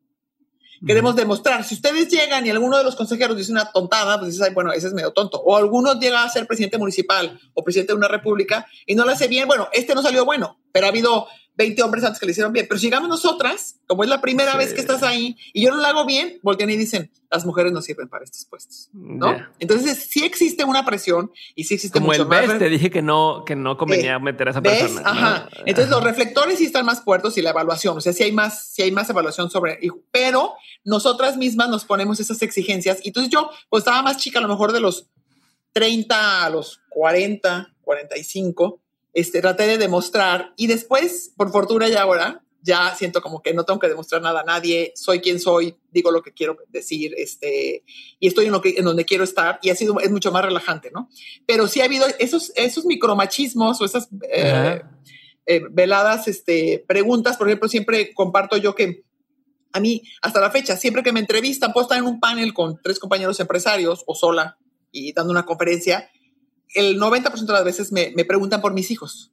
S2: queremos demostrar. Si ustedes llegan y alguno de los consejeros dice una tontada, pues dices, bueno, ese es medio tonto. O alguno llega a ser presidente municipal o presidente de una república y no lo hace bien, bueno, este no salió bueno, pero ha habido 20 hombres antes que le hicieron bien. Pero si llegamos nosotras, como es la primera vez que estás ahí y yo no lo hago bien, voltean y dicen, las mujeres no sirven para estos puestos, ¿no? Entonces sí existe una presión y sí existe
S1: como
S2: mucho
S1: el ves, te dije que no, que no convenía meter a esa persona.
S2: Ajá. Entonces los reflectores sí están más puertos y la evaluación, o sea, sí hay más, sí hay más evaluación sobre, pero nosotras mismas nos ponemos esas exigencias. Y entonces yo, pues estaba más chica, a lo mejor de los 30 a los 40, 45 este, traté de demostrar y después, por fortuna y ahora, ya siento como que no tengo que demostrar nada a nadie, soy quien soy, digo lo que quiero decir, este, y estoy en, lo que, en donde quiero estar y ha sido, es mucho más relajante, ¿no? Pero sí ha habido esos, esos micromachismos o esas eh, eh, veladas este, preguntas, por ejemplo, siempre comparto yo que a mí, hasta la fecha, siempre que me entrevistan, puedo estar en un panel con tres compañeros empresarios o sola y dando una conferencia el 90% de las veces me, preguntan por mis hijos.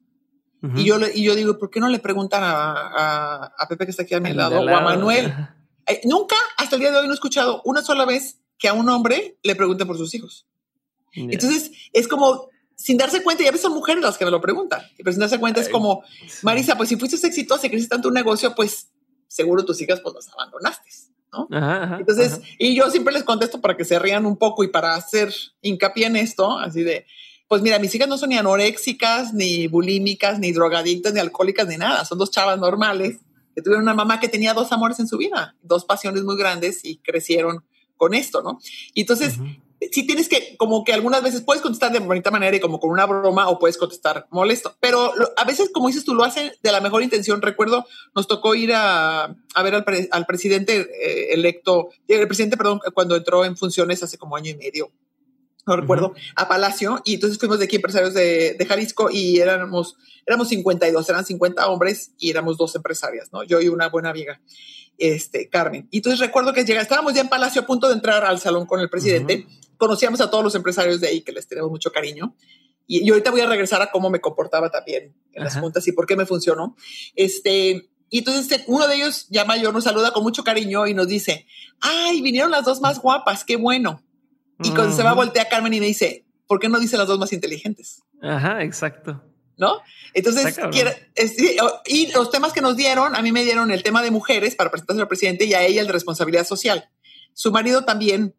S2: y, yo, y yo digo, ¿por qué no le preguntan a, a, Pepe que está aquí a mi lado, o a Manuel? Eh, nunca, hasta el día de hoy, no he escuchado una sola vez que a un hombre le pregunten por sus hijos. Entonces, es como sin darse cuenta, y a veces son mujeres las que me lo preguntan, pero sin darse cuenta es como, Marisa, pues si fuiste exitosa y creciste tanto un negocio, pues seguro tus hijas pues las abandonaste. ¿no? Entonces, y yo siempre les contesto para que se rían un poco y para hacer hincapié en esto, así de, pues mira, mis hijas no son ni anoréxicas, ni bulímicas, ni drogadictas, ni alcohólicas, ni nada. Son dos chavas normales que tuvieron una mamá que tenía dos amores en su vida, dos pasiones muy grandes y crecieron con esto, ¿no? Y entonces, si tienes que, como que algunas veces puedes contestar de bonita manera y como con una broma o puedes contestar molesto, pero a veces, como dices tú, lo hacen de la mejor intención. Recuerdo, nos tocó ir a, a ver al, presidente eh, electo, el presidente, perdón, cuando entró en funciones hace como año y medio no recuerdo, a Palacio, y entonces fuimos de aquí empresarios de, de, Jalisco y éramos, éramos 52, eran 50 hombres y éramos dos empresarias, ¿no? Yo y una buena amiga, este, Carmen. Y entonces recuerdo que llega, estábamos ya en Palacio a punto de entrar al salón con el presidente, conocíamos a todos los empresarios de ahí que les tenemos mucho cariño. Y, ahorita voy a regresar a cómo me comportaba también en las juntas y por qué me funcionó. Este, y entonces este, uno de ellos, ya mayor, nos saluda con mucho cariño y nos dice, ay, vinieron las dos más guapas, qué bueno. Y cuando se va, voltea a Carmen y me dice, ¿por qué no dice las dos más inteligentes?
S1: Ajá, exacto.
S2: ¿No? Entonces, y los temas que nos dieron, a mí me dieron el tema de mujeres para presentarse al presidente y a ella el de responsabilidad social. Su marido también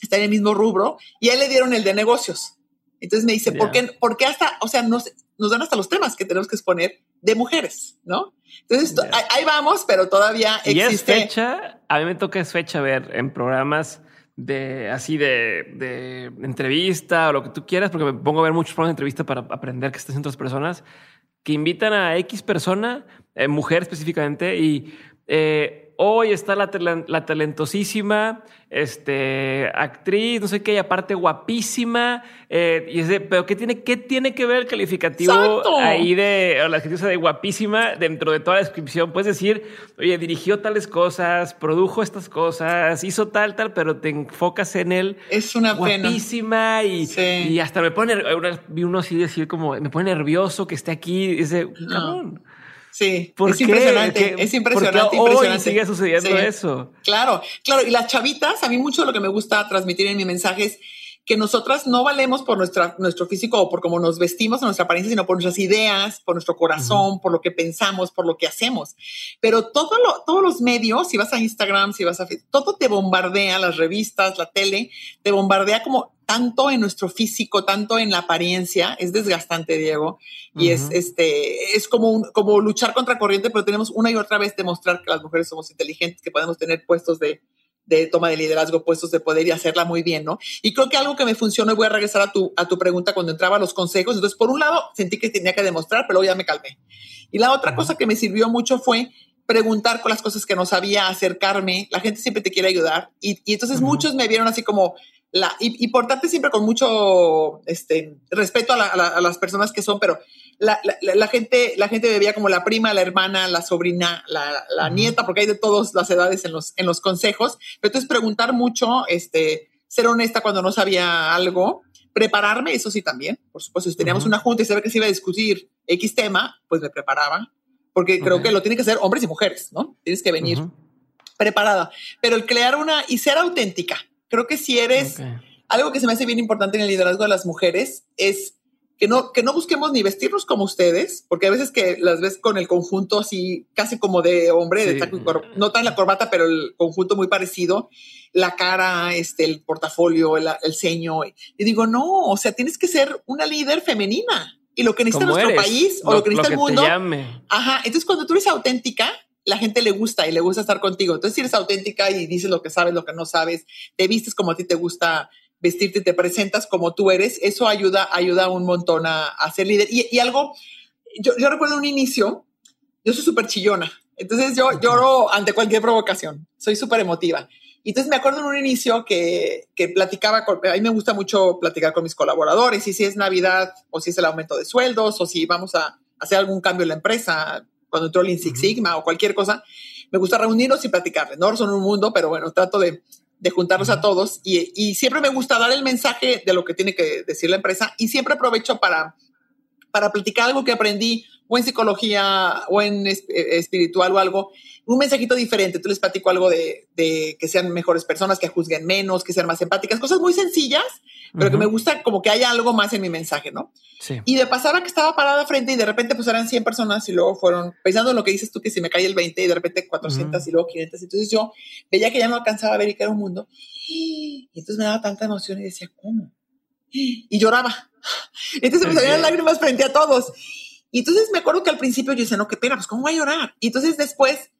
S2: está en el mismo rubro y a él le dieron el de negocios. Entonces me dice, ¿por, qué, ¿por qué hasta, o sea, nos, nos dan hasta los temas que tenemos que exponer de mujeres, ¿no? Entonces, ahí vamos, pero todavía existe.
S1: Y es fecha, a mí me toca es fecha ver en programas de así de, de, entrevista o lo que tú quieras, porque me pongo a ver muchos programas de entrevista para aprender qué están haciendo otras personas, que invitan a X persona, eh, mujer específicamente, y eh, hoy está la, la, talentosísima este, actriz, no sé qué, y aparte guapísima. Eh, y es de, pero ¿qué tiene, qué tiene que ver el calificativo ahí de la adjetivo de guapísima dentro de toda la descripción? Puedes decir, oye, dirigió tales cosas, produjo estas cosas, hizo tal, tal, pero te enfocas en él.
S2: Es una
S1: guapísima y, y hasta me pone, vi uno así decir como, me pone nervioso que esté aquí. Y dice, cabrón.
S2: Sí, es impresionante, es impresionante.
S1: hoy sigue sucediendo eso.
S2: Claro, claro. Y las chavitas, a mí mucho de lo que me gusta transmitir en mi mensaje es que nosotras no valemos por nuestra, nuestro físico o por cómo nos vestimos, o nuestra apariencia, sino por nuestras ideas, por nuestro corazón, por lo que pensamos, por lo que hacemos. Pero todo lo, todos los medios, si vas a Instagram, si vas a Facebook, todo te bombardea, las revistas, la tele, te bombardea como tanto en nuestro físico, tanto en la apariencia, es desgastante, Diego, y es este, es como como luchar contra corriente, pero tenemos una y otra vez demostrar que las mujeres somos inteligentes, que podemos tener puestos de, de toma de liderazgo, puestos de poder y hacerla muy bien, ¿no? Y creo que algo que me funcionó, y voy a regresar a tu, a tu pregunta cuando entraba a los consejos, entonces por un lado sentí que tenía que demostrar, pero luego ya me calmé. Y la otra cosa que me sirvió mucho fue preguntar con las cosas que no sabía, acercarme, la gente siempre te quiere ayudar, y, y entonces muchos me vieron así como, la, y, y portarte siempre con mucho este, respeto a, a, las personas que son, pero la, la, gente, la gente veía como la prima, la hermana, la sobrina, la, nieta, porque hay de todas las edades en los, en los consejos. Pero entonces preguntar mucho, este, ser honesta cuando no sabía algo, prepararme, eso sí también. Por supuesto, si teníamos una junta y sabía que se iba a discutir X tema, pues me preparaba, porque creo que lo tienen que hacer hombres y mujeres, ¿no? Tienes que venir preparada. Pero el crear una y ser auténtica. Creo que si eres algo que se me hace bien importante en el liderazgo de las mujeres es que no, que no busquemos ni vestirnos como ustedes, porque a veces que las ves con el conjunto así, casi como de hombre, de no tan la corbata, pero el conjunto muy parecido, la cara, este, el portafolio, el, el ceño. Y digo, no, o sea, tienes que ser una líder femenina. Y lo que necesita nuestro país o lo, que necesita el mundo. Ajá. Entonces, cuando tú eres auténtica, la gente le gusta y le gusta estar contigo. Entonces, si eres auténtica y dices lo que sabes, lo que no sabes, te vistes como a ti te gusta vestirte, te presentas como tú eres, eso ayuda, ayuda un montón a, ser líder. Y, algo, yo, yo, recuerdo un inicio, yo soy súper chillona, entonces yo lloro ante cualquier provocación, soy súper emotiva. Y entonces me acuerdo en un inicio que, que platicaba, con, a mí me gusta mucho platicar con mis colaboradores, y si es Navidad, o si es el aumento de sueldos, o si vamos a hacer algún cambio en la empresa, cuando entró el Six Sigma o cualquier cosa, me gusta reunirnos y platicarles, ¿no? Son un mundo, pero bueno, trato de, de juntarlos a todos y, y, siempre me gusta dar el mensaje de lo que tiene que decir la empresa y siempre aprovecho para, para platicar algo que aprendí o en psicología o en eh, espiritual o algo, un mensajito diferente. Tú les platico algo de, de, que sean mejores personas, que juzguen menos, que sean más empáticas, cosas muy sencillas, pero que me gusta como que haya algo más en mi mensaje, ¿no? Sí. Y de pasar que estaba parada frente y de repente pues eran 100 personas y luego fueron, pensando en lo que dices tú, que si me cae el 20 y de repente 400 y luego 500. Entonces yo veía que ya no alcanzaba a ver y que era un mundo. Y entonces me daba tanta emoción y decía, ¿cómo? Y lloraba. Entonces me salían lágrimas frente a todos. Y entonces me acuerdo que al principio yo decía, no, qué pena, pues ¿cómo voy a llorar? Y entonces después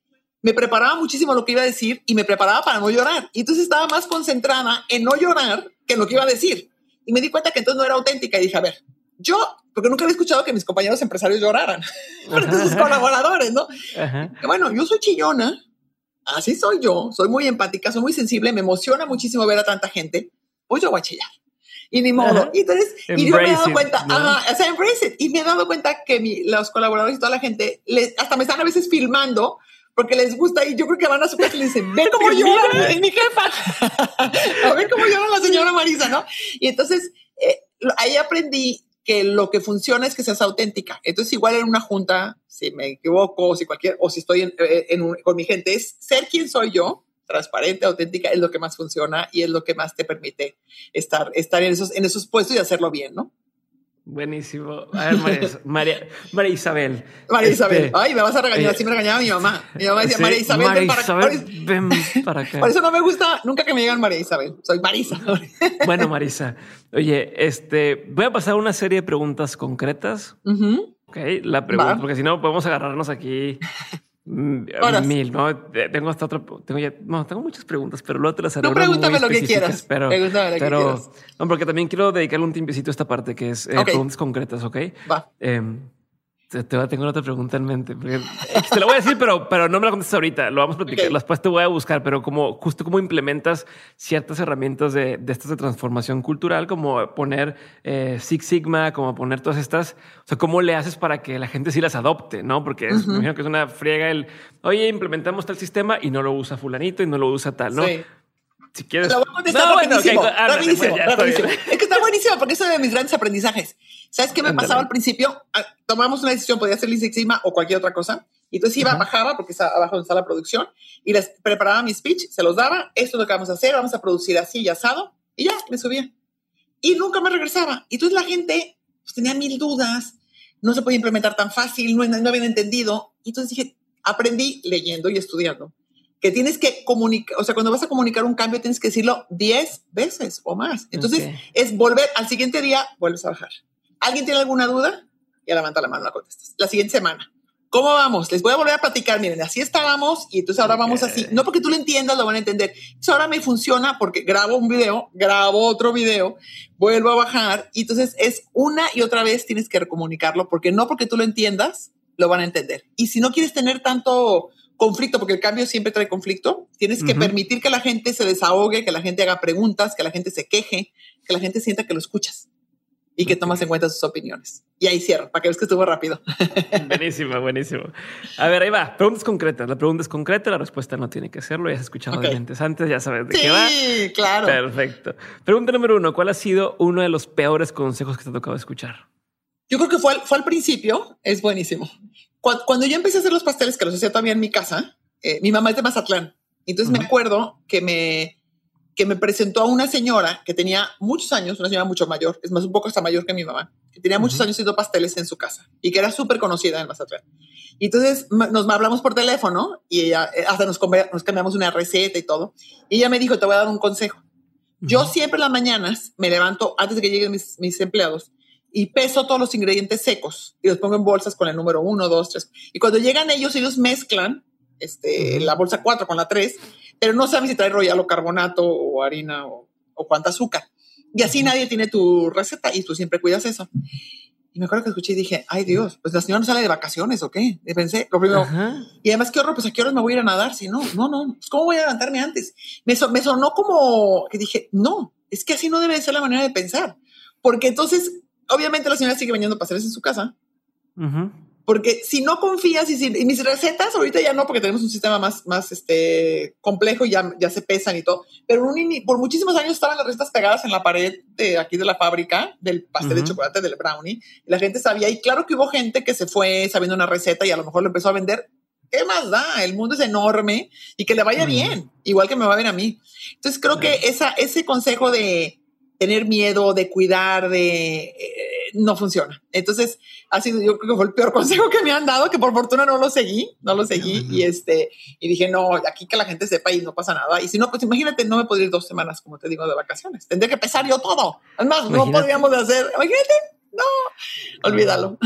S2: me preparaba muchísimo lo que iba a decir y me preparaba para no llorar. Y entonces estaba más concentrada en no llorar que en lo que iba a decir. Y me di cuenta que entonces no era auténtica y dije, a ver, yo, porque nunca había escuchado que mis compañeros empresarios lloraran, sus colaboradores, ¿no? Bueno, yo soy chillona, así soy yo, soy muy empática, soy muy sensible, me emociona muchísimo ver a tanta gente, pues yo voy a chillar. Y ni modo. Y entonces, y yo me he dado cuenta, ajá, o sea, embrace it. Y me he dado cuenta que mi, los colaboradores y toda la gente, les, hasta me están a veces filmando porque les gusta y yo creo que van a su casa y le dicen, ven cómo llora mi jefa, a ver cómo llora la señora Marisa, ¿no? Y entonces, eh, ahí aprendí que lo que funciona es que seas auténtica. Entonces, igual en una junta, si me equivoco, o si cualquier, o si estoy eh, con mi gente, es ser quien soy yo, transparente, auténtica, es lo que más funciona y es lo que más te permite estar, estar en, esos, en esos puestos y hacerlo bien, ¿no?
S1: Buenísimo. A ver, María, María, Isabel.
S2: María este, Isabel. Ay, me vas a regañar. Así me regañaba mi mamá. Mi mamá decía, María Isabel,
S1: María
S2: ven para
S1: Isabel, ven para acá.
S2: Por eso no me gusta nunca que me digan María Isabel. Soy Marisa.
S1: Bueno, Marisa. Oye, este, voy a pasar una serie de preguntas concretas. Ok, la pregunta, porque si no podemos agarrarnos aquí Mm, mil, ¿no? Tengo hasta otra, tengo ya, no, tengo muchas preguntas, pero luego te las haré.
S2: No, pregúntame lo que quieras.
S1: Pero, pero, no, porque también quiero dedicarle un tiempecito a esta parte que es eh, preguntas concretas, ¿ok?
S2: Va.
S1: Eh, te, tengo otra pregunta en mente. Te la voy a decir, pero, pero no me la contestes ahorita. Lo vamos a platicar. Después te voy a buscar, pero como justo cómo implementas ciertas herramientas de, de estas de transformación cultural, como poner eh, Six Sigma, como poner todas estas. O sea, cómo le haces para que la gente sí las adopte, no? Porque es, me imagino que es una friega el oye, implementamos tal sistema y no lo usa Fulanito y no lo usa tal, no? Sí. Si quieres.
S2: Lo voy a contestar no, rapidísimo, bueno, rapidísimo, rapidísimo. Es que está buenísimo porque es uno de mis grandes aprendizajes. ¿Sabes qué me pasaba al principio? Ah, tomamos una decisión, podía ser Lean Sigma o cualquier otra cosa. Y entonces iba, bajaba, porque está abajo donde está la producción, y les preparaba mi speech, se los daba, esto es lo que vamos a hacer, vamos a producir así y asado, y ya, me subía. Y nunca me regresaba. Y entonces la gente pues, tenía mil dudas, no se podía implementar tan fácil, no, no habían entendido. Y entonces dije, aprendí leyendo y estudiando que tienes que comunicar, o sea, cuando vas a comunicar un cambio tienes que decirlo 10 veces o más. Entonces es volver al siguiente día, vuelves a bajar. ¿Alguien tiene alguna duda? Ya levanta la mano, la contestas. La siguiente semana. ¿Cómo vamos? Les voy a volver a platicar. Miren, así estábamos y entonces ahora vamos así. No porque tú lo entiendas, lo van a entender. Eso ahora me funciona porque grabo un video, grabo otro video, vuelvo a bajar y entonces es una y otra vez tienes que comunicarlo porque no porque tú lo entiendas, lo van a entender. Y si no quieres tener tanto conflicto, porque el cambio siempre trae conflicto, tienes que permitir que la gente se desahogue, que la gente haga preguntas, que la gente se queje, que la gente sienta que lo escuchas y que tomas en cuenta sus opiniones. Y ahí cierro, para que veas que estuvo rápido.
S1: Buenísimo, buenísimo. A ver, ahí va. Preguntas concretas. La pregunta es concreta, la respuesta no tiene que serlo. Ya has escuchado okay. antes, ya sabes de qué va.
S2: Sí, claro.
S1: Perfecto. Pregunta número uno. ¿Cuál ha sido uno de los peores consejos que te ha tocado escuchar?
S2: Yo creo que fue al, fue al principio. Es buenísimo. Cuando, yo empecé a hacer los pasteles, que los hacía todavía en mi casa, eh, mi mamá es de Mazatlán. Entonces me acuerdo que me, que me presentó a una señora que tenía muchos años, una señora mucho mayor, es más, un poco hasta mayor que mi mamá, que tenía muchos años haciendo pasteles en su casa y que era súper conocida en Mazatlán. Y entonces nos hablamos por teléfono y ella, eh, hasta nos, nos, cambiamos una receta y todo. Y ella me dijo, te voy a dar un consejo. Yo siempre en las mañanas me levanto antes de que lleguen mis, mis empleados y peso todos los ingredientes secos y los pongo en bolsas con el número uno, dos, tres. Y cuando llegan ellos, ellos mezclan este, la bolsa cuatro con la tres, pero no saben si trae royal o carbonato o harina o, o cuánta azúcar. Y así nadie tiene tu receta y tú siempre cuidas eso. Y me acuerdo que escuché y dije, ay Dios, pues la señora no sale de vacaciones o qué. Y pensé, lo primero. Y además, qué horror, pues a qué horas me voy a ir a nadar. Si no, no, no, pues, ¿cómo voy a levantarme antes? Me, me sonó como que dije, no, es que así no debe ser la manera de pensar. Porque entonces obviamente la señora sigue vendiendo pasteles en su casa. Porque si no confías y, si, mis recetas ahorita ya no, porque tenemos un sistema más, más este, complejo y ya, ya se pesan y todo. Pero por muchísimos años estaban las recetas pegadas en la pared de aquí de la fábrica del pastel de chocolate, del brownie. Y la gente sabía. Y claro que hubo gente que se fue sabiendo una receta y a lo mejor lo empezó a vender. ¿Qué más da? El mundo es enorme y que le vaya bien, igual que me va a ver a mí. Entonces creo que esa, ese consejo de tener miedo, de cuidar, de eh, no funciona. Entonces, ha sido, yo creo que fue el peor consejo que me han dado, que por fortuna no lo seguí, no lo seguí y este, y dije, no, aquí que la gente sepa y no pasa nada. Y si no, pues imagínate, no me podría ir dos semanas, como te digo, de vacaciones. Tendría que pesar yo todo. Además, no podríamos hacer, imagínate, no, olvídalo.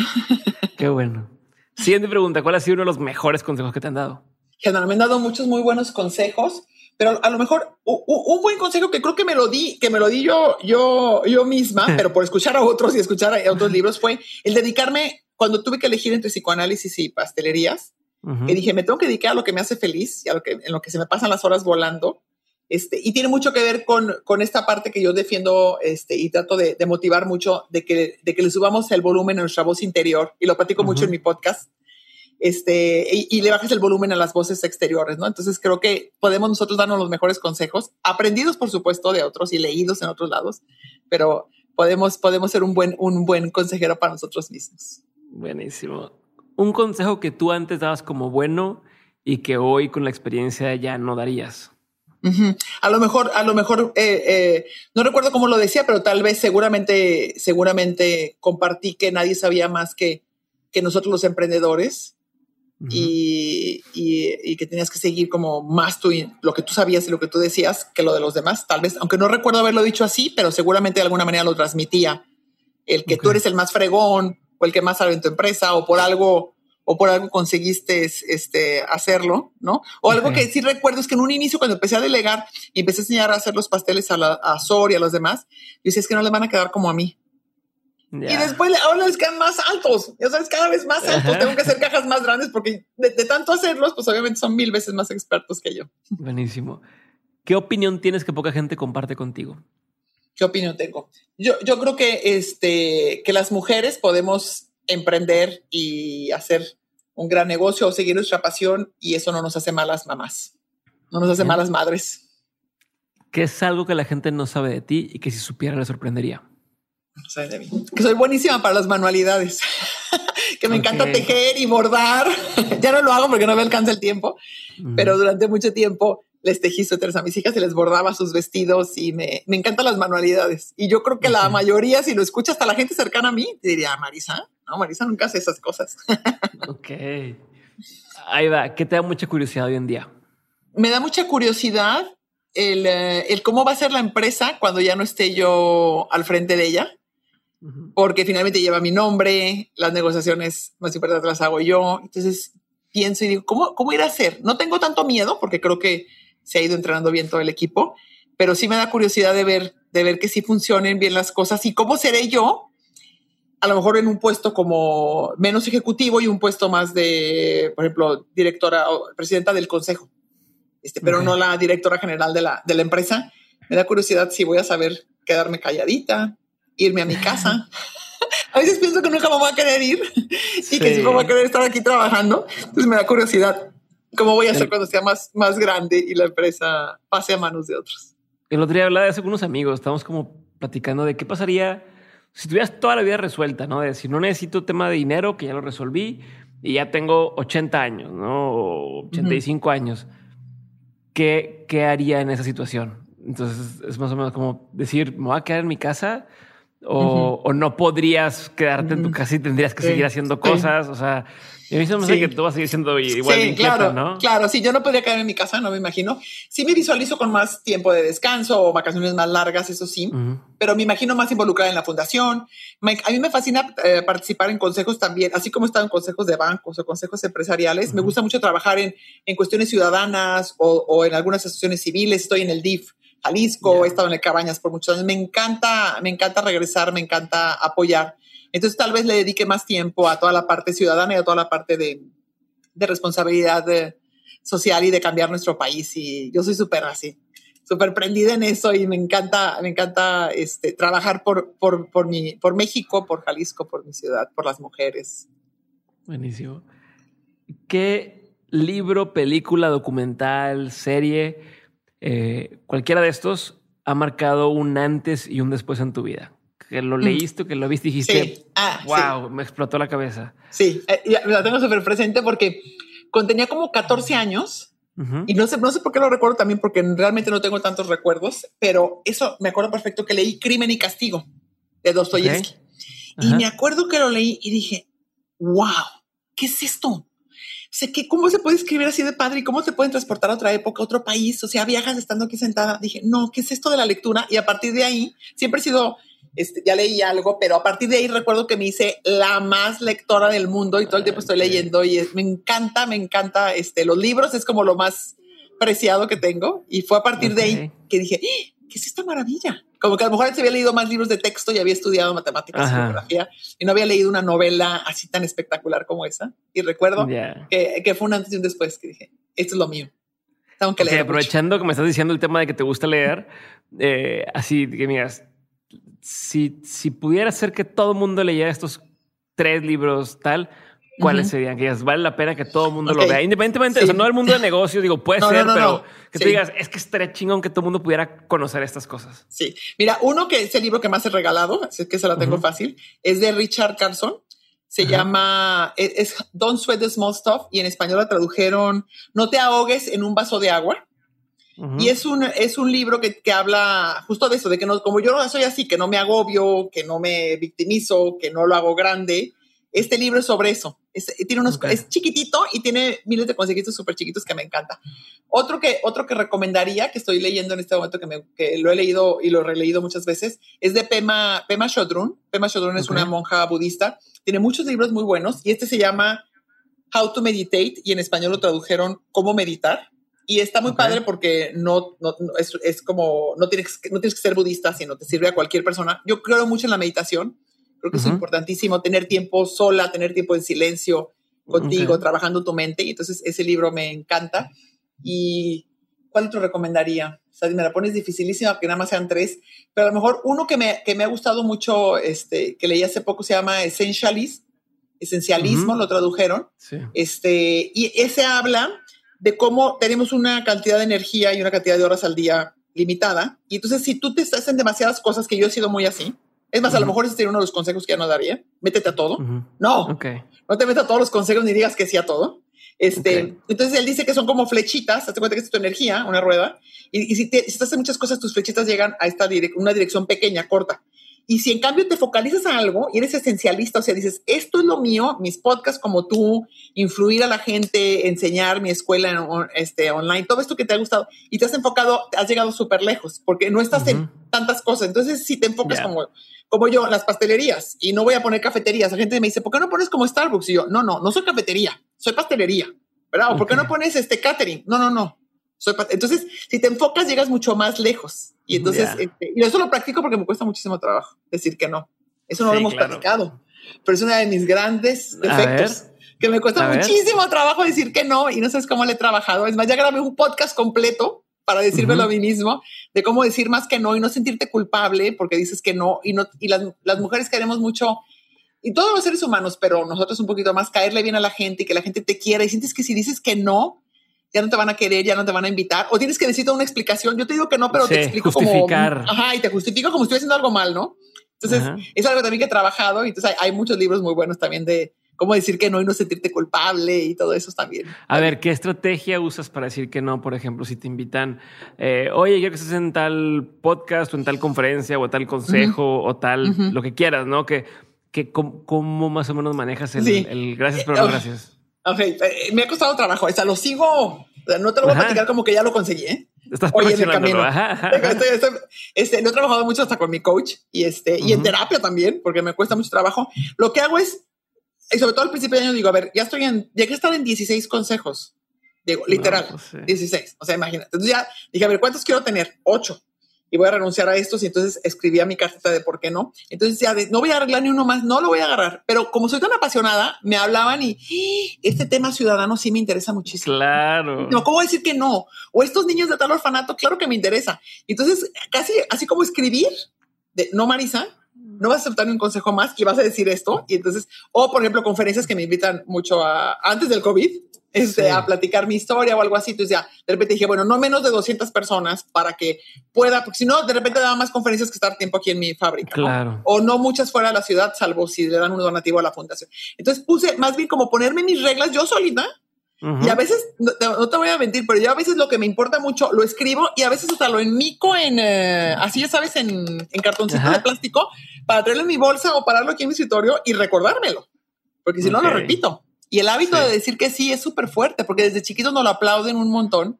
S1: Qué bueno. Siguiente pregunta, ¿cuál ha sido uno de los mejores consejos que te han dado?
S2: Generalmente me han dado muchos muy buenos consejos pero a lo mejor un buen consejo que creo que me lo di, que me lo di yo, yo, yo misma, pero por escuchar a otros y escuchar a otros libros fue el dedicarme cuando tuve que elegir entre psicoanálisis y pastelerías. Y dije, me tengo que dedicar a lo que me hace feliz y a lo que, en lo que se me pasan las horas volando. Este, y tiene mucho que ver con, con esta parte que yo defiendo este, y trato de, de, motivar mucho de que, de que le subamos el volumen a nuestra voz interior. Y lo platico mucho en mi podcast este, y, le bajes el volumen a las voces exteriores, ¿no? Entonces creo que podemos nosotros darnos los mejores consejos, aprendidos por supuesto de otros y leídos en otros lados, pero podemos, podemos ser un buen, un buen consejero para nosotros mismos.
S1: Buenísimo. Un consejo que tú antes dabas como bueno y que hoy con la experiencia ya no darías.
S2: A lo mejor, a lo mejor, eh, eh, no recuerdo cómo lo decía, pero tal vez seguramente, seguramente compartí que nadie sabía más que, que nosotros los emprendedores y, y, que tenías que seguir como más tú, lo que tú sabías y lo que tú decías que lo de los demás. Tal vez, aunque no recuerdo haberlo dicho así, pero seguramente de alguna manera lo transmitía. El que tú eres el más fregón o el que más sabe en tu empresa o por algo o por algo conseguiste este, hacerlo, ¿no? O algo que sí recuerdo es que en un inicio cuando empecé a delegar y empecé a enseñar a hacer los pasteles a, la, a Sor y a los demás, yo decía, es que no les van a quedar como a mí. Y después ahora les quedan más altos, ya sabes, cada vez más altos. Tengo que hacer cajas más grandes porque de, tanto hacerlos, pues obviamente son mil veces más expertos que yo.
S1: Buenísimo. ¿Qué opinión tienes que poca gente comparte contigo?
S2: ¿Qué opinión tengo? Yo, yo creo que, este, que las mujeres podemos emprender y hacer un gran negocio o seguir nuestra pasión y eso no nos hace malas mamás, no nos hace malas madres.
S1: ¿Qué es algo que la gente no sabe de ti y que si supiera le sorprendería?
S2: Que soy buenísima para las manualidades, que me encanta tejer y bordar. ya no lo hago porque no me alcanza el tiempo, pero durante mucho tiempo les tejí suéteres a mis hijas y les bordaba sus vestidos y me, me encantan las manualidades. Y yo creo que la mayoría, si lo escucha hasta la gente cercana a mí, te diría, Marisa, no, Marisa nunca hace esas cosas.
S1: ok. Ahí va. ¿Qué te da mucha curiosidad hoy en día?
S2: Me da mucha curiosidad el, eh, el cómo va a ser la empresa cuando ya no esté yo al frente de ella porque finalmente lleva mi nombre, las negociaciones más importantes las hago yo. Entonces pienso y digo, ¿cómo, cómo ir a hacer? No tengo tanto miedo porque creo que se ha ido entrenando bien todo el equipo, pero sí me da curiosidad de ver, de ver que sí funcionen bien las cosas y cómo seré yo, a lo mejor en un puesto como menos ejecutivo y un puesto más de, por ejemplo, directora o presidenta del consejo, este, pero no la directora general de la, de la empresa. Me da curiosidad si voy a saber quedarme calladita, irme a mi casa. a veces pienso que nunca me voy a querer ir y que sí me voy a querer estar aquí trabajando. Entonces me da curiosidad cómo voy a hacer cuando sea más, más grande y la empresa pase a manos de otros.
S1: El otro día hablaba de eso con unos amigos. Estamos como platicando de qué pasaría si tuvieras toda la vida resuelta, ¿no? De decir, no necesito tema de dinero, que ya lo resolví y ya tengo 80 años, ¿no? O 85 años. ¿Qué, ¿Qué haría en esa situación? Entonces es más o menos como decir, me voy a quedar en mi casa o, no podrías quedarte en tu casa y tendrías que seguir haciendo cosas. O sea, a mí se me que tú vas a seguir siendo igual
S2: sí, claro, ¿no? Claro, si yo no podría quedar en mi casa, no me imagino. Sí me visualizo con más tiempo de descanso o vacaciones más largas, eso sí, pero me imagino más involucrada en la fundación. a mí me fascina eh, participar en consejos también, así como he estado en consejos de bancos o consejos empresariales. Me gusta mucho trabajar en, en cuestiones ciudadanas o, o en algunas asociaciones civiles. Estoy en el DIF Jalisco, he estado en Cabañas por muchos años. Me encanta, me encanta regresar, me encanta apoyar. Entonces tal vez le dedique más tiempo a toda la parte ciudadana y a toda la parte de, responsabilidad social y de cambiar nuestro país. Y yo soy súper así, súper prendida en eso y me encanta, me encanta este, trabajar por, por, por, mi, por México, por Jalisco, por mi ciudad, por las mujeres.
S1: Buenísimo. ¿Qué libro, película, documental, serie eh, cualquiera de estos ha marcado un antes y un después en tu vida. Que lo mm. leíste, que lo viste y dijiste, wow, ah, me explotó la cabeza.
S2: Sí, eh, la tengo súper presente porque cuando tenía como 14 años, y no sé, no sé por qué lo recuerdo también, porque realmente no tengo tantos recuerdos, pero eso me acuerdo perfecto que leí Crimen y Castigo de Dostoyevsky. Y me acuerdo que lo leí y dije, wow, ¿qué es esto? Sé que cómo se puede escribir así de padre y cómo se pueden transportar a otra época, a otro país. O sea, viajas estando aquí sentada. Dije, no, ¿qué es esto de la lectura? Y a partir de ahí, siempre he sido, este, ya leí algo, pero a partir de ahí recuerdo que me hice la más lectora del mundo y todo el tiempo estoy leyendo y me encanta, me encanta, este, los libros es como lo más preciado que tengo. Y fue a partir de ahí que dije, ¡Ah! ¿qué es esta maravilla? Como que a lo mejor se había leído más libros de texto y había estudiado matemáticas y geografía y no había leído una novela así tan espectacular como esa. Y recuerdo que, que, fue un antes y un después que dije, esto es lo mío. Tengo que leer.
S1: aprovechando que me estás diciendo el tema de que te gusta leer, eh, así que miras, si, si pudiera ser que todo el mundo leyera estos tres libros tal, ¿Cuáles serían? Que vale la pena que todo el mundo lo vea. Independientemente, o sea, no el mundo de negocios, digo, puede ser, pero que te digas, es que estaría chingón que todo el mundo pudiera conocer estas cosas.
S2: Sí. Mira, uno que es el libro que más he regalado, así que se la tengo fácil, es de Richard Carson. Se llama e, es, Don't Sweat the Small Stuff y en español la tradujeron No te ahogues en un vaso de agua. Y es un, es un libro que, que, habla justo de eso, de que no, como yo no soy así, que no me agobio, que no me victimizo, que no lo hago grande, este libro es sobre eso. Es, tiene unos, es chiquitito y tiene miles de consejitos súper chiquitos que me encanta. Otro que, otro que recomendaría, que estoy leyendo en este momento, que, me, que lo he leído y lo he releído muchas veces, es de Pema, Pema Chodron. Pema Chodron es una monja budista. Tiene muchos libros muy buenos y este se llama How to Meditate y en español lo tradujeron Cómo meditar. Y está muy padre porque no, no, es, como, no tienes, no tienes que ser budista, sino te sirve a cualquier persona. Yo creo mucho en la meditación. Creo que es importantísimo tener tiempo sola, tener tiempo en silencio contigo, trabajando tu mente. Y entonces ese libro me encanta. ¿Y cuál otro recomendaría? O sea, me la pones dificilísima que nada más sean tres. Pero a lo mejor uno que me, que me ha gustado mucho, este, que leí hace poco, se llama Essentialist. Esencialismo, lo tradujeron. Este, y ese habla de cómo tenemos una cantidad de energía y una cantidad de horas al día limitada. Y entonces, si tú te estás en demasiadas cosas, que yo he sido muy así, es más, a lo mejor ese sería uno de los consejos que ya no daría, métete a todo. No, no te metas a todos los consejos ni digas que sí a todo. Este, Entonces él dice que son como flechitas, hazte cuenta que es tu energía, una rueda, y, si, te, si estás en muchas cosas, tus flechitas llegan a esta una dirección pequeña, corta. Y si en cambio te focalizas a algo y eres esencialista, o sea, dices, esto es lo mío, mis podcasts como tú, influir a la gente, enseñar mi escuela este, online, todo esto que te ha gustado y te has enfocado, has llegado súper lejos porque no estás en tantas cosas. Entonces, si te enfocas como, como yo, las pastelerías y no voy a poner cafeterías, la gente me dice, ¿por qué no pones como Starbucks? Y yo, no, no, no soy cafetería, soy pastelería. ¿Verdad? ¿Por qué no pones este catering? No, no, no. Entonces, si te enfocas, llegas mucho más lejos. Y entonces, este, y eso lo practico porque me cuesta muchísimo trabajo decir que no. Eso no lo hemos practicado, pero es uno de mis grandes defectos. Que me cuesta muchísimo trabajo decir que no y no sabes cómo le he trabajado. Es más, ya grabé un podcast completo para decírmelo a mí mismo de cómo decir más que no y no sentirte culpable porque dices que no y no y las, las mujeres queremos mucho y todos los seres humanos, pero nosotros un poquito más caerle bien a la gente y que la gente te quiera y sientes que si dices que no, ya no te van a querer, ya no te van a invitar, o tienes que decir una explicación. Yo te digo que no, pero te explico
S1: justificar.
S2: como. Ajá, y te justifico como si estoy haciendo algo mal, ¿no? Entonces, es algo también que he trabajado. Y entonces, hay, muchos libros muy buenos también de cómo decir que no y no sentirte culpable y todo eso también.
S1: A ver, ¿qué estrategia usas para decir que no? Por ejemplo, si te invitan, eh, oye, quiero que estés en tal podcast o en tal conferencia o tal consejo o tal, lo que quieras, ¿no? Que, que cómo, más o menos manejas el, gracias, pero no gracias.
S2: Ok, eh, me ha costado trabajo. O sea, lo sigo. no te lo voy a platicar como que ya lo conseguí. ¿eh?
S1: Estás Oye, en el camino.
S2: este, lo he trabajado mucho hasta con mi coach y este y en terapia también, porque me cuesta mucho trabajo. Lo que hago es, y sobre todo al principio de año, digo, a ver, ya estoy en, ya que estar en 16 consejos. Digo, literal, 16. Pues o sea, imagínate. Entonces ya dije, a ver, ¿cuántos quiero tener? Ocho y voy a renunciar a estos y entonces escribí mi carta de por qué no. Entonces ya no voy a arreglar ni uno más, no lo voy a agarrar. Pero como soy tan apasionada, me hablaban y ¡Ah! este tema ciudadano sí me interesa muchísimo.
S1: Claro.
S2: No, ¿cómo decir que no? O estos niños de tal orfanato, claro que me interesa. Entonces, casi así como escribir, de, no Marisa, no vas a aceptar ni un consejo más y vas a decir esto. Y entonces, o por ejemplo, conferencias que me invitan mucho a, antes del COVID, este, a platicar mi historia o algo así. Entonces ya, de repente dije, bueno, no menos de 200 personas para que pueda, porque si no, de repente daba más conferencias que estar tiempo aquí en mi fábrica.
S1: Claro.
S2: O no muchas fuera de la ciudad, salvo si le dan un donativo a la fundación. Entonces puse más bien como ponerme mis reglas yo solita. Y a veces, no, te voy a mentir, pero yo a veces lo que me importa mucho lo escribo y a veces hasta lo enmico en, eh, así ya sabes, en, en cartoncito de plástico para traerlo en mi bolsa o pararlo aquí en mi escritorio y recordármelo. Porque si no, lo repito. Y el hábito de decir que sí es súper fuerte, porque desde chiquitos nos lo aplauden un montón.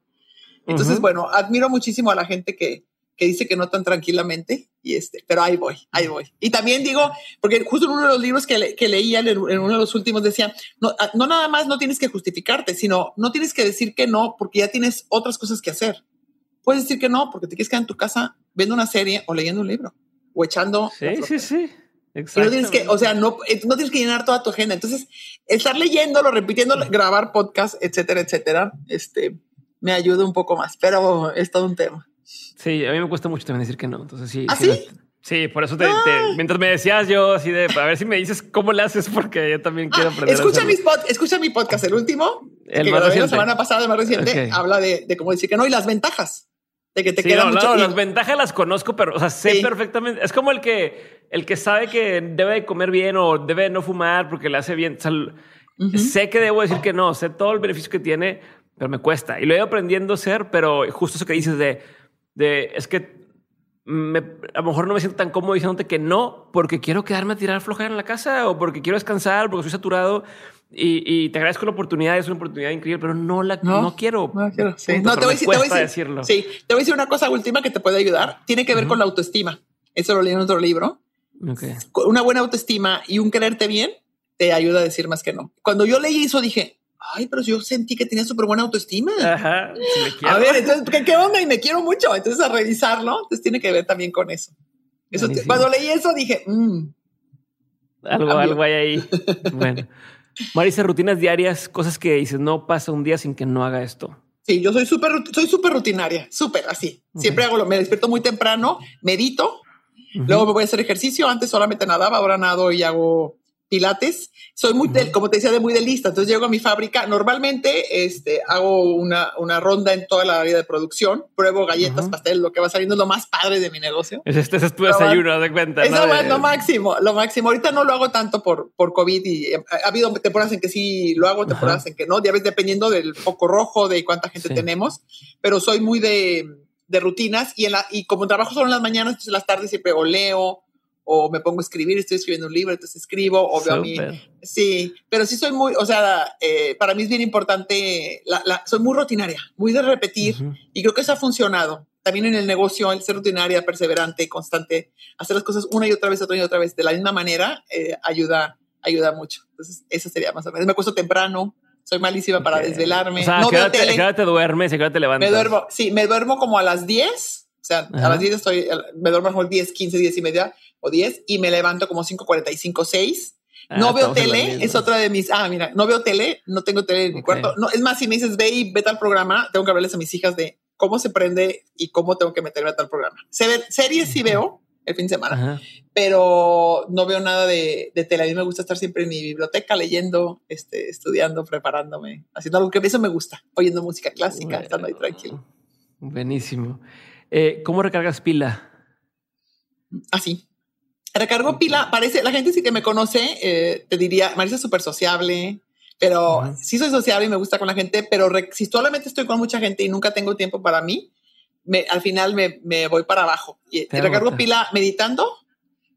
S2: Entonces, bueno, admiro muchísimo a la gente que, que dice que no tan tranquilamente, y este, pero ahí voy, ahí voy. Y también digo, porque justo en uno de los libros que, que leía, en uno de los últimos, decía, no, ah, no nada más no tienes que justificarte, sino no tienes que decir que no porque ya tienes otras cosas que hacer. Puedes decir que no porque te quieres quedar en tu casa viendo una serie o leyendo un libro o echando.
S1: Sí, sí, sí
S2: no tienes que, o sea, no, eh, no tienes que llenar toda tu agenda. Entonces, estar leyéndolo, repitiéndolo, grabar podcast, etcétera, etcétera, este, me ayuda un poco más, pero es todo un tema.
S1: Sí, a mí me cuesta mucho también decir que no. Entonces, sí.
S2: ¿Ah,
S1: sí? sí? por eso te, mientras me decías yo así de, a ver si me dices cómo le haces, porque yo también quiero ah, aprender.
S2: Escucha, mis pod, escucha mi podcast, el último, el que más la semana pasada, el más reciente, habla de, de, cómo decir que no y las ventajas de que te sí, queda mucho.
S1: las ventajas las conozco, pero o sea, sé perfectamente. Es como el que, el que sabe que debe de comer bien o debe no fumar porque le hace bien. Sé que debo decir que no, sé todo el beneficio que tiene, pero me cuesta. Y lo he ido aprendiendo a ser, pero justo eso que dices de, de es que me, a lo mejor no me siento tan cómodo diciéndote que no, porque quiero quedarme a tirar flojera en la casa o porque quiero descansar, porque soy saturado. Y, te agradezco la oportunidad, es una oportunidad increíble, pero no la no, quiero.
S2: No quiero. Sí. no, te voy, te voy, a decir, Sí, te voy a decir una cosa última que te puede ayudar. Tiene que ver con la autoestima. Eso lo leí en otro libro. Una buena autoestima y un quererte bien te ayuda a decir más que no. Cuando yo leí eso dije, ay, pero yo sentí que tenía súper buena autoestima.
S1: Ajá,
S2: a ver, entonces, ¿qué, ¿qué, onda? Y me quiero mucho. Entonces, a revisarlo, entonces tiene que ver también con eso. eso cuando leí eso dije, mmm.
S1: Algo, algo hay ahí. bueno. Marisa, rutinas diarias, cosas que dices, no pasa un día sin que no haga esto.
S2: Sí, yo soy súper soy súper rutinaria, súper así. Siempre hago lo, me despierto muy temprano, medito, luego me voy a hacer ejercicio. Antes solamente nadaba, ahora nado y hago pilates. Soy muy, como te decía, de muy de lista. Entonces llego a mi fábrica. Normalmente este, hago una, una ronda en toda la área de producción. Pruebo galletas, pastel, lo que va saliendo es lo más padre de mi negocio.
S1: Este, es tu desayuno, de cuenta.
S2: Eso es lo máximo, lo máximo. Ahorita no lo hago tanto por, por COVID y eh, ha, habido temporadas en que sí lo hago, temporadas en que no. Ya ves, dependiendo del foco rojo, de cuánta gente tenemos. Pero soy muy de, de rutinas y, en la, y como trabajo solo en las mañanas, entonces en las tardes siempre o leo o me pongo a escribir, estoy escribiendo un libro, entonces escribo, o veo a mí. Sí, pero sí soy muy, o sea, eh, para mí es bien importante, la, soy muy rutinaria, muy de repetir, y creo que eso ha funcionado. También en el negocio, el ser rutinaria, perseverante, constante, hacer las cosas una y otra vez, otra y otra vez, de la misma manera, eh, ayuda, ayuda mucho. Entonces, eso sería más o menos. Me acuesto temprano, soy malísima para desvelarme.
S1: O sea, no ¿qué te duermes y qué te levantas?
S2: Me duermo, sí, me duermo como a las 10, o sea, a las 10 estoy, me duermo mejor 10, 15, 10 y media o 10 y me levanto como 5.45, 6. Ah, no veo tele, es otra de mis. Ah, mira, no veo tele, no tengo tele en mi cuarto. No, es más, si me dices ve y vete al programa, tengo que hablarles a mis hijas de cómo se prende y cómo tengo que meterme a tal programa. series sí veo el fin de semana, pero no veo nada de, de, tele. A mí me gusta estar siempre en mi biblioteca leyendo, este, estudiando, preparándome, haciendo algo que eso me gusta, oyendo música clásica, estando ahí tranquilo.
S1: Buenísimo. Eh, ¿Cómo recargas pila?
S2: Así. Recargo pila, parece, la gente sí que me conoce, eh, te diría, Marisa es súper sociable, pero sí soy sociable y me gusta con la gente, pero si solamente estoy con mucha gente y nunca tengo tiempo para mí, me, al final me, me voy para abajo. Y recargo pila meditando,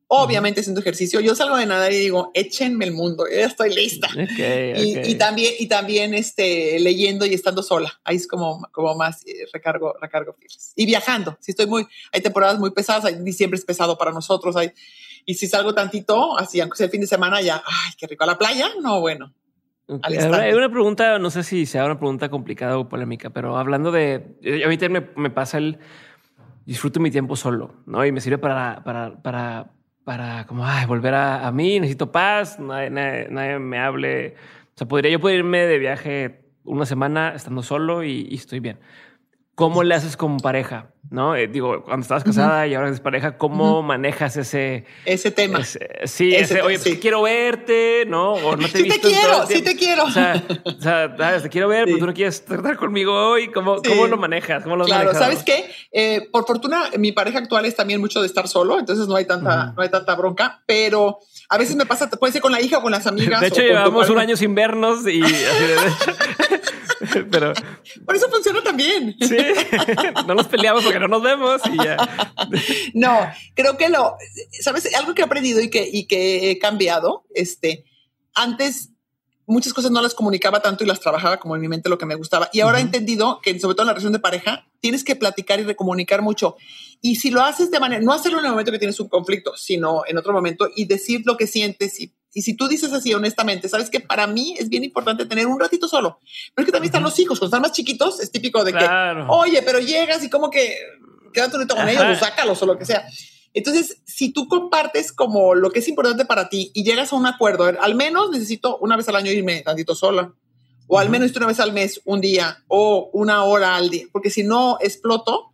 S2: Obviamente haciendo ejercicio. Yo salgo de nadar y digo, échenme el mundo, ya estoy lista. y, también, y también este, leyendo y estando sola. Ahí es como, como más eh, recargo, recargo Y viajando. Si estoy muy, hay temporadas muy pesadas, hay, diciembre es pesado para nosotros. Hay, y si salgo tantito, así, aunque sea el fin de semana, ya, ay, qué rico. A la playa, no, bueno.
S1: Hay una pregunta, no sé si sea una pregunta complicada o polémica, pero hablando de, a mí me, me pasa el, disfruto mi tiempo solo, ¿no? Y me sirve para, para, para para como ay, volver a, mí, necesito paz, nadie, nadie, me hable. O sea, podría yo poder irme de viaje una semana estando solo y, estoy bien. ¿Cómo le haces como pareja? No eh, digo, cuando estabas casada y ahora eres pareja, ¿cómo manejas ese
S2: ese tema?
S1: sí, ese, oye, pues, quiero verte, no? O no te
S2: sí te quiero, sí te quiero.
S1: O sea, o sea te quiero ver, pero tú no quieres estar conmigo hoy. ¿Cómo, ¿cómo lo manejas? ¿Cómo lo
S2: claro, ¿sabes qué? Eh, por fortuna, mi pareja actual es también mucho de estar solo, entonces no hay tanta, no hay tanta bronca, pero a veces me pasa, puede ser con la hija o con las amigas.
S1: De hecho, llevamos un año sin vernos y así de hecho. Pero
S2: por eso funciona también.
S1: Sí, no nos peleamos porque no nos vemos y ya.
S2: No, creo que lo, sabes, algo que he aprendido y que, y que he cambiado, este, antes muchas cosas no las comunicaba tanto y las trabajaba como en mi mente lo que me gustaba. Y ahora he entendido que, sobre todo en la relación de pareja, tienes que platicar y recomunicar mucho. Y si lo haces de manera, no hacerlo en el momento que tienes un conflicto, sino en otro momento y decir lo que sientes. Y, y si tú dices así honestamente, sabes que para mí es bien importante tener un ratito solo. Pero es que también están los hijos, cuando están más chiquitos, es típico de que, oye, pero llegas y como que quédate un ratito con ellos o sácalos o lo que sea. Entonces, si tú compartes como lo que es importante para ti y llegas a un acuerdo, al menos necesito una vez al año irme tantito sola, o al menos una vez al mes, un día, o una hora al día, porque si no exploto,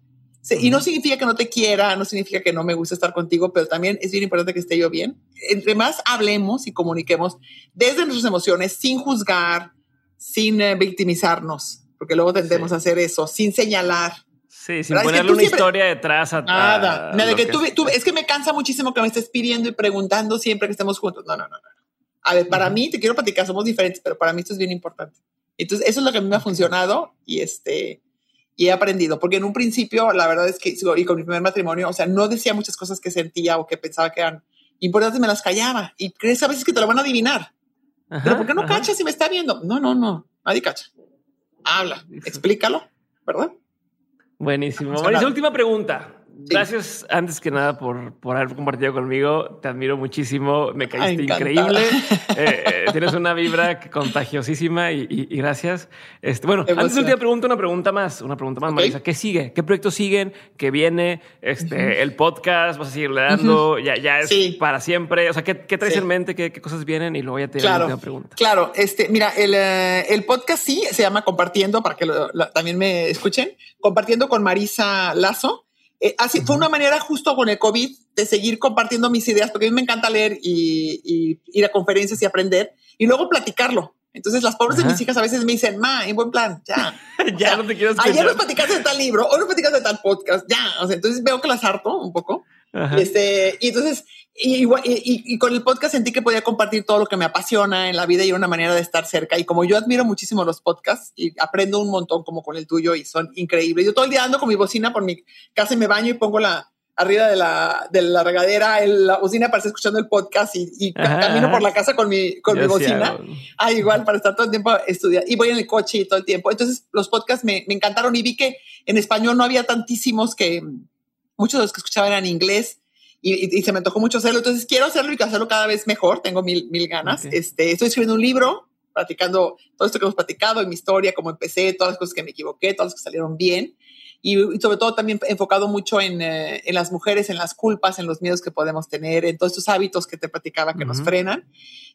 S2: y no significa que no te quiera, no significa que no me guste estar contigo, pero también es bien importante que esté yo bien. Entre más hablemos y comuniquemos desde nuestras emociones, sin juzgar, sin eh, victimizarnos, porque luego tendemos a hacer eso, sin señalar,
S1: Sí, sin ponerle una historia detrás a
S2: nada. nada que, tú, es que me cansa muchísimo que me estés pidiendo y preguntando siempre que estemos juntos. No, no, no, no. A ver, para mí, te quiero platicar, somos diferentes, pero para mí esto es bien importante. Entonces, eso es lo que a mí me ha funcionado y este y he aprendido, porque en un principio, la verdad es que, y con mi primer matrimonio, o sea, no decía muchas cosas que sentía o que pensaba que eran importantes, me las callaba. Y crees a veces que te lo van a adivinar. pero ¿por qué no cachas si me está viendo? No, no, no, nadie cacha. Habla, explícalo, ¿verdad?
S1: Buenísimo. Marisa, última pregunta. Gracias antes que nada por, por haber compartido conmigo. Te admiro muchísimo. Me caíste increíble. Eh, eh, tienes una vibra contagiosísima y, gracias. Este, bueno, antes de te pregunto una pregunta más, una pregunta más, Marisa. ¿Qué sigue? ¿Qué proyectos siguen? ¿Qué viene? Este, el podcast, vas a seguirle dando, ya, ya es para siempre. O sea, ¿qué, traes en mente? ¿Qué, cosas vienen? Y luego ya te
S2: claro,
S1: la pregunta.
S2: Claro, este, mira, el, eh, el podcast sí se llama Compartiendo para que también me escuchen. Compartiendo con Marisa Lazo. Eh, así fue una manera justo con el COVID de seguir compartiendo mis ideas, porque a mí me encanta leer y, ir a conferencias y aprender y luego platicarlo. Entonces las pobres de mis hijas a veces me dicen, ma, en buen plan, ya.
S1: ya no te quiero escuchar.
S2: Ayer nos platicaste de tal libro, hoy nos platicaste de tal podcast, ya. O sea, entonces veo que las harto un poco. Este, y entonces, y, y, con el podcast sentí que podía compartir todo lo que me apasiona en la vida y una manera de estar cerca. Y como yo admiro muchísimo los podcasts y aprendo un montón como con el tuyo y son increíbles. Yo todo el día ando con mi bocina por mi casa y me baño y pongo la arriba de la, de la regadera, la bocina para estar escuchando el podcast y, camino por la casa con mi, con mi bocina. Ah, igual para estar todo el tiempo estudiando y voy en el coche y todo el tiempo. Entonces los podcasts me, me encantaron y vi que en español no había tantísimos que muchos de los que escuchaba eran en inglés y, se me antojó mucho hacerlo. Entonces quiero hacerlo y hacerlo cada vez mejor. Tengo mil, mil ganas. Este, estoy escribiendo un libro, platicando todo esto que hemos platicado en mi historia, cómo empecé, todas las cosas que me equivoqué, todas las que salieron bien. Y, sobre todo también enfocado mucho en, eh, en, las mujeres, en las culpas, en los miedos que podemos tener, en todos estos hábitos que te platicaba que nos frenan.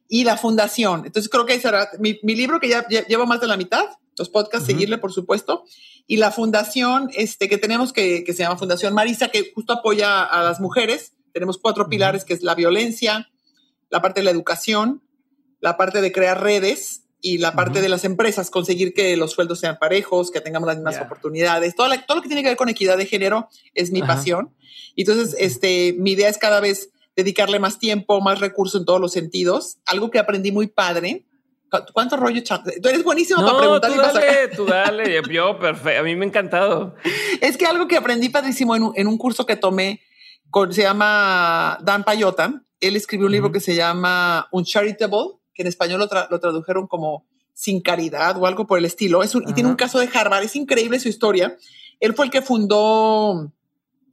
S2: Y la fundación. Entonces creo que ese era mi, mi libro que ya, llevo más de la mitad, los podcasts, seguirle, por supuesto. Y la fundación este, que tenemos que, que se llama Fundación Marisa, que justo apoya a las mujeres tenemos cuatro pilares, que es la violencia, la parte de la educación, la parte de crear redes y la parte de las empresas, conseguir que los sueldos sean parejos, que tengamos las mismas oportunidades. Todo, todo, lo que tiene que ver con equidad de género es mi pasión. Entonces, este, mi idea es cada vez dedicarle más tiempo, más recursos en todos los sentidos. Algo que aprendí muy padre. ¿Cuánto rollo, Tú eres buenísimo para preguntar.
S1: Tú dale, tú dale. Yo, perfecto. A mí me ha encantado.
S2: Es que algo que aprendí padrísimo en en un curso que tomé se llama Dan Payota. Él escribió un libro que se llama Uncharitable, que en español lo, tradujeron como Sin Caridad o algo por el estilo. Es y tiene un caso de Harvard. Es increíble su historia. Él fue el que fundó,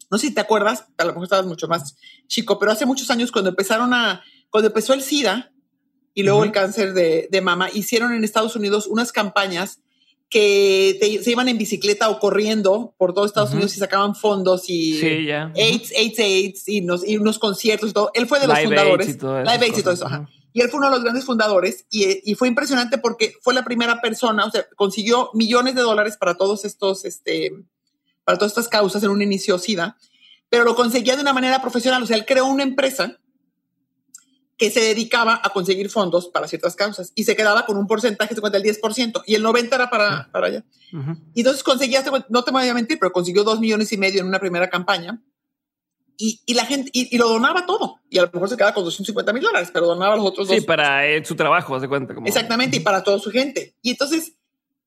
S2: no sé si te acuerdas, a lo mejor estabas mucho más chico, pero hace muchos años cuando empezaron a, cuando empezó el SIDA y luego el cáncer de, de mama, hicieron en Estados Unidos unas campañas que se iban en bicicleta o corriendo por todo Estados Unidos y sacaban fondos y AIDS, AIDS, AIDS y, unos conciertos y todo. Él fue de los fundadores. y todo Live y todo eso. Y él fue uno de los grandes fundadores y, fue impresionante porque fue la primera persona, o sea, consiguió millones de dólares para todos estos, este, para todas estas causas en un inicio SIDA, pero lo conseguía de una manera profesional. O sea, él creó una empresa que se dedicaba a conseguir fondos para ciertas causas y se quedaba con un porcentaje, se cuenta el 10% y el 90% era para, para allá. Y entonces conseguía, no te voy a mentir, pero consiguió dos millones y medio en una primera campaña y, y la gente, y, lo donaba todo. Y a lo mejor se quedaba con 250 mil dólares, pero donaba los otros dos.
S1: Sí, para su trabajo, se cuenta. Como...
S2: Exactamente, y para toda su gente. Y entonces,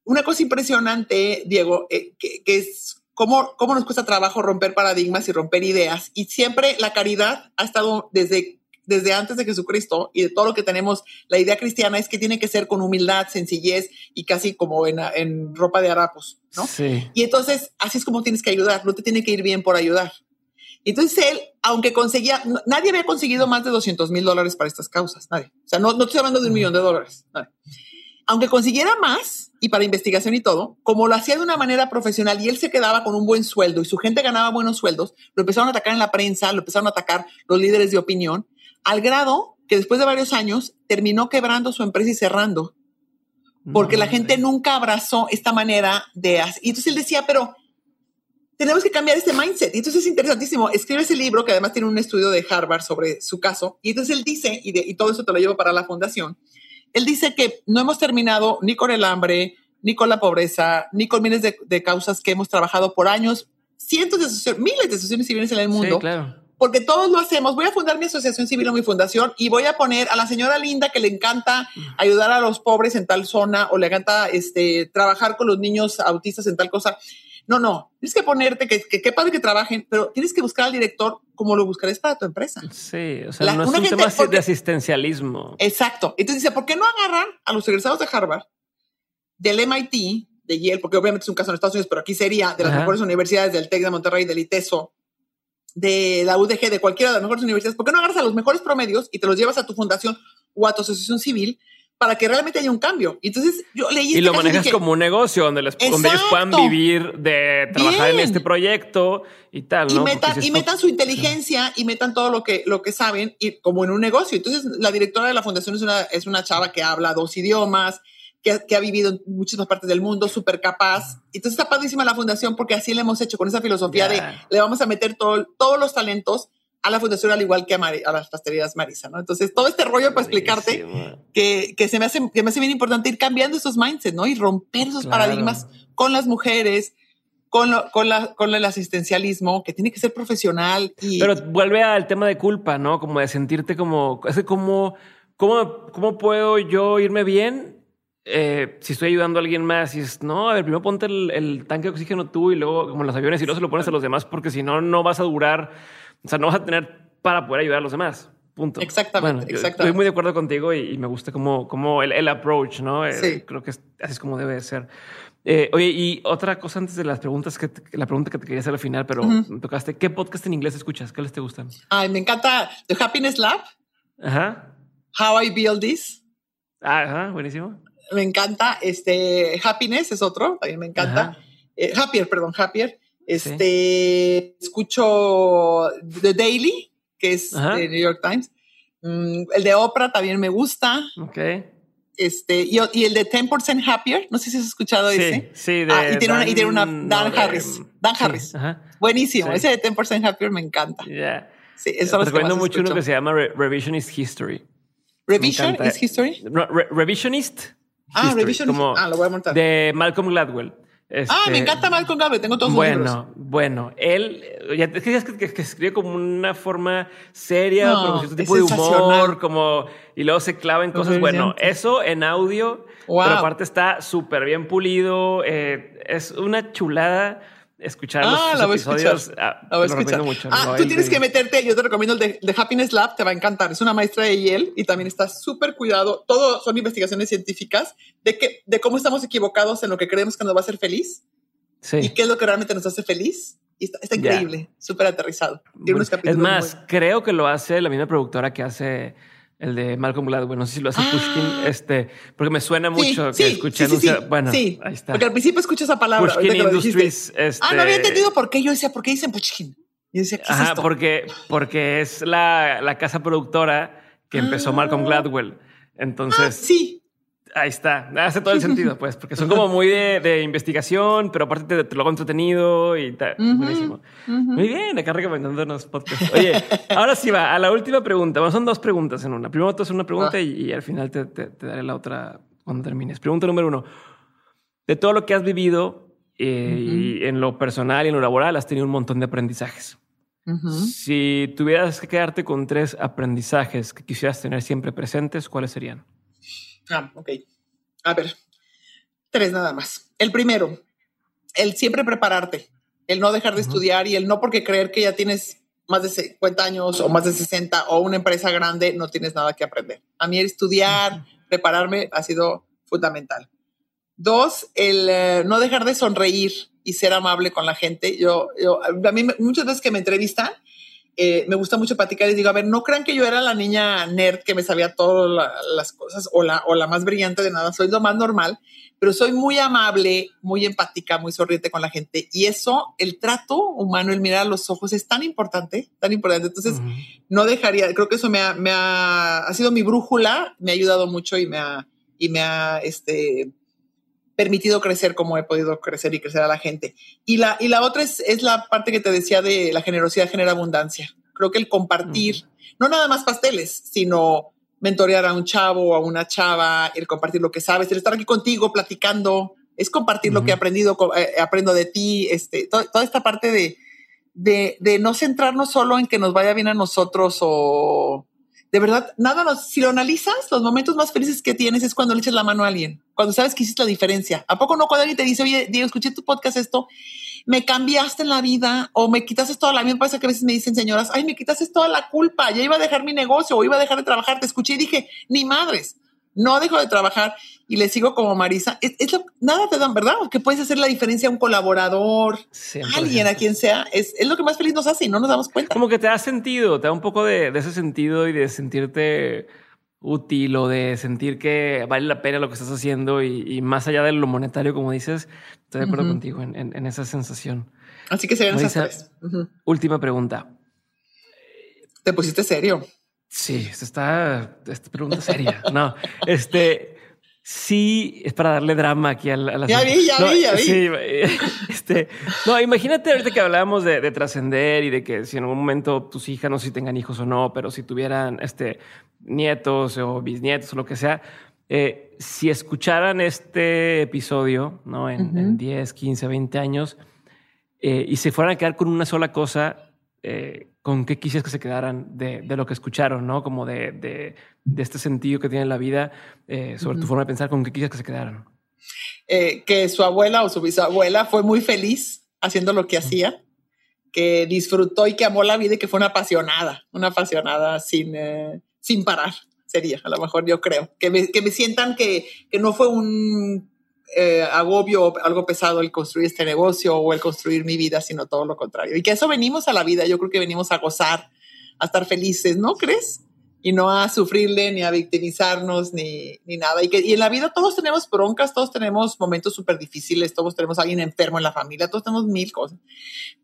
S2: una cosa impresionante, Diego, eh, que, que es cómo, cómo nos cuesta trabajo romper paradigmas y romper ideas. Y siempre la caridad ha estado desde desde antes de Jesucristo y de todo lo que tenemos, la idea cristiana es que tiene que ser con humildad, sencillez y casi como en, en ropa de harapos, ¿no? Sí. Y entonces, así es como tienes que ayudar, no te tiene que ir bien por ayudar. Entonces él, aunque conseguía, nadie había conseguido más de 200 mil dólares para estas causas, nadie. O sea, no, no estoy hablando de un millón de dólares, Aunque consiguiera más y para investigación y todo, como lo hacía de una manera profesional y él se quedaba con un buen sueldo y su gente ganaba buenos sueldos, lo empezaron a atacar en la prensa, lo empezaron a atacar los líderes de opinión al grado que después de varios años terminó quebrando su empresa y cerrando, porque la gente nunca abrazó esta manera de hacer. Y entonces él decía, pero tenemos que cambiar este mindset. Y entonces es interesantísimo. Escribe ese libro que además tiene un estudio de Harvard sobre su caso. Y entonces él dice, y, todo eso te lo llevo para la fundación, él dice que no hemos terminado ni con el hambre, ni con la pobreza, ni con miles de, causas que hemos trabajado por años, cientos de asociaciones, miles de asociaciones civiles en el mundo. Sí, claro porque todos lo hacemos. Voy a fundar mi asociación civil o mi fundación y voy a poner a la señora Linda que le encanta ayudar a los pobres en tal zona o le encanta este, trabajar con los niños autistas en tal cosa. No, no, tienes que ponerte que, que qué padre que trabajen, pero tienes que buscar al director como lo buscarías para tu empresa.
S1: Sí, o sea, no es un tema de asistencialismo.
S2: Exacto. Entonces dice, ¿por qué no agarran a los egresados de Harvard, del MIT, de Yale, porque obviamente es un caso en Estados Unidos, pero aquí sería de las mejores universidades del TEC de Monterrey, del ITESO, de la UDG, de cualquiera de las mejores universidades, ¿por qué no agarras a los mejores promedios y te los llevas a tu fundación o a tu asociación civil para que realmente haya un cambio. Entonces yo leí.
S1: Y este lo manejas como un negocio donde, les, donde, ellos puedan vivir de trabajar en este proyecto y tal.
S2: Y, metan, y metan, su inteligencia y metan todo lo que, lo que saben y como en un negocio. Entonces la directora de la fundación es una, es una chava que habla dos idiomas, que, que ha vivido en muchísimas partes del mundo, súper capaz. Entonces está padrísima la fundación porque así le hemos hecho con esa filosofía de le vamos a meter todo, todos los talentos a la fundación al igual que a, las pastelerías Marisa, ¿no? Entonces, todo este rollo para explicarte que, que, se me hace, que me hace bien importante ir cambiando esos mindsets, ¿no? Y romper esos paradigmas con las mujeres, con, con, la, con el asistencialismo, que tiene que ser profesional. Y...
S1: Pero vuelve al tema de culpa, ¿no? Como de sentirte como, es como, ¿cómo, cómo puedo yo irme bien eh, si estoy ayudando a alguien más y es, no, a ver, primero ponte el, el, tanque de oxígeno tú y luego como los aviones y luego se lo pones a los demás porque si no, no vas a durar o sea, no vas a tener para poder ayudar a los demás. Punto.
S2: Exactamente,
S1: Estoy muy de acuerdo contigo y, me gusta como, como el, el, approach, ¿no? Eh, sí. creo que así es como debe ser. Eh, oye, y otra cosa antes de las preguntas que la pregunta que te quería hacer al final, pero me tocaste. ¿Qué podcast en inglés escuchas? ¿Qué les te gustan?
S2: Ay, me encanta The Happiness Lab.
S1: Ajá.
S2: How I Build This.
S1: Ajá, buenísimo.
S2: Me encanta. Este Happiness es otro, también me encanta. Eh, Happier, perdón, Happier. Este, escucho The Daily, que es de New York Times. Mm, el de Oprah también me gusta.
S1: Ok.
S2: Este, y, el de 10% Happier, no sé si has escuchado ese.
S1: Sí,
S2: de ah, y, tiene una, y tiene una Dan Harris. Dan Harris. Buenísimo. Ese de 10% Happier me encanta.
S1: Yeah.
S2: Sí, eso
S1: Recuerdo mucho uno que se llama Revisionist History.
S2: ¿Revisionist History?
S1: revisionist.
S2: Ah, Revisionist. ah, lo voy a montar.
S1: De Malcolm Gladwell
S2: ah, me este, encanta Malcolm Gladwell, tengo todos
S1: bueno,
S2: libros.
S1: Bueno, él ya, es que, que, escribe como una forma seria, no, con tipo de humor, como y luego se clava en cosas. Bueno, eso en audio, pero aparte está súper bien pulido. Eh, es una chulada escuchar ah, los, episodios. Ah,
S2: la voy a escuchar. Mucho, ah, tú tienes que meterte, yo te recomiendo el de, Happiness Lab, te va a encantar. Es una maestra de Yale y también está súper cuidado. Todo son investigaciones científicas de, que, de cómo estamos equivocados en lo que creemos que nos va a hacer feliz sí. y qué es lo que realmente nos hace feliz. Y está, increíble, súper aterrizado.
S1: es más, creo que lo hace la misma productora que hace el de Malcolm Gladwell, no sé si lo hace Pushkin, ah. este, porque me suena mucho que escuché, sí, bueno, ahí está.
S2: Porque al principio escucho esa palabra.
S1: Pushkin Industries.
S2: Este... Ah, no había este entendido por qué. Yo decía, ¿por qué dicen Pushkin?
S1: Y decía, ¿qué Ajá, porque, porque es la, la casa productora que empezó Malcolm ah. Gladwell. Entonces, ah,
S2: sí.
S1: Ahí está, hace todo el sentido, pues, porque son como muy de, investigación, pero aparte te, lo hago entretenido y tal. Buenísimo. Muy bien, acá recomendándonos podcasts. Oye, ahora sí va a la última pregunta. Bueno, son dos preguntas en una. Primero te haces una pregunta y, al final te, daré la otra cuando termines. Pregunta número uno. De todo lo que has vivido eh, y en lo personal y en lo laboral, has tenido un montón de aprendizajes. Si tuvieras que quedarte con tres aprendizajes que quisieras tener siempre presentes, ¿cuáles serían?
S2: Ah, ok. A ver, tres nada más. El primero, el siempre prepararte, el no dejar de estudiar y el no porque creer que ya tienes más de 50 años o más de 60 o una empresa grande, no tienes nada que aprender. A mí el estudiar, prepararme ha sido fundamental. Dos, el eh, no dejar de sonreír y ser amable con la gente. Yo, yo, a mí muchas veces que me entrevistan, eh, me gusta mucho platicar y digo, a ver, no crean que yo era la niña nerd que me sabía todas las cosas o la, o la más brillante de nada, soy lo más normal, pero soy muy amable, muy empática, muy sonriente con la gente. Y eso, el trato humano, el mirar a los ojos es tan importante, tan importante. Entonces, no dejaría, creo que eso me ha, me ha, ha sido mi brújula, me ha ayudado mucho y me ha, y me ha, este, permitido crecer como he podido crecer y crecer a la gente. Y la, y la otra es, es la parte que te decía de la generosidad genera abundancia. Creo que el compartir, no nada más pasteles, sino mentorear a un chavo o a una chava, el compartir lo que sabes, el estar aquí contigo platicando, es compartir lo que he aprendido, eh, aprendo de ti, este, toda esta parte de, de, de, no centrarnos solo en que nos vaya bien a nosotros o, de verdad, nada, nos, si lo analizas, los momentos más felices que tienes es cuando le echas la mano a alguien, cuando sabes que hiciste la diferencia. ¿A poco no cuando alguien te dice, oye, Diego, escuché tu podcast esto, me cambiaste en la vida o me quitaste toda la... A mí me pasa que a veces me dicen señoras, ay, me quitaste toda la culpa, ya iba a dejar mi negocio o iba a dejar de trabajar, te escuché y dije, ni madres, no dejo de trabajar y le sigo como Marisa, es, nada te dan, ¿verdad? Que puedes hacer la diferencia a un colaborador, alguien, a quien sea, es, es, lo que más feliz nos hace y no nos damos cuenta.
S1: Como que te da sentido, te da un poco de, ese sentido y de sentirte útil o de sentir que vale la pena lo que estás haciendo y, más allá de lo monetario, como dices, estoy de acuerdo contigo en, esa sensación.
S2: Así que serían esas tres.
S1: Última pregunta.
S2: Te pusiste serio.
S1: Sí, esta, esta pregunta seria. No, este sí es para darle drama aquí a la.
S2: ya vi, ya vi, ya vi. Sí,
S1: este, no, imagínate ahorita que hablábamos de, trascender y de que si en algún momento tus hijas no sé si tengan hijos o no, pero si tuvieran este nietos o bisnietos o lo que sea, eh, si escucharan este episodio, ¿no? En, 10, 15, 20 años eh, y se fueran a quedar con una sola cosa, eh, con qué quisieras que se quedaran de, lo que escucharon, ¿no? Como de, este sentido que tiene la vida, eh, sobre tu forma de pensar, con qué quisieras que se quedaran.
S2: Eh, que su abuela o su bisabuela fue muy feliz haciendo lo que hacía, que disfrutó y que amó la vida y que fue una apasionada, una apasionada sin, sin parar, sería, a lo mejor yo creo. Que me, que me sientan que, que no fue un eh, agobio algo pesado el construir este negocio o el construir mi vida, sino todo lo contrario. Y que eso venimos a la vida, yo creo que venimos a gozar, a estar felices, ¿no crees? Y no a sufrirle, ni a victimizarnos, ni, ni nada. Y que y en la vida todos tenemos broncas, todos tenemos momentos súper difíciles, todos tenemos alguien enfermo en la familia, todos tenemos mil cosas.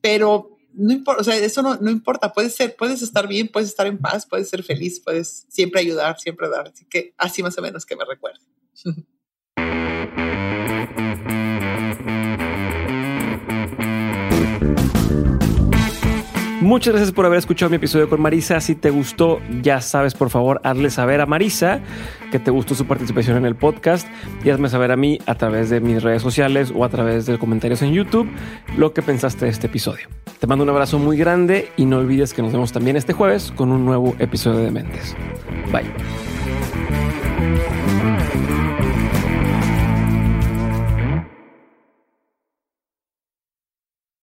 S2: Pero no importa, o sea, eso no, no, importa, puedes ser, puedes estar bien, puedes estar en paz, puedes ser feliz, puedes siempre ayudar, siempre dar. Así que así más o menos que me recuerde.
S1: Muchas gracias por haber escuchado mi episodio con Marisa. Si te gustó, ya sabes, por favor, hazle saber a Marisa que te gustó su participación en el podcast y hazme saber a mí a través de mis redes sociales o a través de comentarios en YouTube lo que pensaste de este episodio. Te mando un abrazo muy grande y no olvides que nos vemos también este jueves con un nuevo episodio de Mentes. Bye.